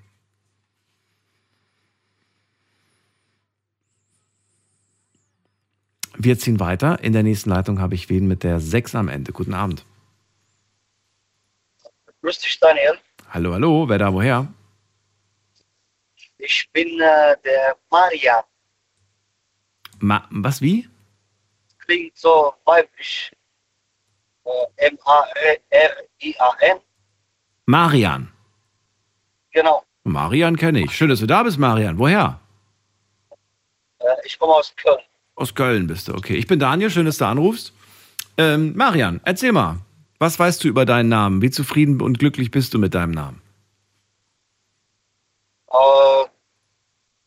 Wir ziehen weiter. In der nächsten Leitung habe ich wen mit der 6 am Ende. Guten Abend. Grüß dich, Daniel. Hallo, hallo. Wer da woher? Ich bin äh, der Marian. Ma was, wie? Klingt so weiblich. Äh, M-A-R-I-A-N. Marian. Genau. Marian kenne ich. Schön, dass du da bist, Marian. Woher? Äh, ich komme aus Köln. Aus Köln bist du, okay. Ich bin Daniel, schön, dass du anrufst. Ähm, Marian, erzähl mal, was weißt du über deinen Namen? Wie zufrieden und glücklich bist du mit deinem Namen? Uh,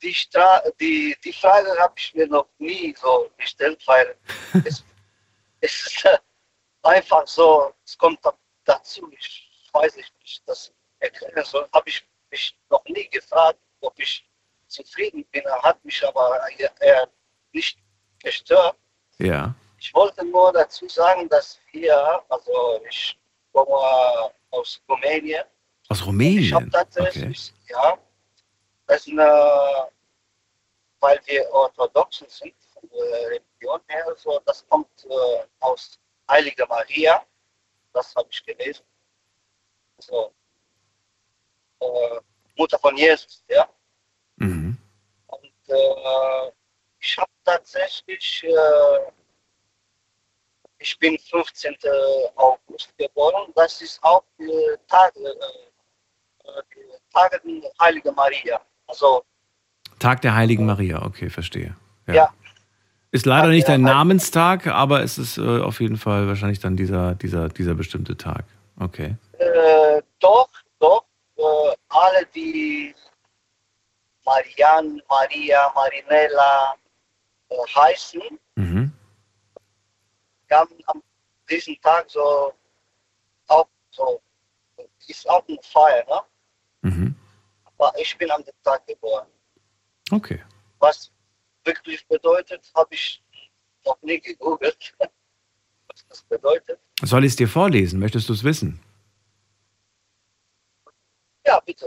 die, Stra die, die Frage habe ich mir noch nie so gestellt, weil es, es ist äh, einfach so, es kommt dazu, ich weiß nicht, das erklären soll, habe ich mich noch nie gefragt, ob ich zufrieden bin. Er hat mich aber eher nicht gestört. Ja. Ich wollte nur dazu sagen, dass hier, also ich komme aus Rumänien. Aus Rumänien? Ich habe tatsächlich, okay. ja, das eine, weil wir Orthodoxen sind, von der Religion her, so, das kommt äh, aus Heilige Maria, das habe ich gelesen. So, äh, Mutter von Jesus, ja. Mhm. Und äh, ich habe tatsächlich, äh, ich bin 15. August geboren. Das ist auch die Tage, äh, die Tage der Heiligen Maria. Also Tag der Heiligen Maria, okay, verstehe. Ja. ja. Ist leider nicht dein Namenstag, aber es ist äh, auf jeden Fall wahrscheinlich dann dieser, dieser, dieser bestimmte Tag. Okay. Äh, doch, doch. Äh, alle, die Marian, Maria, Marinella, heißen, mhm. haben am diesem Tag so auch so, ist auch eine Feier, ne? Mhm. Aber ich bin an dem Tag geboren. Okay. Was wirklich bedeutet, habe ich noch nie gegoogelt. Was das bedeutet. Soll ich es dir vorlesen? Möchtest du es wissen? Ja, bitte.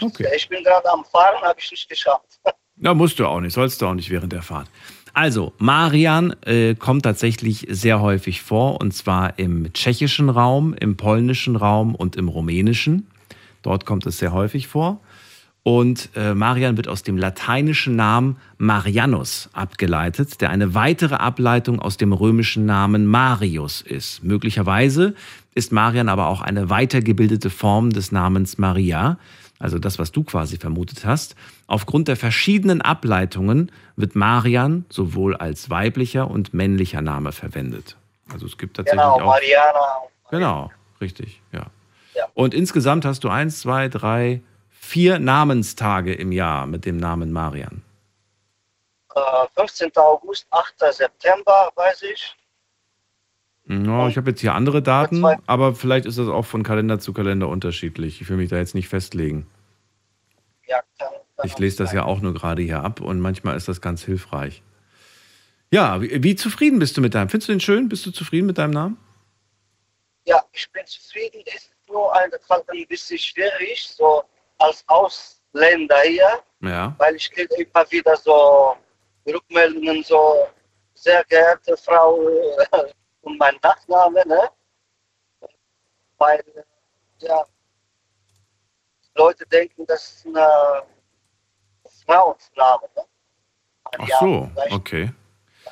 Okay. Ich bin gerade am Fahren, habe ich nicht geschafft. Na, musst du auch nicht, sollst du auch nicht während der Fahrt. Also, Marian äh, kommt tatsächlich sehr häufig vor, und zwar im tschechischen Raum, im polnischen Raum und im rumänischen. Dort kommt es sehr häufig vor. Und äh, Marian wird aus dem lateinischen Namen Marianus abgeleitet, der eine weitere Ableitung aus dem römischen Namen Marius ist. Möglicherweise ist Marian aber auch eine weitergebildete Form des Namens Maria, also das, was du quasi vermutet hast. Aufgrund der verschiedenen Ableitungen wird Marian sowohl als weiblicher und männlicher Name verwendet. Also es gibt tatsächlich genau, auch. Mariana. Genau, richtig, ja. Und insgesamt hast du eins, zwei, drei, vier Namenstage im Jahr mit dem Namen Marian. Äh, 15. August, 8. September, weiß ich. Ja, ich habe jetzt hier andere Daten, aber vielleicht ist das auch von Kalender zu Kalender unterschiedlich. Ich will mich da jetzt nicht festlegen. Ja, kann, Ich lese das ja auch nur gerade hier ab und manchmal ist das ganz hilfreich. Ja, wie, wie zufrieden bist du mit deinem? Findest du den schön? Bist du zufrieden mit deinem Namen? Ja, ich bin zufrieden. Es ist nur ein, ein bisschen schwierig, so als Ausländer hier, Ja. weil ich kriege immer wieder so Rückmeldungen, so sehr geehrte Frau und mein Nachname, ne? Weil, äh, ja, Leute denken, das ist eine Frauensname, ne? Ach so, okay.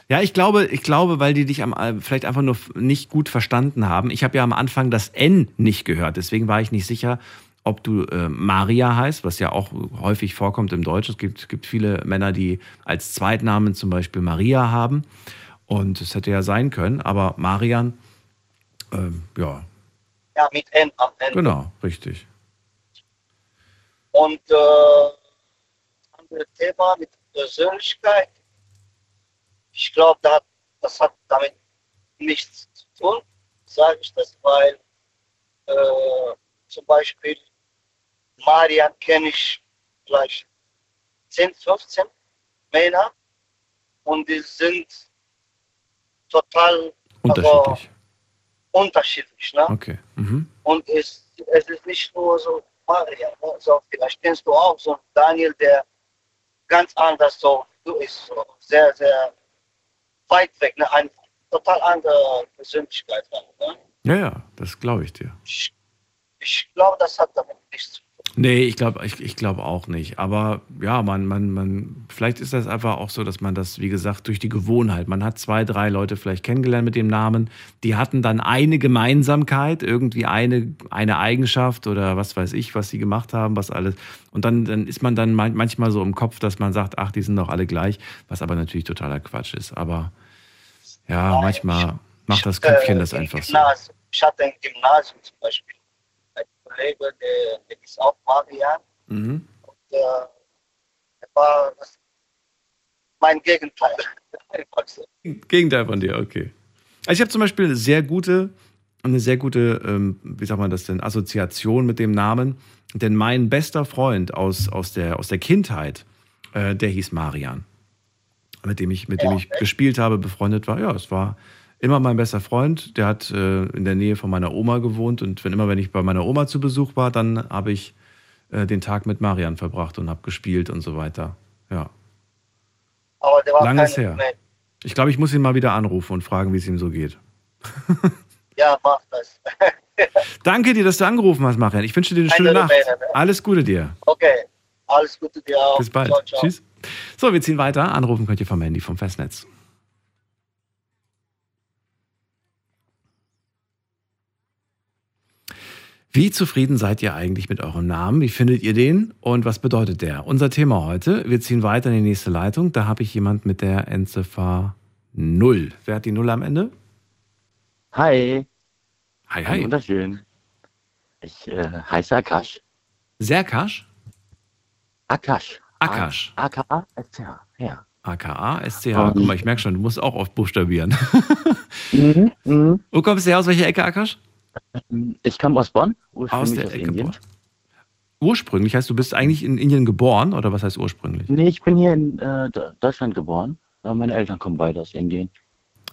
Ja, ich glaube, ich glaube, weil die dich am, äh, vielleicht einfach nur nicht gut verstanden haben. Ich habe ja am Anfang das N nicht gehört, deswegen war ich nicht sicher, ob du äh, Maria heißt, was ja auch häufig vorkommt im Deutsch. Es gibt, gibt viele Männer, die als Zweitnamen zum Beispiel Maria haben. Und es hätte ja sein können, aber Marian, ähm, ja, Ja, mit N am Ende. genau, richtig. Und äh, andere Thema mit Persönlichkeit. Ich glaube, da, das hat damit nichts zu tun, sage ich das, weil äh, zum Beispiel Marian kenne ich vielleicht 10, 15 Männer und die sind total Unterschiedlich. Unterschiedlich. Ne? Okay. Mhm. Und es, es ist nicht nur so Maria, ne? so, vielleicht kennst du auch so einen Daniel, der ganz anders so du ist, so sehr, sehr weit weg, ne? eine total andere Persönlichkeit. Ne? Ja, ja, das glaube ich dir. Ich glaube, das hat damit nichts zu tun. Nee, ich glaube ich, ich glaub auch nicht. Aber ja, man, man, man, vielleicht ist das einfach auch so, dass man das, wie gesagt, durch die Gewohnheit, man hat zwei, drei Leute vielleicht kennengelernt mit dem Namen, die hatten dann eine Gemeinsamkeit, irgendwie eine, eine Eigenschaft oder was weiß ich, was sie gemacht haben, was alles. Und dann, dann ist man dann man- manchmal so im Kopf, dass man sagt, ach, die sind doch alle gleich, was aber natürlich totaler Quatsch ist. Aber ja, manchmal macht das Köpfchen das einfach so. Ich hatte ein Gymnasium zum Beispiel. Kollege, der, der ist auch Marian. Mhm. Der, der war das, mein Gegenteil. Gegenteil von dir, okay. Also ich habe zum Beispiel eine sehr gute, eine sehr gute, ähm, wie sagt man das denn, Assoziation mit dem Namen. Denn mein bester Freund aus, aus, der, aus der Kindheit, äh, der hieß Marian. Mit dem ich, mit dem ich gespielt habe, befreundet war. Ja, es war immer mein bester Freund. Der hat äh, in der Nähe von meiner Oma gewohnt. Und wenn immer, wenn ich bei meiner Oma zu Besuch war, dann habe ich äh, den Tag mit Marian verbracht und habe gespielt und so weiter. Ja. Aber der war Lange ist kein her. Ich glaube, ich muss ihn mal wieder anrufen und fragen, wie es ihm so geht. Ja, mach das. Danke dir, dass du angerufen hast, Marian. Ich wünsche dir eine schöne Nacht. Ne? Alles Gute dir. Okay, alles Gute dir auch. Bis bald. Ciao, ciao. Tschüss. So, wir ziehen weiter. Anrufen könnt ihr vom Handy vom Festnetz. Wie zufrieden seid ihr eigentlich mit eurem Namen? Wie findet ihr den und was bedeutet der? Unser Thema heute. Wir ziehen weiter in die nächste Leitung. Da habe ich jemand mit der Endziffer 0. Wer hat die 0 am Ende? Hi. Hi, Hi. Wunderschön. Ich äh, heiße Akash. Serkash? Akash. Akash. A-K-A-S-C-H. Ja. AKA, SCH. Ähm. Guck mal, ich merke schon, du musst auch oft buchstabieren. Mhm. Mhm. Wo kommst du her? Aus welcher Ecke, Akash? Ich komme aus Bonn, Aus ursprünglich der aus, Ecke Indien. Bonn. Ursprünglich heißt, du bist eigentlich in Indien geboren oder was heißt ursprünglich? Nee, ich bin hier in äh, De- Deutschland geboren. Aber meine Eltern kommen beide aus Indien.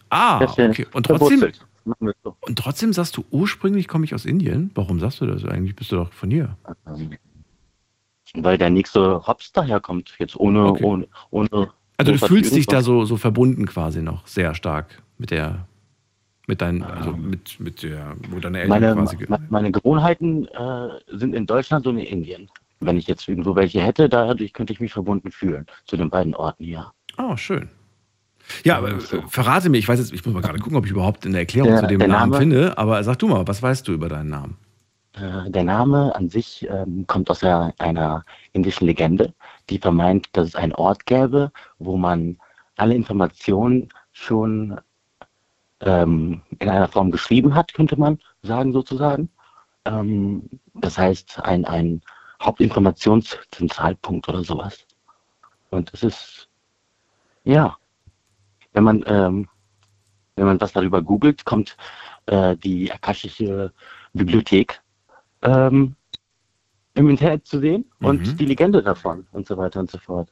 Ah, okay. Und trotzdem, und trotzdem sagst du, ursprünglich komme ich aus Indien? Warum sagst du das? Eigentlich bist du doch von hier. Ähm, weil der nächste Hops daherkommt, jetzt ohne, Okay. ohne, ohne. Also du fühlst dich da so, so verbunden quasi noch sehr stark mit der, mit deinen, also mit, mit der, wo deine Eltern Meine, quasi. meine Gewohnheiten äh, sind in Deutschland und in Indien. Wenn ich jetzt irgendwo welche hätte, dadurch könnte ich mich verbunden fühlen zu den beiden Orten hier. Oh, schön. Ja, aber äh, verrate mir, ich weiß jetzt, ich muss mal gerade gucken, ob ich überhaupt eine Erklärung Der- zu dem Namen Name- finde, aber sag du mal, was weißt du über deinen Namen? Äh, Der Name an sich ähm, kommt aus einer, einer indischen Legende, die vermeint, dass es einen Ort gäbe, wo man alle Informationen schon ähm, in einer Form geschrieben hat, könnte man sagen sozusagen. Ähm, das heißt, ein, ein Hauptinformationszentralpunkt oder sowas. Und es ist, ja, wenn man, ähm, wenn man was darüber googelt, kommt äh, die akashische Bibliothek ähm, im Internet zu sehen und Mhm. die Legende davon und so weiter und so fort.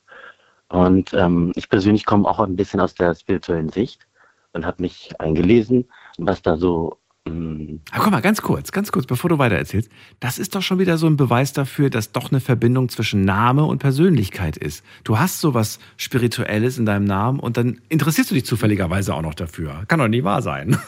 Und ähm, ich persönlich komme auch ein bisschen aus der spirituellen Sicht und habe mich eingelesen, was da so ähm, Aber guck mal, ganz kurz, ganz kurz, bevor du weiter erzählst. Das ist doch schon wieder so ein Beweis dafür, dass doch eine Verbindung zwischen Name und Persönlichkeit ist. Du hast sowas Spirituelles in deinem Namen und dann interessierst du dich zufälligerweise auch noch dafür. Kann doch nie wahr sein.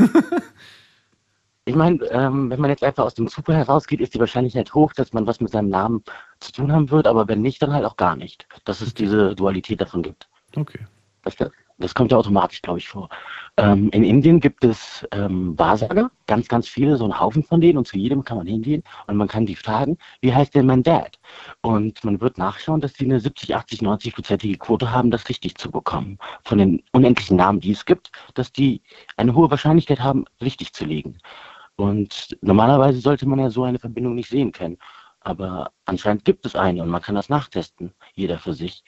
Ich meine, ähm, wenn man jetzt einfach aus dem Zufall herausgeht, ist die Wahrscheinlichkeit hoch, dass man was mit seinem Namen zu tun haben wird, aber wenn nicht, dann halt auch gar nicht. Dass es diese Dualität davon gibt. Okay. Das, das kommt ja automatisch, glaube ich, vor. Ähm, in Indien gibt es ähm, Wahrsager, ganz, ganz viele, so einen Haufen von denen und zu jedem kann man hingehen und man kann die fragen, wie heißt denn mein Dad? Und man wird nachschauen, dass die eine 70, 80, 90-prozentige Quote haben, das richtig zu bekommen. Von den unendlichen Namen, die es gibt, dass die eine hohe Wahrscheinlichkeit haben, richtig zu liegen. Und normalerweise sollte man ja so eine Verbindung nicht sehen können. Aber anscheinend gibt es eine und man kann das nachtesten, jeder für sich.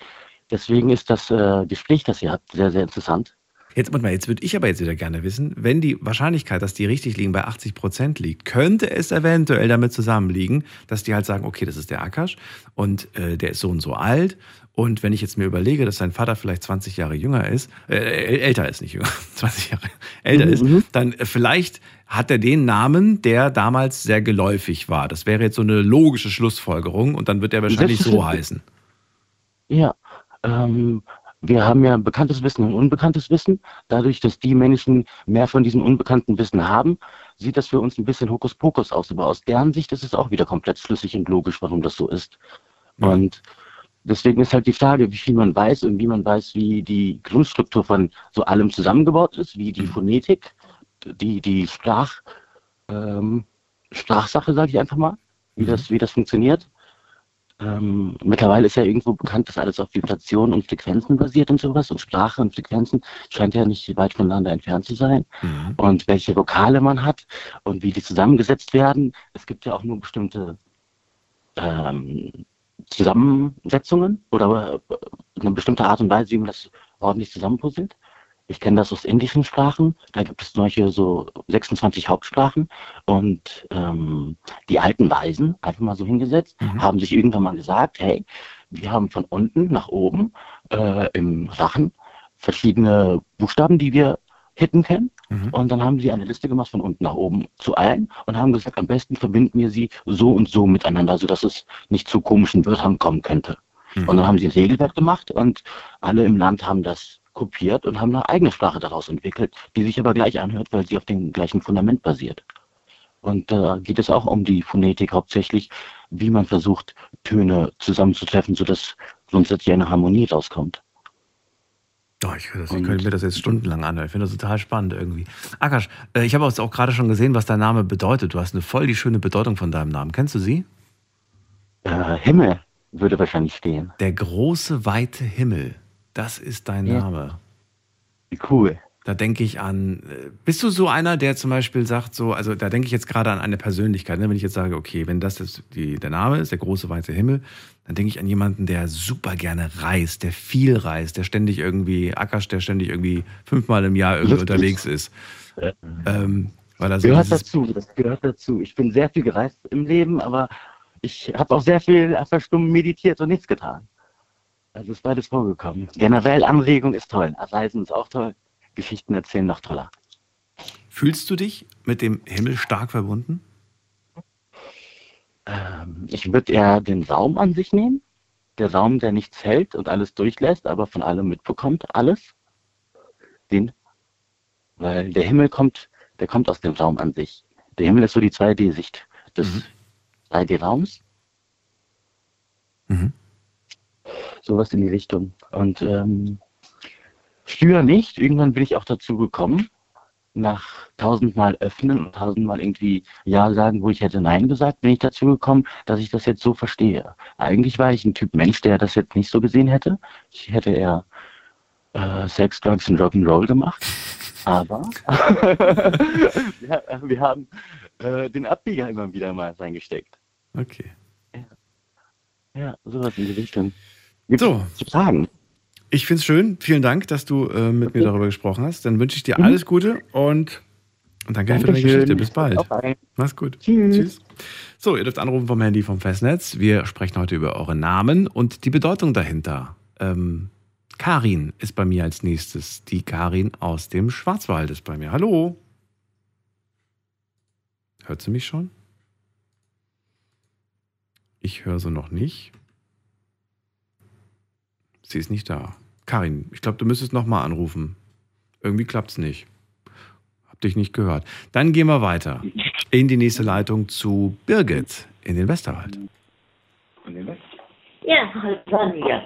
Deswegen ist das äh, Gespräch, das ihr habt, sehr, sehr interessant. Jetzt, warte mal, jetzt würde ich aber jetzt wieder gerne wissen, wenn die Wahrscheinlichkeit, dass die richtig liegen, bei 80 Prozent liegt, könnte es eventuell damit zusammenliegen, dass die halt sagen, okay, das ist der Akash und äh, der ist so und so alt. Und wenn ich jetzt mir überlege, dass sein Vater vielleicht 20 Jahre jünger ist, äh, älter ist, nicht jünger, 20 Jahre älter ist, dann äh, vielleicht hat er den Namen, der damals sehr geläufig war. Das wäre jetzt so eine logische Schlussfolgerung und dann wird er wahrscheinlich so heißen. Ja, ähm, wir haben ja bekanntes Wissen und unbekanntes Wissen. Dadurch, dass die Menschen mehr von diesem unbekannten Wissen haben, sieht das für uns ein bisschen Hokuspokus aus. Aber aus deren Sicht ist es auch wieder komplett schlüssig und logisch, warum das so ist. Und deswegen ist halt die Frage, wie viel man weiß und wie man weiß, wie die Grundstruktur von so allem zusammengebaut ist, wie die Phonetik, die, die Sprach, ähm, Sprachsache, sage ich einfach mal, wie das, wie das funktioniert. Ähm, mittlerweile ist ja irgendwo bekannt, dass alles auf Vibration und Frequenzen basiert und sowas. Und Sprache und Frequenzen scheint ja nicht weit voneinander entfernt zu sein. Und welche Vokale man hat und wie die zusammengesetzt werden. Es gibt ja auch nur bestimmte ähm, Zusammensetzungen oder äh, eine bestimmte Art und Weise, wie man das ordentlich zusammenpuzzelt. Ich kenne das aus indischen Sprachen. Da gibt es solche so 26 Hauptsprachen. Und ähm, die alten Weisen, einfach mal so hingesetzt, haben sich irgendwann mal gesagt, hey, wir haben von unten nach oben äh, im Rachen verschiedene Buchstaben, die wir hitten können. Und dann haben sie eine Liste gemacht von unten nach oben zu allen und haben gesagt, am besten verbinden wir sie so und so miteinander, sodass es nicht zu komischen Wörtern kommen könnte. Und dann haben sie ein Regelwerk gemacht und alle im Land haben das kopiert und haben eine eigene Sprache daraus entwickelt, die sich aber gleich anhört, weil sie auf dem gleichen Fundament basiert. Und da geht es auch um die Phonetik hauptsächlich, wie man versucht, Töne zusammenzutreffen, sodass grundsätzlich eine Harmonie rauskommt. Oh, ich, könnte das, ich könnte mir das jetzt stundenlang anhören. Ich finde das total spannend irgendwie. Akash, äh, ich habe auch gerade schon gesehen, was dein Name bedeutet. Du hast eine voll die schöne Bedeutung von deinem Namen. Kennst du sie? Äh, Himmel würde wahrscheinlich stehen. Der große, weite Himmel. Das ist dein Ja. Name. Cool. Da denke ich an, äh, bist du so einer, der zum Beispiel sagt, so, also da denke ich jetzt gerade an eine Persönlichkeit, ne? wenn ich jetzt sage, okay, wenn das jetzt die, der Name ist, der große weite Himmel, dann denke ich an jemanden, der super gerne reist, der viel reist, der ständig irgendwie, Akash, der ständig irgendwie fünfmal im Jahr irgendwie Lustig. unterwegs ist. Ähm, weil er so gehört dazu, das gehört dazu. Ich bin sehr viel gereist im Leben, aber ich habe auch sehr viel verstummt meditiert und nichts getan. Also ist beides vorgekommen. Generell Anregung ist toll. Reisen ist auch toll. Geschichten erzählen noch toller. fühlst du dich mit dem Himmel stark verbunden? Ähm, ich würde eher den Raum an sich nehmen. Der Raum, der nichts hält und alles durchlässt, aber von allem mitbekommt, alles. Den, weil der Himmel kommt, der kommt aus dem Raum an sich. Der Himmel ist so die 2D-Sicht des 3D-Raums. Sowas in die Richtung. Und ähm, früher nicht. Irgendwann bin ich auch dazu gekommen, nach tausendmal öffnen und tausendmal irgendwie Ja sagen, wo ich hätte Nein gesagt, bin ich dazu gekommen, dass ich das jetzt so verstehe. Eigentlich war ich ein Typ Mensch, der das jetzt nicht so gesehen hätte. Ich hätte eher äh, Sex, Drugs und Rock'n'Roll gemacht. Aber wir, wir haben äh, den Abbieger immer wieder mal reingesteckt. Okay. Ja, sowas in die Richtung. Gibt's So. Zu sagen. Ich finde es schön. Vielen Dank, dass du äh, mit mir darüber gesprochen hast. Dann wünsche ich dir alles Gute und, und danke für deine Dankeschön. Geschichte. Bis bald. Ein. Mach's gut. Tschüss. So, ihr dürft anrufen vom Handy vom Festnetz. Wir sprechen heute über eure Namen und die Bedeutung dahinter. Ähm, Karin ist bei mir als nächstes. Die Karin aus dem Schwarzwald ist bei mir. Hallo. Hört sie mich schon? Ich höre sie noch nicht. Sie ist nicht da. Karin, ich glaube, du müsstest nochmal anrufen. Irgendwie klappt's nicht. Hab dich nicht gehört. Dann gehen wir weiter in die nächste Leitung zu Birgit in den Westerwald. Ja, hallo Daniel.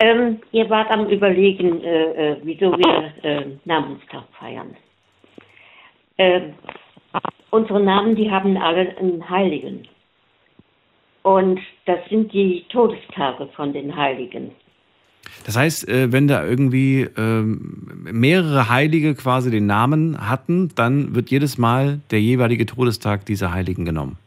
Ähm, ihr wart am Überlegen, äh, äh, wieso wir äh, Namenstag feiern. Ähm, unsere Namen, die haben alle einen Heiligen. Und das sind die Todestage von den Heiligen. Das heißt, äh, wenn da irgendwie ähm, mehrere Heilige quasi den Namen hatten, dann wird jedes Mal der jeweilige Todestag dieser Heiligen genommen.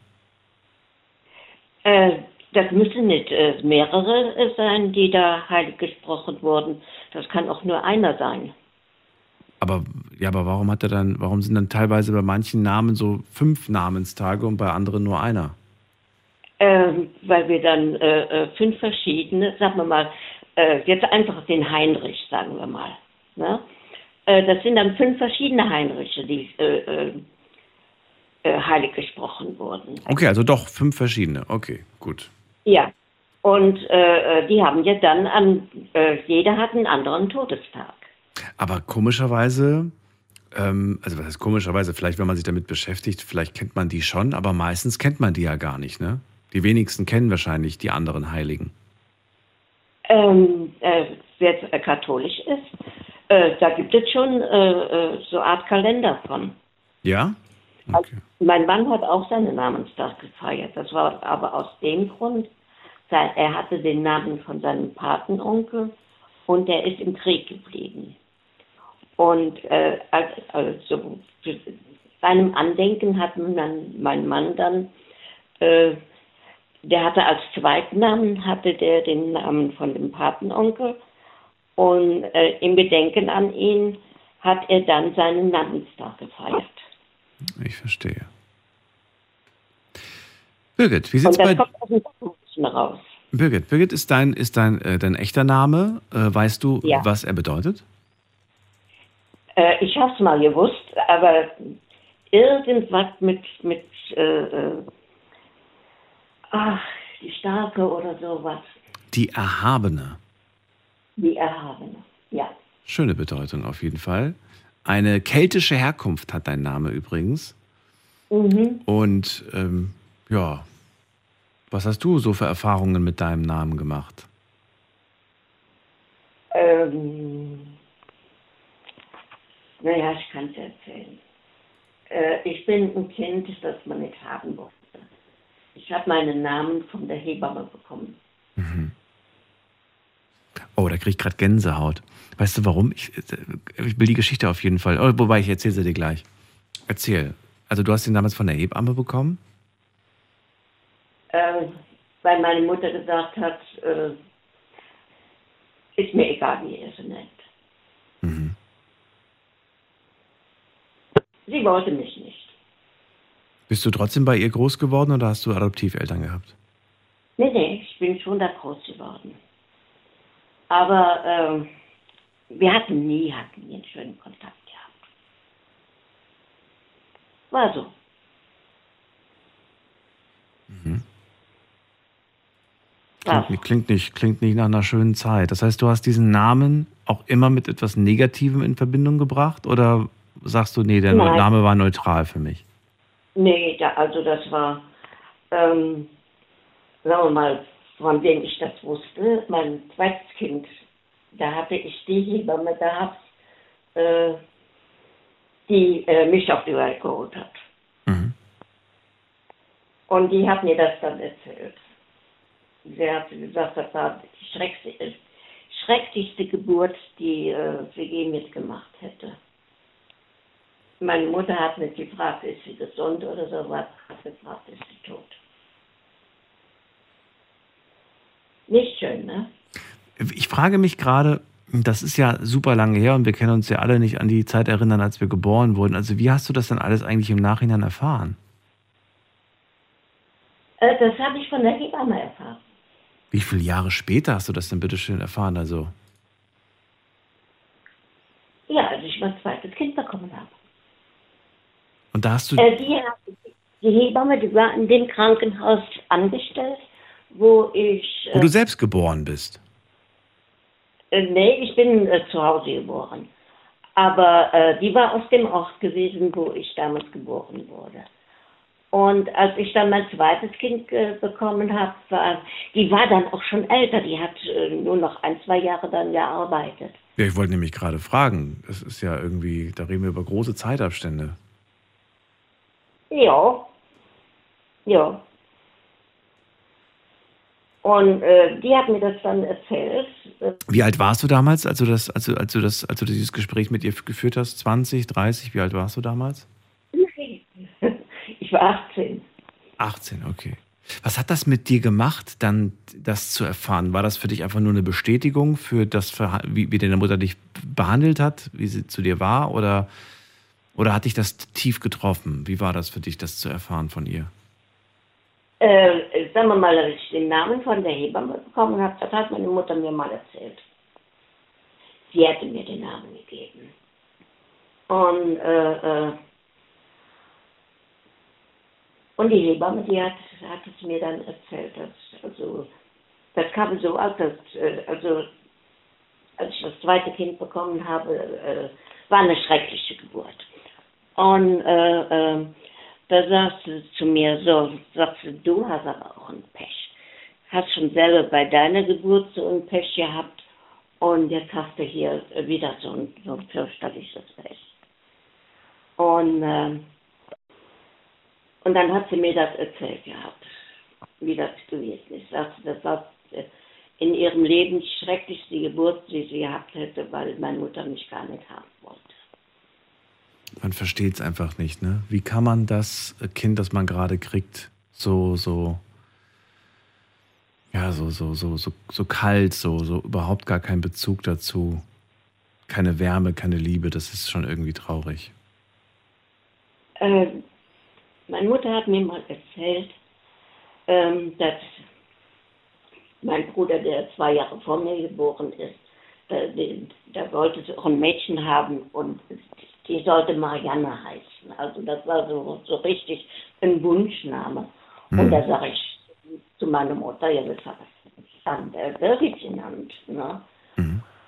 Äh, das müssen nicht äh, mehrere sein, die da heilig gesprochen wurden. Das kann auch nur einer sein. Aber ja, aber warum hat er dann, warum sind dann teilweise bei manchen Namen so fünf Namenstage und bei anderen nur einer? Ähm, weil wir dann äh, fünf verschiedene, sagen wir mal, äh, jetzt einfach den Heinrich, sagen wir mal. Ne? Äh, das sind dann fünf verschiedene Heinriche, die äh, äh, äh, heilig gesprochen wurden. Okay, also doch fünf verschiedene. Okay, gut. Ja. Und äh, die haben ja dann an, jeder hat einen anderen Todestag. Aber komischerweise, ähm, also was heißt komischerweise, vielleicht wenn man sich damit beschäftigt, vielleicht kennt man die schon, aber meistens kennt man die ja gar nicht, ne? Die wenigsten kennen wahrscheinlich die anderen Heiligen. Ähm, äh, wer katholisch ist, äh, da gibt es schon äh, äh, so eine Art Kalender von. Ja? Mein Mann hat auch seinen Namenstag gefeiert. Das war aber aus dem Grund, er hatte den Namen von seinem Patenonkel und der ist im Krieg geblieben. Und äh, als, also zu seinem Andenken hat mein Mann dann, äh, der hatte als Zweitnamen hatte der den Namen von dem Patenonkel und äh, im Gedenken an ihn hat er dann seinen Namenstag gefeiert. Ich verstehe. Birgit, wie Und sieht's das bei kommt aus dem Katholischen raus. Birgit, Birgit ist dein, ist dein, äh, dein echter Name. Äh, weißt du, Ja. was er bedeutet? Äh, ich hab's mal gewusst, aber irgendwas mit, mit äh, äh, ach, die Starke oder sowas, Die Erhabene. die Erhabene. Ja. Schöne Bedeutung auf jeden Fall. Eine keltische Herkunft hat dein Name übrigens. Mhm. Und ähm, ja, was hast du so für Erfahrungen mit deinem Namen gemacht? Ähm, naja, ich kann es erzählen. Äh, ich bin ein Kind, das man nicht haben wollte. Ich habe meinen Namen von der Hebamme bekommen. Oh, da kriege ich gerade Gänsehaut. Weißt du warum? Ich, äh, ich will die Geschichte auf jeden Fall. Oh, wobei, ich erzähle sie dir gleich. Erzähl. Also du hast ihn damals von der Hebamme bekommen? Äh, weil meine Mutter gesagt hat, äh, ist mir egal, wie ihr sie nennt. Mhm. Sie wollte mich nicht. Bist du trotzdem bei ihr groß geworden oder hast du Adoptiveltern gehabt? Nee, nee, ich bin schon da groß geworden. Aber ähm, wir hatten nie, hatten nie einen schönen Kontakt gehabt. War so. Klingt, nicht- klingt, nicht, klingt nicht nach einer schönen Zeit. Das heißt, du hast diesen Namen auch immer mit etwas Negativem in Verbindung gebracht? Oder sagst du, nee, der Nein. Name war neutral für mich? Nee, da, also das war, ähm, sagen wir mal, von wem ich das wusste, mein zweites Kind. Da hatte ich die Hebamme gehabt, äh, die äh, mich auf die Welt geholt hat. Und die hat mir das dann erzählt. Sie hat gesagt, das war die schrecklichste, schrecklichste Geburt, die äh, sie je mitgemacht hätte. Meine Mutter hat nicht gefragt, ist sie gesund oder sowas, hat gefragt, ist sie tot. Nicht schön, ne? Ich frage mich gerade, das ist ja super lange her und wir können uns ja alle nicht an die Zeit erinnern, als wir geboren wurden. Also wie hast du das denn alles eigentlich im Nachhinein erfahren? Äh, das habe ich von der Hebamme erfahren. Wie viele Jahre später hast du das denn bitte schön erfahren? Also Ja, als ich mein zweites Kind bekommen habe. Und da hast du Äh, die, die Hebamme, die war in dem Krankenhaus angestellt, wo ich. wo Äh, du selbst geboren bist. äh, nee, ich bin äh, zu Hause geboren. Aber äh, die war aus dem Ort gewesen, wo ich damals geboren wurde. Und als ich dann mein zweites Kind äh, bekommen habe, war, die war dann auch schon älter. Die hat äh, nur noch ein, zwei Jahre dann gearbeitet. Ja, ich wollte nämlich gerade fragen. Das ist ja irgendwie, da reden wir über große Zeitabstände. Ja. Ja. Und äh, die hat mir das dann erzählt. Äh, Wie alt warst du damals, als du das, als du, als du das, als du dieses Gespräch mit ihr geführt hast? 20, 30? Wie alt warst du damals? Ich war 18. 18, okay. Was hat das mit dir gemacht, dann das zu erfahren? War das für dich einfach nur eine Bestätigung für das, wie, wie deine Mutter dich behandelt hat, wie sie zu dir war? Oder, oder hat dich das tief getroffen? Wie war das für dich, das zu erfahren von ihr? Äh, sagen wir mal, als ich den Namen von der Hebamme bekommen habe, das hat meine Mutter mir mal erzählt. Sie hätte mir den Namen gegeben. Und, äh, äh, und die Hebamme, die hat, hat es mir dann erzählt. Dass, also, das kam so aus, dass, äh, also, als ich das zweite Kind bekommen habe, äh, war eine schreckliche Geburt. Und äh, äh, da sagst du zu mir so, sagst du, du hast aber auch ein Pech. Hast schon selber bei deiner Geburt so ein Pech gehabt und jetzt hast du hier wieder so ein, so ein fürchterliches Pech. Und, äh, und dann hat sie mir das erzählt gehabt, wie das gewesen ist. Sagst du, das war äh, in ihrem Leben die schrecklichste Geburt, die sie gehabt hätte, weil meine Mutter mich gar nicht haben wollte. Man versteht es einfach nicht, ne? Wie kann man das Kind, das man gerade kriegt, so, so, ja, so, so, so, so, so kalt, so, so überhaupt gar keinen Bezug dazu, keine Wärme, keine Liebe, das ist schon irgendwie traurig. Äh, meine Mutter hat mir mal erzählt, ähm, dass mein Bruder, der zwei Jahre vor mir geboren ist, da, die- da wollte sie auch ein Mädchen haben und die sollte Marianne heißen. Also das war so, so richtig ein Wunschname. Und da sage ich zu meiner Mutter, ja, das hat dann der Birgit genannt. Ne?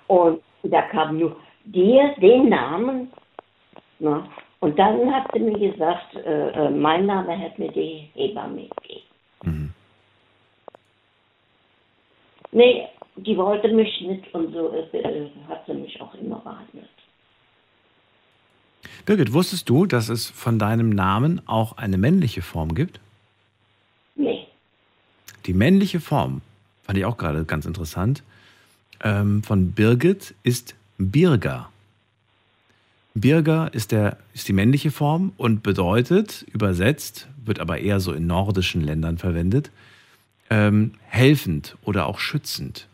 Und da kam nur dir den Namen. Ne? Und dann hat sie mir gesagt, äh, äh, mein Name hätte mir die Hebamme gegeben. Nee, die wollte mich nicht und so äh, hat sie mich auch immer behandelt. Birgit, wusstest du, dass es von deinem Namen auch eine männliche Form gibt? Nee. Die männliche Form, fand ich auch gerade ganz interessant, ähm, von Birgit ist Birger. Birger ist, der, ist die männliche Form und bedeutet, übersetzt, wird aber eher so in nordischen Ländern verwendet, ähm, helfend oder auch schützend.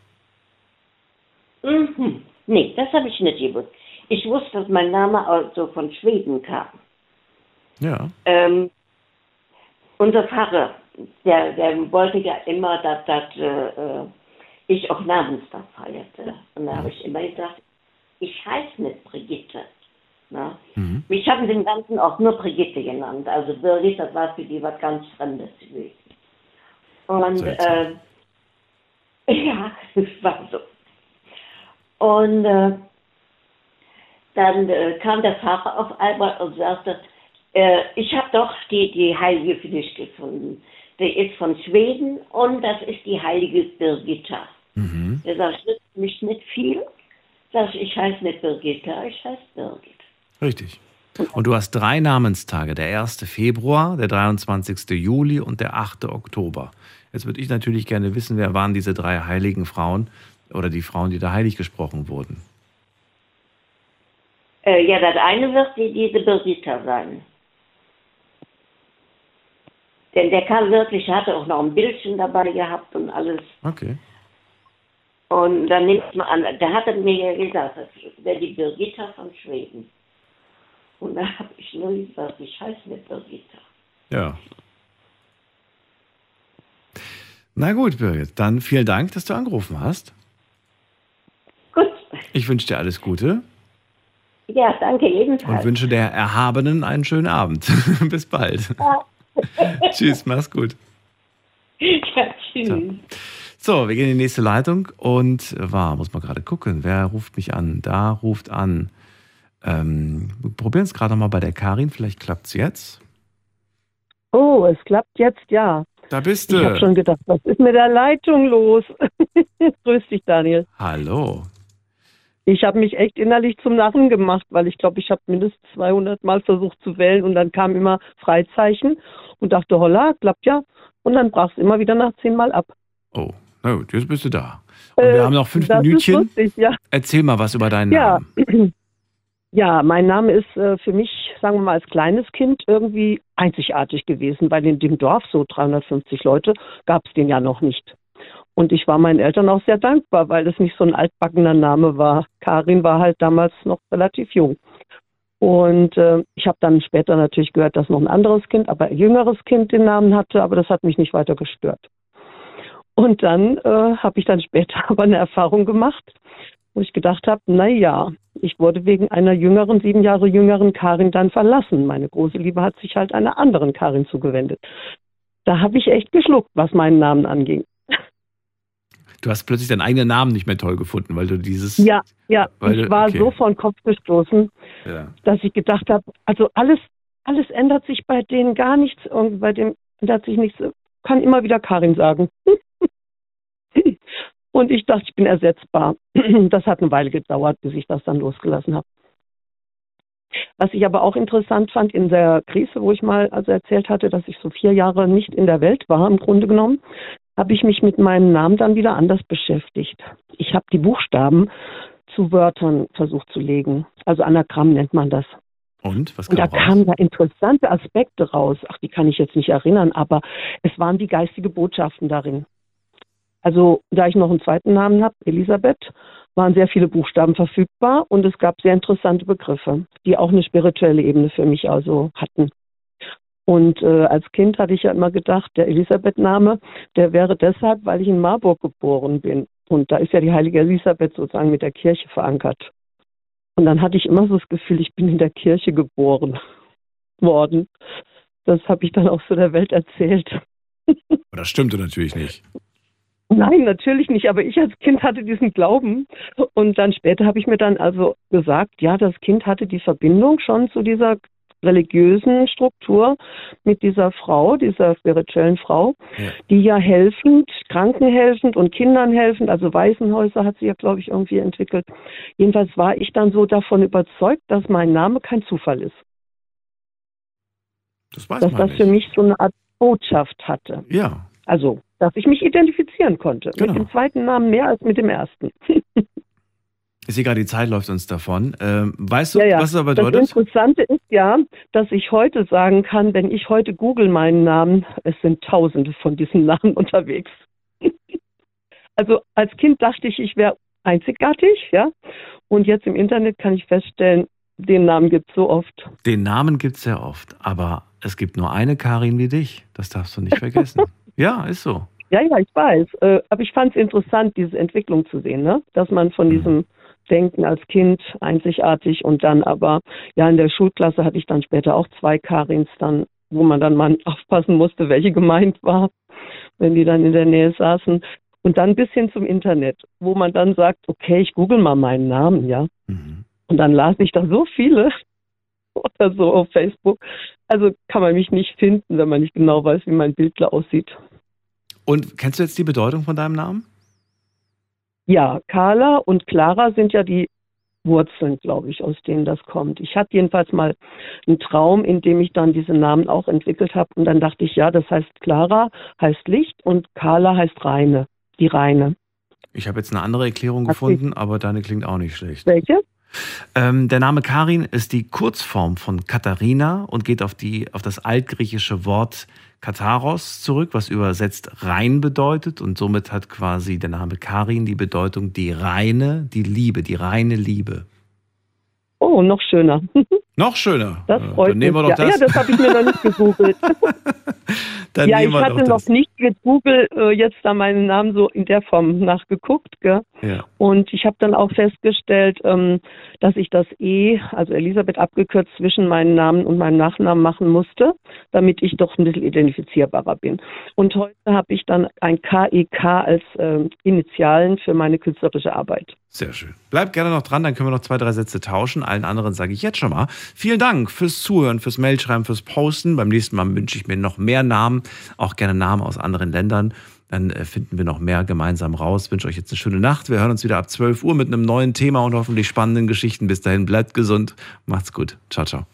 Mhm. Nee, das habe ich nicht gewusst. Ich wusste, dass mein Name also von Schweden kam. Ja. Ähm, unser Pfarrer, der, der wollte ja immer, dass, dass äh, äh, ich auch Namenstag feierte. Und da habe ich immer gesagt, ich heiße nicht Brigitte. Ne? Mich haben den ganzen auch nur Brigitte genannt. Also Birgit, das war für die was ganz Fremdes gewesen. Und äh, ja, das war so. Und äh, dann äh, kam der Pfarrer auf einmal und sagte, äh, ich habe doch die, die Heilige für dich gefunden. Der ist von Schweden und das ist die heilige Birgitta. Der sagt, nützt mich nicht viel. Sag ich, ich heiße nicht Birgitta, ich heiße Birgit. Richtig. Und du hast drei Namenstage, der 1. Februar, der 23. Juli und der 8. Oktober. Jetzt würde ich natürlich gerne wissen, wer waren diese drei heiligen Frauen oder die Frauen, die da heilig gesprochen wurden. Äh, ja, das eine wird die, diese Birgitta sein. Denn der kam wirklich, hatte auch noch ein Bildchen dabei gehabt und alles. Okay. Und dann nimmt man an, der hatte mir ja gesagt, das wäre die Birgitta von Schweden. Und da habe ich nur gesagt, ich heiße nicht Birgitta. Ja. Na gut, Birgit, dann vielen Dank, dass du angerufen hast. Gut. Ich wünsche dir alles Gute Ja, danke und ebenfalls. wünsche der Erhabenen einen schönen Abend. Bis bald. Tschüss, mach's gut. Ja, tschüss. So, wir gehen in die nächste Leitung und äh, war, muss man gerade gucken, wer ruft mich an? Da ruft an. Ähm, wir probieren es gerade mal bei der Karin, vielleicht klappt es jetzt. Oh, es klappt jetzt, ja. Da bist Ich du. habe schon gedacht, was ist mit der Leitung los? Grüß dich, Daniel. Hallo. Ich habe mich echt innerlich zum Narren gemacht, weil ich glaube, ich habe mindestens 200 Mal versucht zu wählen und dann kam immer Freizeichen und dachte, holla, klappt ja. Und dann brach es immer wieder nach zehnmal ab. Oh, na gut, jetzt bist du da. Und Äh, wir haben noch fünf das ist Minütchen. lustig, ja. Erzähl mal was über deinen Ja. Namen. Ja, mein Name ist äh, für mich, sagen wir mal, als kleines Kind irgendwie einzigartig gewesen, weil in dem Dorf, so 350 Leute, gab es den ja noch nicht. Und ich war meinen Eltern auch sehr dankbar, weil das nicht so ein altbackener Name war. Karin war halt damals noch relativ jung. Und äh, ich habe dann später natürlich gehört, dass noch ein anderes Kind, aber ein jüngeres Kind den Namen hatte, aber das hat mich nicht weiter gestört. Und dann äh, habe ich dann später aber eine Erfahrung gemacht, wo ich gedacht habe, na ja, ich wurde wegen einer jüngeren, sieben Jahre jüngeren Karin dann verlassen. Meine große Liebe hat sich halt einer anderen Karin zugewendet. Da habe ich echt geschluckt, was meinen Namen anging. Du hast plötzlich deinen eigenen Namen nicht mehr toll gefunden, weil du dieses. Ja, ja, Weil ich du- war okay. so vor den Kopf gestoßen, Ja. dass ich gedacht habe, also alles, alles ändert sich bei denen gar nichts und bei dem ändert sich nichts. Kann immer wieder Karin sagen. und ich dachte, ich bin ersetzbar. Das hat eine Weile gedauert, bis ich das dann losgelassen habe. Was ich aber auch interessant fand in der Krise, wo ich mal also erzählt hatte, dass ich so vier Jahre nicht in der Welt war, im Grunde genommen, habe ich mich mit meinem Namen dann wieder anders beschäftigt. Ich habe die Buchstaben zu Wörtern versucht zu legen. Also Anagramm nennt man das. Und? Was Und da kam raus? kamen da interessante Aspekte raus. Ach, die kann ich jetzt nicht erinnern, aber es waren die geistige Botschaften darin. Also, da ich noch einen zweiten Namen habe, Elisabeth, waren sehr viele Buchstaben verfügbar und es gab sehr interessante Begriffe, die auch eine spirituelle Ebene für mich also hatten. Und äh, als Kind hatte ich ja immer gedacht, der Elisabeth-Name, der wäre deshalb, weil ich in Marburg geboren bin. Und da ist ja die heilige Elisabeth sozusagen mit der Kirche verankert. Und dann hatte ich immer so das Gefühl, ich bin in der Kirche geboren worden. Das habe ich dann auch so der Welt erzählt. Das stimmte natürlich nicht. Nein, natürlich nicht. Aber ich als Kind hatte diesen Glauben. Und dann später habe ich mir dann also gesagt, ja, das Kind hatte die Verbindung schon zu dieser religiösen Struktur mit dieser Frau, dieser spirituellen Frau, die ja helfend, Kranken helfend und Kindern helfend, also Waisenhäuser hat sie ja, glaube ich, irgendwie entwickelt. Jedenfalls war ich dann so davon überzeugt, dass mein Name kein Zufall ist. Das weiß dass man das nicht. für mich so eine Art Botschaft hatte. Ja. Also, dass ich mich identifizieren konnte. Genau. Mit dem zweiten Namen mehr als mit dem ersten. Ich sehe gerade, die Zeit läuft uns davon. Ähm, weißt du, Ja, ja. was das Das bedeutet? Interessante ist ja, dass ich heute sagen kann, wenn ich heute google meinen Namen, es sind tausende von diesen Namen unterwegs. Also als Kind dachte ich, ich wäre einzigartig, ja. Und jetzt im Internet kann ich feststellen, den Namen gibt es so oft. Den Namen gibt es sehr oft, aber es gibt nur eine Karin wie dich. Das darfst du nicht vergessen. ja, ist so. Ja, ja, ich weiß. Äh, aber ich fand es interessant, diese Entwicklung zu sehen, ne? dass man von diesem Denken als Kind einzigartig und dann aber, ja, in der Schulklasse hatte ich dann später auch zwei Karins dann, wo man dann mal aufpassen musste, welche gemeint war, wenn die dann in der Nähe saßen. Und dann bis hin zum Internet, wo man dann sagt, okay, ich google mal meinen Namen, ja. Und dann las ich da so viele oder so auf Facebook. Also kann man mich nicht finden, wenn man nicht genau weiß, wie mein Bildler aussieht. Und kennst du jetzt die Bedeutung von deinem Namen? Ja, Carla und Clara sind ja die Wurzeln, glaube ich, aus denen das kommt. Ich hatte jedenfalls mal einen Traum, in dem ich dann diese Namen auch entwickelt habe. Und dann dachte ich, ja, das heißt Clara heißt Licht und Carla heißt Reine, die Reine. Ich habe jetzt eine andere Erklärung Hat gefunden, aber deine klingt auch nicht schlecht. Welche? Ähm, der Name Karin ist die Kurzform von Katharina und geht auf, die, auf das altgriechische Wort Katharos zurück, was übersetzt rein bedeutet. Und somit hat quasi der Name Karin die Bedeutung die reine, die Liebe, die reine Liebe. Oh, noch schöner. Noch schöner. Das freut Dann nehmen wir mich. doch ja, das. ja, das habe ich mir noch nicht gegoogelt. Dann ja, ich hatte noch nicht gegoogelt, äh, jetzt da meinen Namen so in der Form nachgeguckt. Gell? Ja. Und ich habe dann auch festgestellt, ähm, dass ich das E, also Elisabeth abgekürzt, zwischen meinen Namen und meinem Nachnamen machen musste, damit ich doch ein bisschen identifizierbarer bin. Und heute habe ich dann ein KEK als ähm, Initialen für meine künstlerische Arbeit. Sehr schön. Bleibt gerne noch dran, dann können wir noch zwei, drei Sätze tauschen. Allen anderen sage ich jetzt schon mal. Vielen Dank fürs Zuhören, fürs Mailschreiben, fürs Posten. Beim nächsten Mal wünsche ich mir noch mehr Namen, auch gerne Namen aus anderen Ländern. Dann äh, finden wir noch mehr gemeinsam raus. wünsche euch jetzt eine schöne Nacht. Wir hören uns wieder ab 12 Uhr mit einem neuen Thema und hoffentlich spannenden Geschichten. Bis dahin, bleibt gesund. Macht's gut. Ciao, ciao.